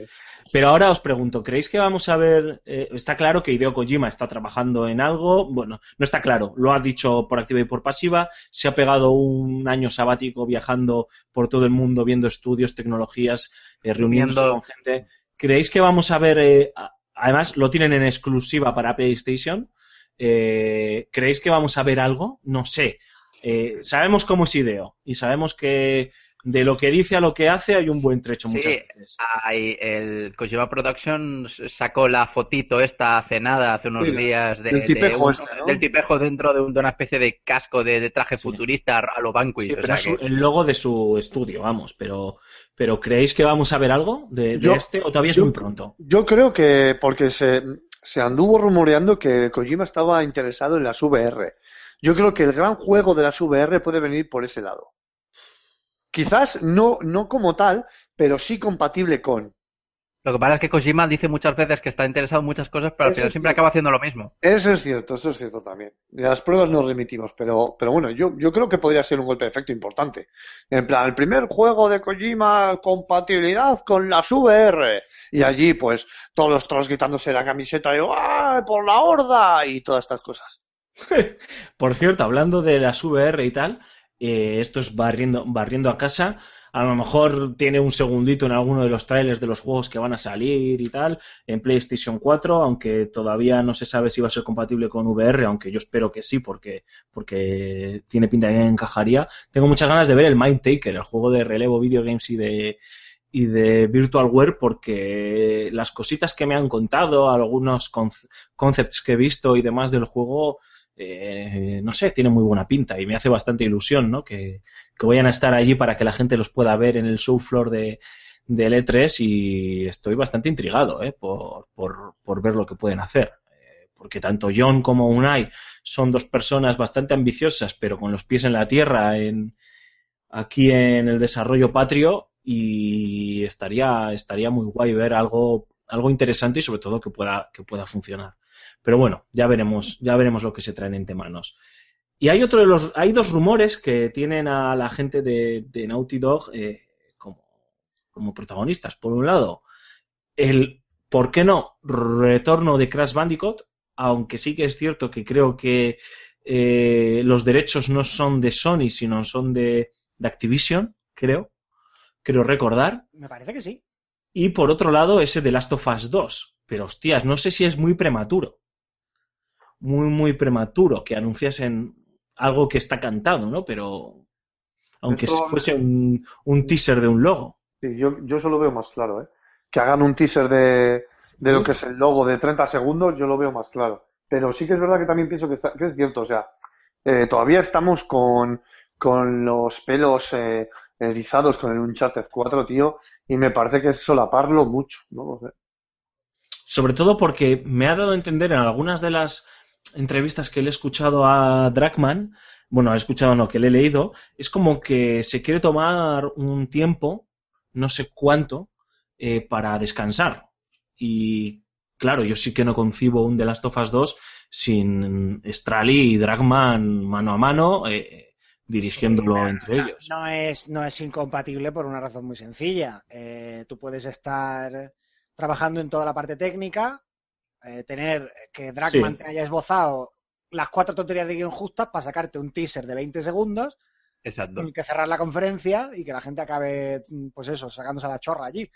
Pero ahora os pregunto, ¿creéis que vamos a ver? eh, está claro que Hideo Kojima está trabajando en algo. Bueno, no está claro. Lo ha dicho por activa y por pasiva. Se ha pegado un año sabático viajando por todo el mundo, viendo estudios, tecnologías, eh, reuniéndose Viendo- con gente. ¿Creéis que vamos a ver? eh, además, lo tienen en exclusiva para PlayStation. Eh, ¿Creéis que vamos a ver algo? No sé. Eh, sabemos cómo es Hideo y sabemos que de lo que dice a lo que hace hay un buen trecho Sí, muchas veces. Hay, el Kojima Productions sacó la fotito esta hace nada, hace unos Sí, días, de, del de tipejo un- este, ¿no? del tipejo dentro de, un- de una especie de casco de, de traje Sí. futurista a lo Vanquish. Sí, o pero sea que- el logo de su estudio, vamos, pero, pero ¿creéis que vamos a ver algo de, de Yo- este o todavía es yo- muy pronto? Yo creo que porque se, se anduvo rumoreando que Kojima estaba interesado en las VR. Yo creo que el gran juego de las VR puede venir por ese lado. Quizás no, no como tal, pero sí compatible con. Lo que pasa es que Kojima dice muchas veces que está interesado en muchas cosas, pero al Eso final siempre cierto. acaba haciendo lo mismo. Eso es cierto, eso es cierto también. De las pruebas nos remitimos, pero, pero bueno, yo, yo creo que podría ser un golpe de efecto importante. En plan, el primer juego de Kojima, compatibilidad con las VR. Y allí, pues, todos los trolls quitándose la camiseta y ¡ah! por la horda! Y todas estas cosas. Por cierto, hablando de las VR y tal, eh, esto es barriendo, barriendo a casa. A lo mejor tiene un segundito en alguno de los trailers de los juegos que van a salir y tal en PlayStation 4, aunque todavía no se sabe si va a ser compatible con VR, aunque yo espero que sí, porque, porque tiene pinta de que encajaría. Tengo muchas ganas de ver el Mind Taker, el juego de relevo video games y de, y de Virtualware porque las cositas que me han contado, algunos conce- concepts que he visto y demás del juego, eh, no sé, tiene muy buena pinta y me hace bastante ilusión, ¿no? Que, que vayan a estar allí para que la gente los pueda ver en el show floor de, del E3 y estoy bastante intrigado, ¿eh? Por, por, por ver lo que pueden hacer. Eh, Porque tanto John como Unai son dos personas bastante ambiciosas, pero con los pies en la tierra en, aquí en el desarrollo patrio y estaría, estaría muy guay ver algo, algo interesante y sobre todo que pueda, que pueda funcionar. Pero bueno, ya veremos, ya veremos lo que se traen entre manos. Y hay otro de los, hay dos rumores que tienen a la gente de, de Naughty Dog eh, como, como protagonistas. Por un lado, el, ¿por qué no? Retorno de Crash Bandicoot, aunque sí que es cierto que creo que eh, los derechos no son de Sony, sino son de, de Activision, creo, creo recordar. Me parece que sí. Y por otro lado, ese de Last of Us 2. Pero hostias, no sé si es muy prematuro. Muy, muy prematuro que anunciasen algo que está cantado, ¿no? Pero aunque Esto- fuese un, un teaser de un logo. Sí, yo, yo eso lo veo más claro, ¿eh? Que hagan un teaser de, de lo que es el logo de 30 segundos, yo lo veo más claro. Pero sí que es verdad que también pienso que, está- que es cierto, o sea, eh, todavía estamos con, con los pelos eh, erizados con el Uncharted 4, tío, y me parece que es solaparlo mucho, ¿no? Sobre todo porque me ha dado a entender en algunas de las entrevistas que le he escuchado a Dragman, bueno, he escuchado no, que le he leído, es como que se quiere tomar un tiempo, no sé cuánto, eh, para descansar. Y claro, yo sí que no concibo un The Last of Us 2 sin Strali y Dragman mano a mano, eh, dirigiéndolo entre ellos. No es, no es incompatible por una razón muy sencilla. Eh, tú puedes estar trabajando en toda la parte técnica, eh, tener que Dragman Sí. te haya esbozado las cuatro tonterías de guion justas para sacarte un teaser de 20 segundos, Exacto. con el que cerrar la conferencia y que la gente acabe, mm, pues eso, sacándose la chorra allí.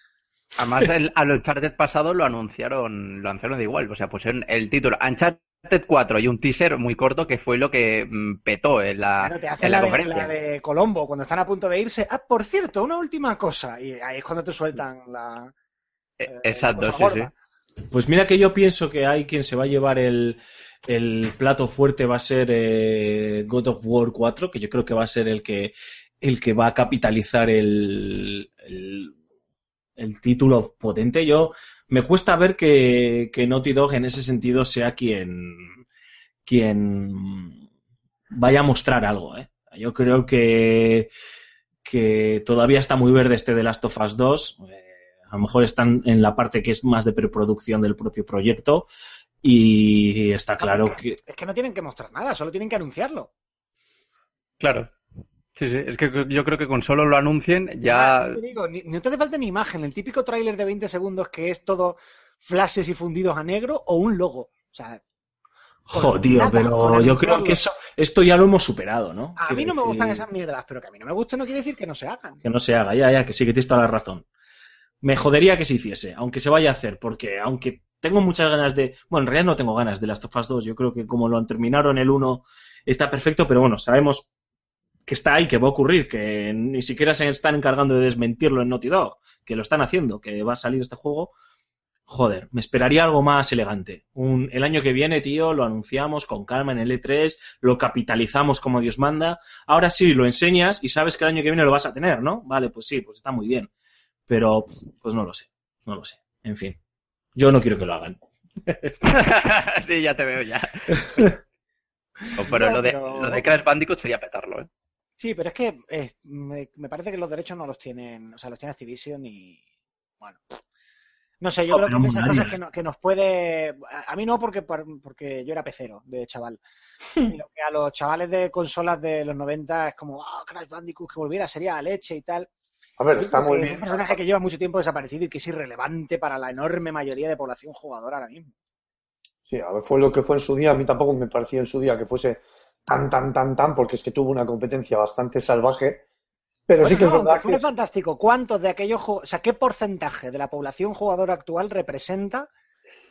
Además, el, al Uncharted pasado lo anunciaron, lo anunciaron de igual. O sea, pusieron el título Uncharted 4 y un teaser muy corto que fue lo que mm, petó en la, Claro, te hacen en la la, de, conferencia. la de Colombo cuando están a punto de irse. Ah, por cierto, una última cosa. Y ahí es cuando te sueltan la. Eh, eh, Exacto, la sí, sí. Pues mira que yo pienso que hay quien se va a llevar el, plato fuerte va a ser eh, God of War 4, que yo creo que va a ser el que, el que va a capitalizar el, el, el título potente. Yo me cuesta ver que, que Naughty Dog en ese sentido sea quien, quien vaya a mostrar algo. ¿eh? Yo creo que, que todavía está muy verde este de Last of Us 2. eh, a lo mejor están en la parte que es más de preproducción del propio proyecto y está claro que Es que no tienen que mostrar nada, solo tienen que anunciarlo. Claro. Sí, sí. Es que yo creo que con solo lo anuncien Ah, ya. sí te digo, ni- no te hace falta ni imagen, el típico tráiler de 20 segundos que es todo flashes y fundidos a negro o un logo. O sea, Jo, Con tío, nada, pero yo creo que eso, esto ya lo hemos superado, ¿no? a mí no me decir, gustan esas mierdas, pero que a mí no me guste no quiere decir que no se hagan. Que no se haga, ya, ya, que sí, que tienes toda la razón. Me jodería que se hiciese, aunque se vaya a hacer, porque aunque tengo muchas ganas de... Bueno, en realidad no tengo ganas de Last of Us 2, yo creo que como lo terminaron el 1 está perfecto, pero bueno, sabemos que está ahí, que va a ocurrir, que ni siquiera se están encargando de desmentirlo en Naughty Dog, que lo están haciendo, que va a salir este juego. Joder, me esperaría algo más elegante. Un, el año que viene, tío, lo anunciamos con calma en el E3, lo capitalizamos como Dios manda. Ahora sí, lo enseñas y sabes que el año que viene lo vas a tener, ¿no? Vale, pues sí, pues está muy bien. Pero, pues no lo sé, no lo sé. En fin, yo no quiero que lo hagan. sí, ya te veo ya. Pero, No, lo, de, pero- lo de Crash Bandicoot sería petarlo, ¿eh? Sí, pero es que eh, me, me parece que los derechos no los tienen, o sea, los tiene Activision y bueno. No sé, yo Oh, creo que pero es de esas cosas que, no- que nos puede... A, a mí no, porque, por- porque yo era pecero de chaval. Y lo que a los chavales de consolas de los 90 es como, ah, Crash Bandicoot que volviera, sería leche y tal. A ver, está muy que Es bien. un personaje que lleva mucho tiempo desaparecido y que es irrelevante para la enorme mayoría de población jugadora ahora mismo. Sí, a ver, fue lo que fue en su día. A mí tampoco me parecía en su día que fuese tan, tan, tan, tan, porque es que tuvo una competencia bastante salvaje. Pero sí que es verdad que... fantástico. ¿Cuántos de aquellos juegos, o sea, qué porcentaje de la población jugadora actual representa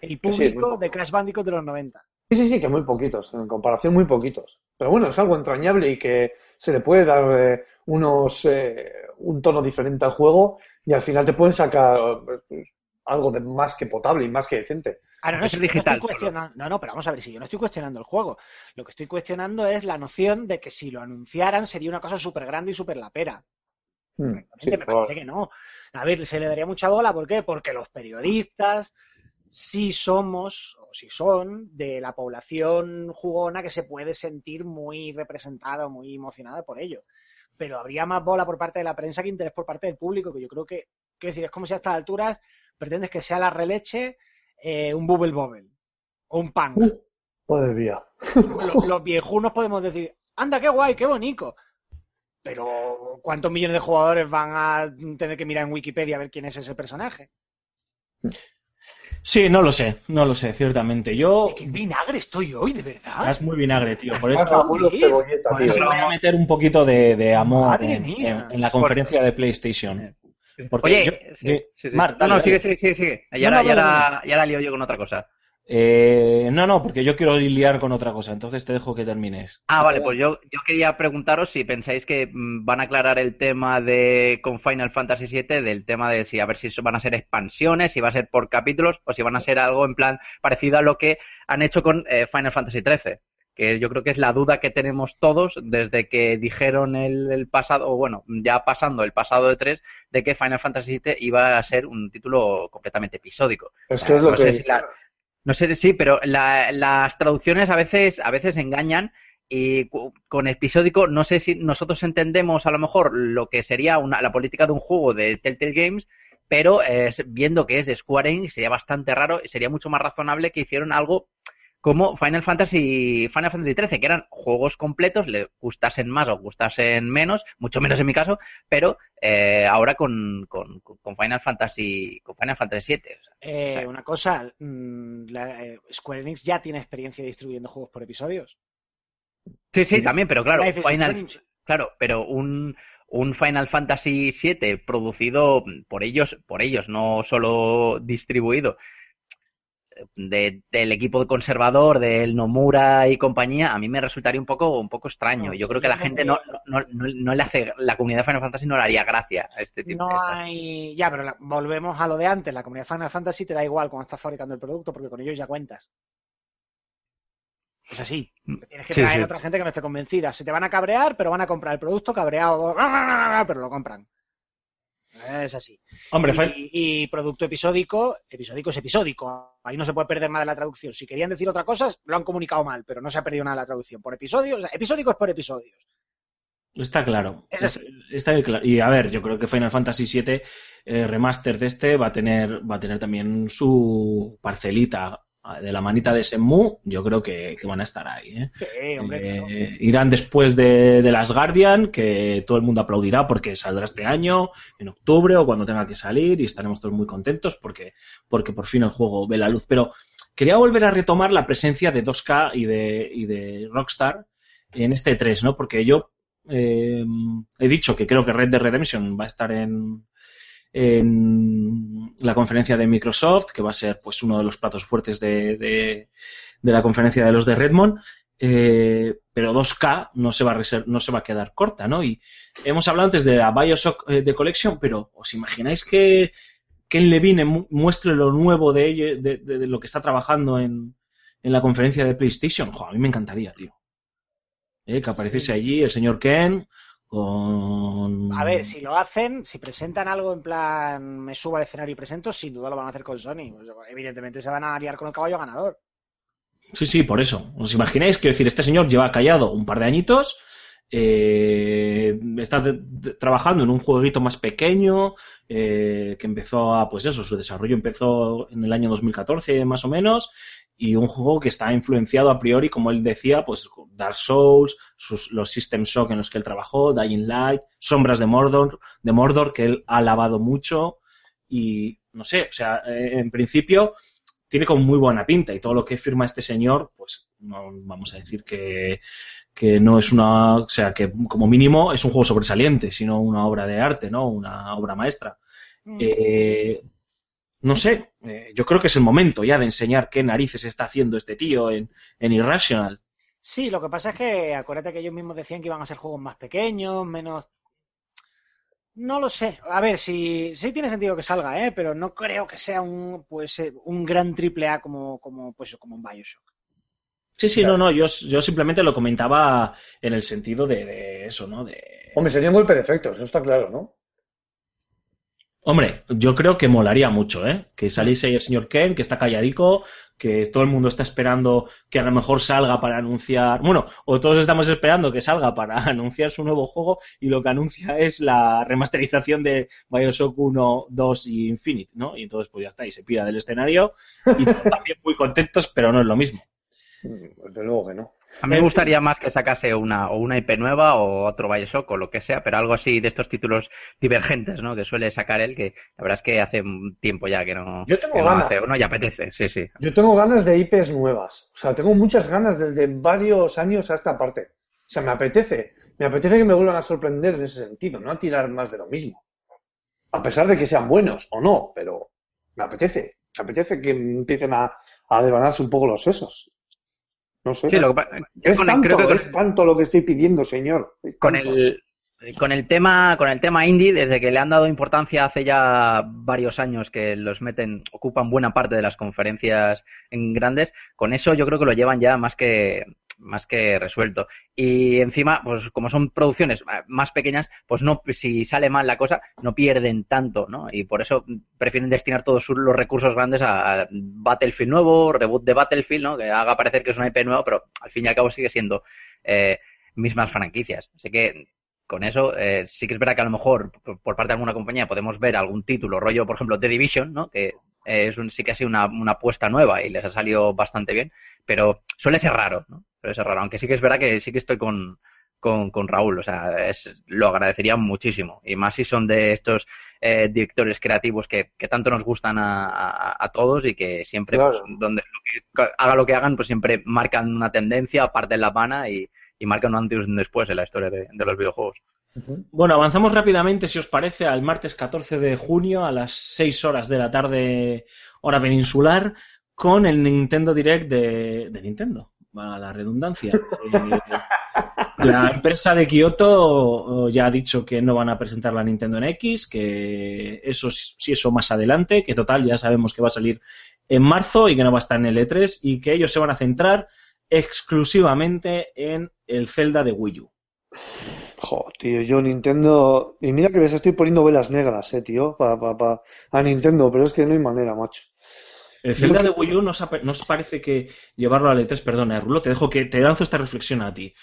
el sí, público de. Crash Bandicoot de los 90? Sí, sí, sí, que muy poquitos, en comparación muy poquitos. Pero bueno, es algo entrañable y que se le puede dar eh, unos eh, un tono diferente al juego y al final te pueden sacar eh, pues, algo de más que potable y más que decente. Ah, no, no, Es si yo no digital estoy no, no, pero vamos a ver, si yo no estoy cuestionando el juego. Lo que estoy cuestionando es la noción de que si lo anunciaran sería una cosa súper grande y súper lapera. Mm, sí, Francamente, me parece que no. A ver, se le daría mucha bola, ¿por qué? Porque los periodistas sí somos, o sí son, de la población jugona que se puede sentir muy representada o muy emocionada por ello. Pero habría más bola por parte de la prensa que interés por parte del público, que yo creo que, quiero decir, es como si a estas alturas pretendes que sea la releche eh, un Bubble Bobble o un. Madre mía. Los, los viejunos podemos decir, anda, qué guay, qué bonito. Pero, ¿cuántos millones de jugadores van a tener que mirar en Wikipedia a ver quién es ese personaje? Sí, no lo sé, no lo sé, ciertamente. Yo. ¿Qué vinagre estoy hoy, de verdad? Estás muy vinagre, tío. Por eso, por eso voy a meter un poquito de, de amor en, mía. en- en la conferencia de PlayStation. Porque Oye, yo- sí, de- sí, sí. Marc, no, dale, no, sigue, sigue, sigue, sigue. Y No, ahora, no, y dale, ahora, y ahora lío yo con otra cosa. Eh, no, no, porque yo quiero liar con otra cosa, entonces te dejo que termines. Ah, vale, pues yo, yo quería preguntaros si pensáis que mm, van a aclarar el tema de con Final Fantasy VII, del tema de si a ver si van a ser expansiones, si va a ser por capítulos o si van a ser algo en plan parecido a lo que han hecho con eh, Final Fantasy XIII. Que yo creo que es la duda que tenemos todos desde que dijeron el, el pasado, o bueno, ya pasando el pasado de 3, de que Final Fantasy VII iba a ser un título completamente episódico. Es que es lo No que... sé si la- no sé, sí, pero la- las traducciones a veces, a veces engañan y con episódico no sé si nosotros entendemos a lo mejor lo que sería una, la política de un juego de Telltale Games, pero viendo que es de Square Enix sería bastante raro y sería mucho más razonable que hicieran algo como Final Fantasy Final Fantasy XIII, que eran juegos completos, le gustasen más o gustasen menos, mucho menos en mi caso, pero eh, ahora con, con, con Final Fantasy con Final Fantasy VII. o sea, Eh, o sea, una cosa, mm, la- eh, Square Enix ya tiene experiencia distribuyendo juegos por episodios. Sí, sí, también, pero claro, Final, claro, pero un, un Final Fantasy VII producido por ellos, por ellos, no solo distribuido, de- del equipo conservador, del Nomura y compañía, a mí me resultaría un poco, un poco extraño. No, Yo sí, creo que la no gente no, no, no, le hace, la comunidad de Final Fantasy no le haría gracia a este tipo No de hay. Ya, pero la- volvemos a lo de antes. La comunidad Final Fantasy te da igual cuando estás fabricando el producto porque con ellos ya cuentas. Es así. Tienes que Sí, traer sí. a otra gente que no esté convencida. Se te van a cabrear, pero van a comprar el producto cabreado, pero lo compran. Es así. Hombre, y, producto episódico, episódico es episódico. Ahí no se puede perder nada de la traducción. Si querían decir otra cosa, lo han comunicado mal, pero no se ha perdido nada de la traducción. Por episodios, o sea, episódico es por episodios. Está claro. Es así. Está claro. Y a ver, yo creo que Final Fantasy VII eh, Remaster de este va a tener va a tener también su parcelita de la manita de Shenmue. Yo creo que, que van a estar ahí. ¿eh? Sí, hombre, Eh, claro. Irán después de, de las Guardian, que todo el mundo aplaudirá porque saldrá este año, en octubre o cuando tenga que salir, y estaremos todos muy contentos porque, porque por fin el juego ve la luz. Pero quería volver a retomar la presencia de 2K y de, y de Rockstar en este 3, ¿no? Porque yo eh, he dicho que creo que Red Dead Redemption va a estar en, en la conferencia de Microsoft, que va a ser pues uno de los platos fuertes de, de, de la conferencia de los de Redmond. Eh, pero 2K no se va a no se va a quedar corta, ¿no? Y hemos hablado antes de la Bioshock eh, de Collection, pero ¿os imagináis que Ken Levine mu- muestre lo nuevo de, ello- de, de- de lo que está trabajando en, en la conferencia de PlayStation? Jo, a mí me encantaría, tío. Eh, que apareciese allí el señor Ken con... A ver, si lo hacen, si presentan algo en plan me subo al escenario y presento, sin duda lo van a hacer con Sony. Pues, evidentemente se van a liar con el caballo ganador. Sí, sí, por eso. ¿Os imagináis? Quiero decir, este señor lleva callado un par de añitos, eh, está trabajando en un jueguito más pequeño, eh, que empezó a, pues eso, su desarrollo empezó en el año 2014 más o menos, y un juego que está influenciado a priori, como él decía, pues Dark Souls, sus- los System Shock en los que él trabajó, Dying Light, Sombras de Mordor, de Mordor, que él ha alabado mucho, y no sé, o sea, eh, en principio tiene como muy buena pinta y todo lo que firma este señor, pues no vamos a decir que, que no es una, o sea, que como mínimo es un juego sobresaliente, sino una obra de arte, ¿no? Una obra maestra. Mm, Eh, no sé, eh, yo creo que es el momento ya de enseñar qué narices está haciendo este tío en, en Irrational. Sí, lo que pasa es que acuérdate que ellos mismos decían que iban a ser juegos más pequeños, menos. No lo sé. A ver, si sí tiene sentido que salga, ¿eh? Pero no creo que sea un pues eh, un gran triple A como como pues como un BioShock. Sí, sí, no, no, yo, yo simplemente lo comentaba en el sentido de, de eso, ¿no? De, Hombre, sería un golpe de efecto, eso está claro, ¿no? Hombre, yo creo que molaría mucho, ¿eh? Que saliese ahí el señor Ken, que está calladico, que todo el mundo está esperando que a lo mejor salga para anunciar. Bueno, o todos estamos esperando que salga para anunciar su nuevo juego y lo que anuncia es la remasterización de Bioshock 1, 2 y Infinite, ¿no? Y entonces, pues ya está, y se pira del escenario y también muy contentos, pero no es lo mismo. Desde luego que no. A mí me gustaría más que sacase una, o una IP nueva o otro Bioshock o lo que sea, pero algo así de estos títulos divergentes, ¿no? Que suele sacar él, que la verdad es que hace un tiempo ya que no, Yo tengo que no ganas. hace uno y apetece, sí, sí. Yo tengo ganas de IPs nuevas. O sea, tengo muchas ganas desde varios años a esta parte. O sea, me apetece. Me apetece que me vuelvan a sorprender en ese sentido, no a tirar más de lo mismo. A pesar de que sean buenos o no, pero me apetece. Me apetece que empiecen a, a devanarse un poco los sesos. No sé. Sí, lo que pa- es, con el- tanto, creo que es tanto lo que estoy pidiendo, señor. Es con tanto. el con el tema con el tema indie desde que le han dado importancia hace ya varios años que los meten ocupan buena parte de las conferencias en grandes con eso yo creo que lo llevan ya más que más que resuelto. Y encima pues como son producciones eh, más pequeñas pues no si sale mal la cosa no pierden tanto no y por eso prefieren destinar todos los recursos grandes a, Battlefield nuevo reboot de Battlefield no que haga parecer que es una IP nueva pero al fin y al cabo sigue siendo eh, mismas franquicias. Así que con eso, eh, sí que es verdad que a lo mejor por, parte de alguna compañía podemos ver algún título, rollo, por ejemplo, The Division, ¿no? Que es un, sí que ha sido una, una apuesta nueva y les ha salido bastante bien, pero suele ser raro, ¿no? Suele ser raro, aunque sí que es verdad que sí que estoy con, con, con Raúl, o sea, es, lo agradecería muchísimo. Y más si son de estos eh, directores creativos que, que tanto nos gustan a, a- a todos y que siempre, Claro. pues, donde lo que- haga lo que hagan, pues siempre marcan una tendencia, parten la pana y, y marcan un antes y un después en la historia de, de los videojuegos. Bueno, avanzamos rápidamente, si os parece, al martes 14 de junio a las 6 horas de la tarde, hora peninsular, con el Nintendo Direct de, de Nintendo, a la redundancia. Eh, la empresa de Kyoto ya ha dicho que no van a presentar la Nintendo en X, que eso sí, eso más adelante, que total ya sabemos que va a salir en marzo y que no va a estar en el E3 y que ellos se van a centrar exclusivamente en el Zelda de Wii U. Jo, tío, yo Nintendo. Y mira que les estoy poniendo velas negras, eh, tío, pa, pa, pa- a Nintendo, pero es que no hay manera, macho. El Zelda de Wii U nos, nos parece que llevarlo al E3, perdona, Rulo, te dejo que te lanzo esta reflexión a ti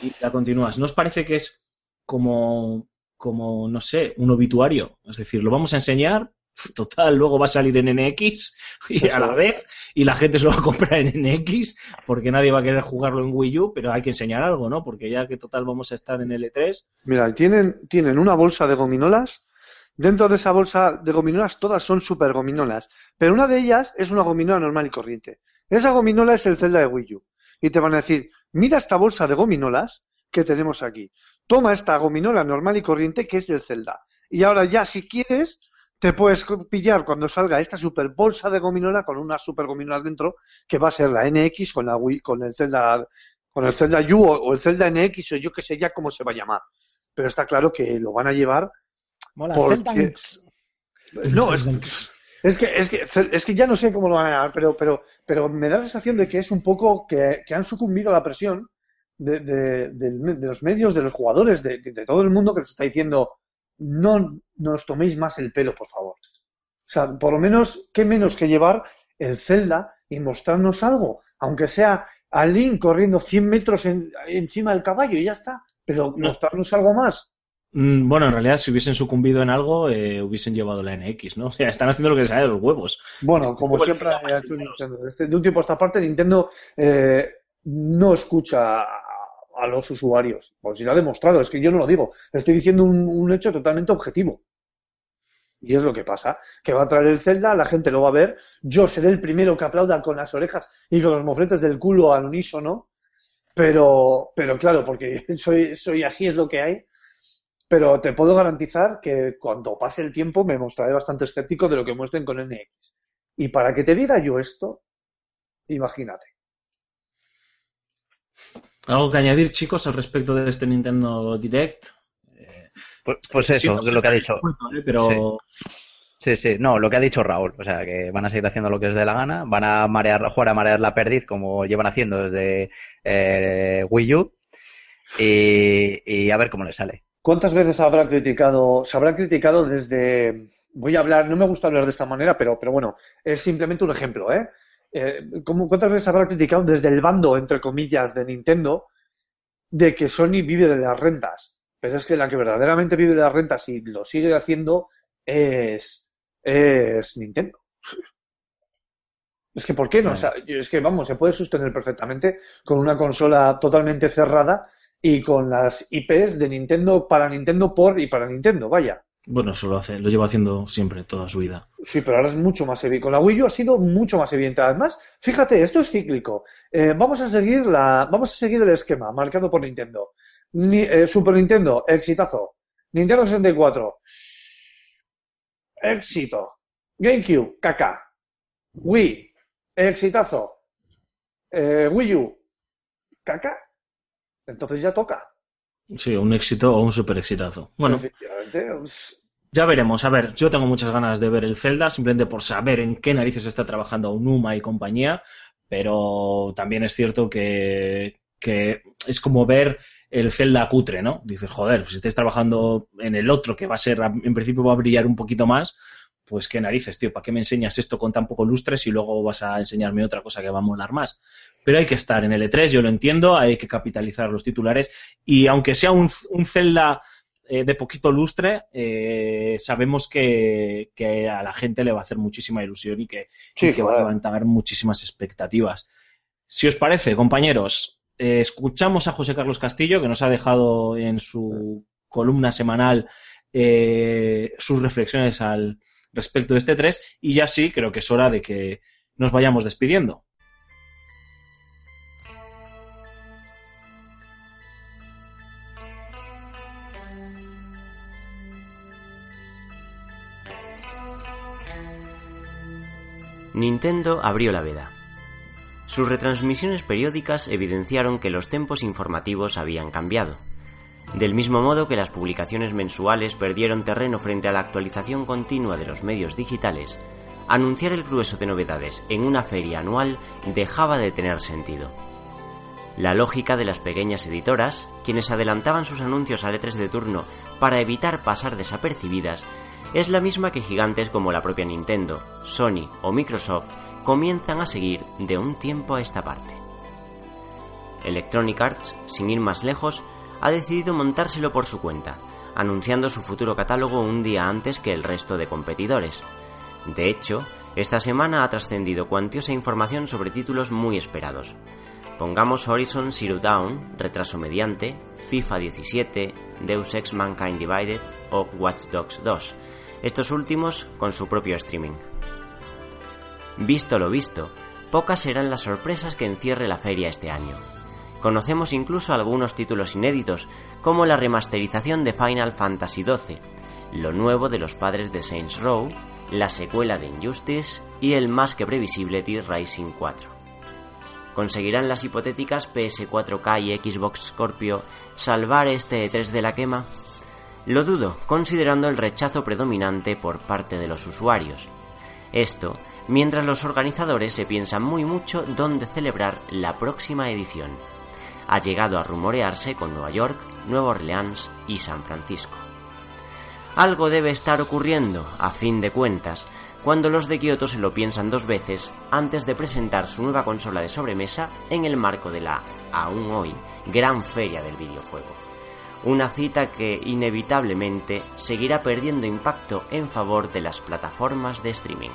y la continúas. ¿Nos parece que es como, como, no sé, un obituario? Es decir, lo vamos a enseñar, total, luego va a salir en NX y a la vez y la gente se lo va a comprar en NX porque nadie va a querer jugarlo en Wii U, pero hay que enseñar algo, ¿no? Porque ya que total vamos a estar en el E E3, Mira, tienen, tienen una bolsa de gominolas. Dentro de esa bolsa de gominolas todas son super gominolas, pero una de ellas es una gominola normal y corriente. Esa gominola es el Zelda de Wii U. Y te van a decir, mira esta bolsa de gominolas que tenemos aquí. Toma esta gominola normal y corriente que es el Zelda. Y ahora ya, si quieres, te puedes pillar cuando salga esta super bolsa de gominola con unas super gominolas dentro, que va a ser la NX con la Wii, con el Zelda, con el Zelda U o, el Zelda NX o yo que sé ya cómo se va a llamar. Pero está claro que lo van a llevar Mola, Porque- no, es, es que, es, que, es que ya no sé cómo lo van a llamar, pero, pero, pero me da la sensación de que es un poco que, que han sucumbido a la presión de, de- de los medios, de los jugadores, de, de- de todo el mundo que les está diciendo no nos toméis más el pelo, por favor. O sea, por lo menos, qué menos que llevar el Zelda y mostrarnos algo, aunque sea a Link corriendo 100 metros en- encima del caballo y ya está, pero mostrarnos algo más. Mm, Bueno, en realidad, si hubiesen sucumbido en algo, eh, hubiesen llevado la NX, ¿no? O sea, están haciendo lo que les sale de los huevos. Bueno, como siempre ha hecho Nintendo. Este- de un tiempo a esta parte, Nintendo eh, no escucha a, los usuarios. Pues si lo ha demostrado, es que yo no lo digo. Estoy diciendo un, un hecho totalmente objetivo. Y es lo que pasa, que va a traer el Zelda, la gente lo va a ver, yo seré el primero que aplauda con las orejas y con los mofletes del culo al unísono, pero, pero claro, porque soy, soy así, es lo que hay. Pero te puedo garantizar que cuando pase el tiempo me mostraré bastante escéptico de lo que muestren con NX. Y para que te diga yo esto, imagínate. ¿Algo que añadir, chicos, al respecto de este Nintendo Direct? Pues, pues eso, Sí, lo que ha dicho. ¿eh? Pero Sí, sí, no, lo que ha dicho Raúl, o sea, que van a seguir haciendo lo que les dé la gana, van a marear, jugar a marear la perdiz como llevan haciendo desde eh, Wii U y, y a ver cómo les sale. ¿Cuántas veces habrá criticado, se habrá criticado desde, voy a hablar, no me gusta hablar de esta manera, pero, pero bueno, es simplemente un ejemplo, ¿eh? Eh, ¿cómo- ¿Cuántas veces habrá criticado desde el bando, entre comillas, de Nintendo, de que Sony vive de las rentas? Pero es que la que verdaderamente vive de las rentas y lo sigue haciendo es, es Nintendo. Es que, ¿por qué no? O sea, es que, vamos, se puede sostener perfectamente con una consola totalmente cerrada y con las IPs de Nintendo para Nintendo por y para Nintendo, vaya. Bueno, eso lo hace, lo lleva haciendo siempre, toda su vida. Sí, pero ahora es mucho más evidente. Con la Wii U ha sido mucho más evidente. Además, fíjate, esto es cíclico. Eh, vamos a seguir la, vamos a seguir el esquema marcado por Nintendo. Ni- eh, Super Nintendo, exitazo. Nintendo 64, éxito. GameCube, caca. Wii, exitazo. Eh, Wii U, caca. Entonces ya toca. Sí, un éxito o un super exitazo. Bueno, pues, ya veremos. A ver, yo tengo muchas ganas de ver el Zelda, simplemente por saber en qué narices está trabajando Unuma y compañía, pero también es cierto que, que es como ver el Zelda cutre, ¿no? Dices, joder, pues si estáis trabajando en el otro que va a ser, en principio va a brillar un poquito más, pues qué narices, tío, ¿para qué me enseñas esto con tan poco lustre si luego vas a enseñarme otra cosa que va a molar más? Pero hay que estar en el E3, yo lo entiendo, hay que capitalizar los titulares y aunque sea un, un Zelda eh, de poquito lustre, eh, sabemos que, que a la gente le va a hacer muchísima ilusión y que, Sí, y que va a levantar muchísimas expectativas. Si os parece, compañeros, eh, escuchamos a José Carlos Castillo, que nos ha dejado en su columna semanal eh, sus reflexiones al respecto de este 3 y ya sí, creo que es hora de que nos vayamos despidiendo. Nintendo abrió la veda. Sus retransmisiones periódicas evidenciaron que los tempos informativos habían cambiado. Del mismo modo que las publicaciones mensuales perdieron terreno frente a la actualización continua de los medios digitales, anunciar el grueso de novedades en una feria anual dejaba de tener sentido. La lógica de las pequeñas editoras, quienes adelantaban sus anuncios al E3 de turno para evitar pasar desapercibidas, es la misma que gigantes como la propia Nintendo, Sony o Microsoft comienzan a seguir de un tiempo a esta parte. Electronic Arts, sin ir más lejos, ha decidido montárselo por su cuenta, anunciando su futuro catálogo un día antes que el resto de competidores. De hecho, esta semana ha trascendido cuantiosa información sobre títulos muy esperados. Pongamos Horizon Zero Dawn, retraso mediante, FIFA 17, Deus Ex Mankind Divided o Watch Dogs 2, estos últimos con su propio streaming. Visto lo visto, pocas serán las sorpresas que encierre la feria este año. Conocemos incluso algunos títulos inéditos, como la remasterización de Final Fantasy XII, lo nuevo de los padres de Saints Row, la secuela de Injustice y el más que previsible Dead Rising 4. ¿Conseguirán las hipotéticas PS4K y Xbox Scorpio salvar este E3 de la quema? Lo dudo, considerando el rechazo predominante por parte de los usuarios. Esto, mientras los organizadores se piensan muy mucho dónde celebrar la próxima edición. Ha llegado a rumorearse con Nueva York, Nueva Orleans y San Francisco. Algo debe estar ocurriendo, a fin de cuentas, cuando los de Kyoto se lo piensan dos veces antes de presentar su nueva consola de sobremesa en el marco de la, aún hoy, gran feria del videojuego. Una cita que inevitablemente seguirá perdiendo impacto en favor de las plataformas de streaming.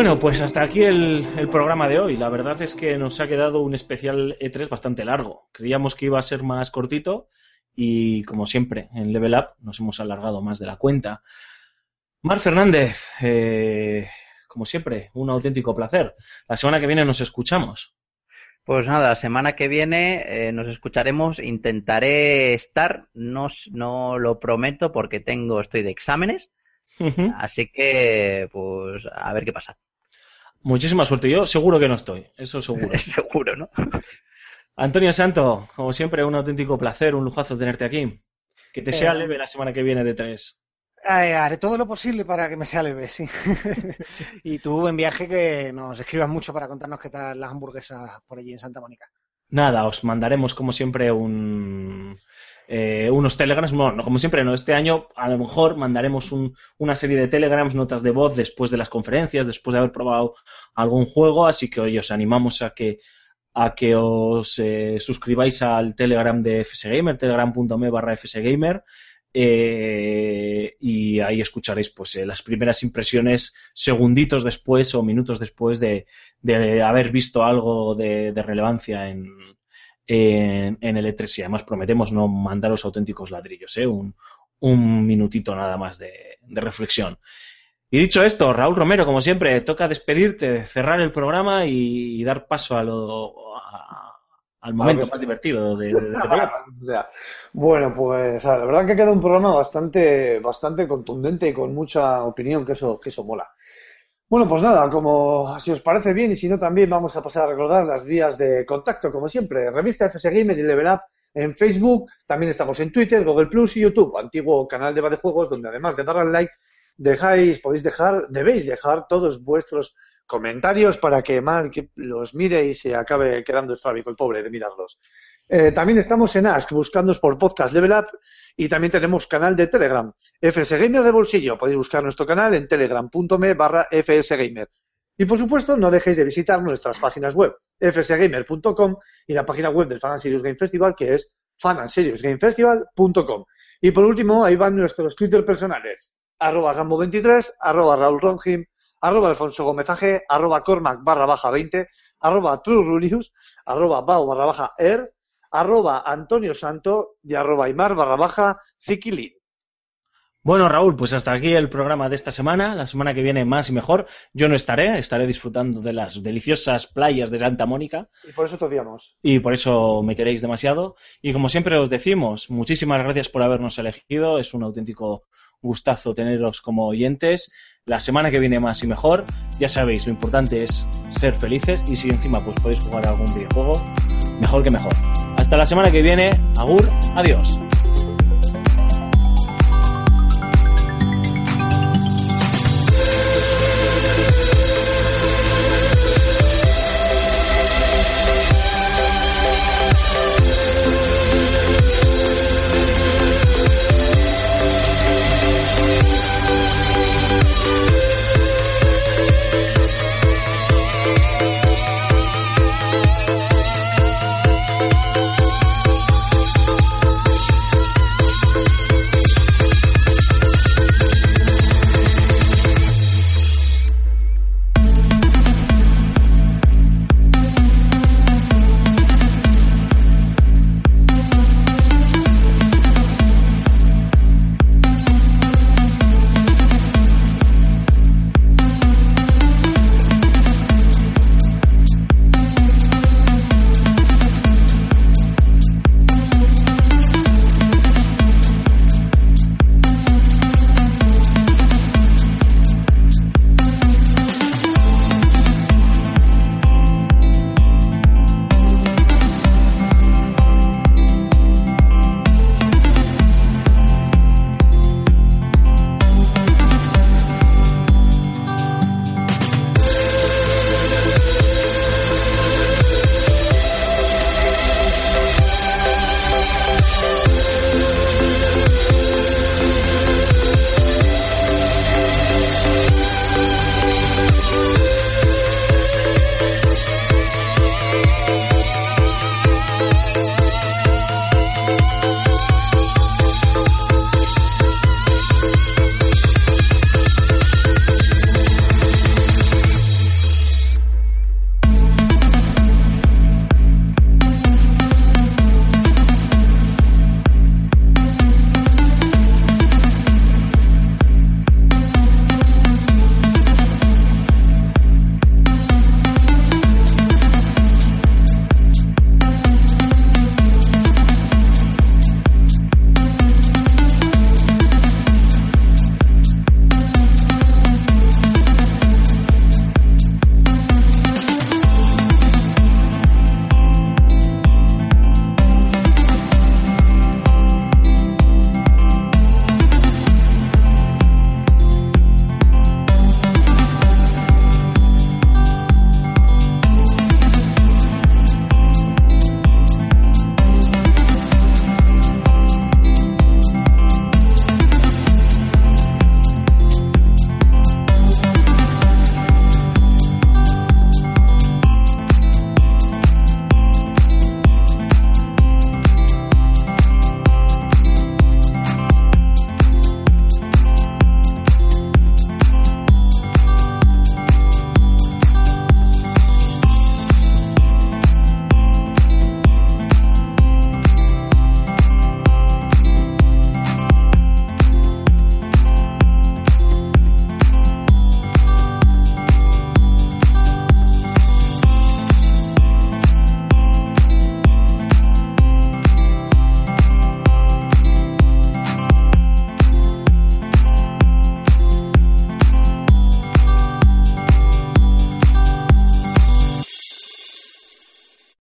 Bueno, pues hasta aquí el, el programa de hoy. La verdad es que nos ha quedado un especial E3 bastante largo. Creíamos que iba a ser más cortito y, como siempre, en Level Up nos hemos alargado más de la cuenta. Mar Fernández, eh, como siempre, un auténtico placer. La semana que viene nos escuchamos. Pues nada, la semana que viene eh, nos escucharemos. Intentaré estar, no lo prometo porque tengo, estoy de exámenes, así que pues a ver qué pasa. Muchísima suerte. Yo seguro que no estoy, eso seguro. Seguro, ¿no? Antonio Santo, como siempre, un auténtico placer, un lujazo tenerte aquí. Que te sea Eh, leve la semana que viene de tres. Eh, haré todo lo posible para que me sea leve, sí. y tú en viaje que nos escribas mucho para contarnos qué tal las hamburguesas por allí en Santa Mónica. Nada, os mandaremos como siempre un, eh, unos telegrams. Bueno, no, como siempre, no. Este año a lo mejor mandaremos un- una serie de telegrams, notas de voz después de las conferencias, después de haber probado algún juego. Así que hoy os animamos a que a que os eh, suscribáis al Telegram de FSGamer, telegram.me barra FSGamer, eh, y ahí escucharéis pues eh, las primeras impresiones segunditos después o minutos después de, de haber visto algo de, de relevancia en, en, en el E3 y además prometemos no mandaros auténticos ladrillos, ¿eh? un, un minutito nada más de, de reflexión. Y dicho esto, Raúl Romero, como siempre, toca despedirte, cerrar el programa y, y dar paso a lo, a- al momento más divertido de, de- de- de- O sea, bueno, pues la verdad que queda un programa bastante, bastante contundente y con mucha opinión, que eso, que eso mola. Bueno, pues nada, como si os parece bien y si no también vamos a pasar a recordar las vías de contacto, como siempre, revista FS Gamer y Level Up en Facebook, también estamos en Twitter, Google Plus y YouTube, antiguo canal de Juegos, donde además de dar al like, dejáis, podéis dejar, debéis dejar todos vuestros comentarios para que Mark los mire y se acabe quedando estrábico el pobre de mirarlos. Eh, también estamos en Ask, buscándonos por podcast Level Up y también tenemos canal de Telegram, FS Gamer de bolsillo. Podéis buscar nuestro canal en telegram.me barra FS Gamer. Y por supuesto, no dejéis de visitar nuestras páginas web, fsgamer.com y la página web del Fan Serious Game Festival, que es fanandseriousgamefestival.com. Y por último, ahí van nuestros Twitter personales, arroba gambo23, arroba Raúl Ronjim, arroba Alfonso Gómez AG, arroba Cormac barra baja 20, arroba True Rulius, arroba Bao barra baja Er, arroba Antonio Santo y arroba Aymar barra baja Ziquilín. Bueno, Raúl, pues hasta aquí el programa de esta semana. La semana que viene más y mejor. Yo no estaré, estaré disfrutando de las deliciosas playas de Santa Mónica Y por eso te odiamos. y por eso me queréis demasiado. Y como siempre os decimos, muchísimas gracias por habernos elegido. Es un auténtico gustazo teneros como oyentes. La semana que viene más y mejor. Ya sabéis, lo importante es ser felices y si encima pues podéis jugar a algún videojuego, mejor que mejor. Hasta la semana que viene. Agur, adiós.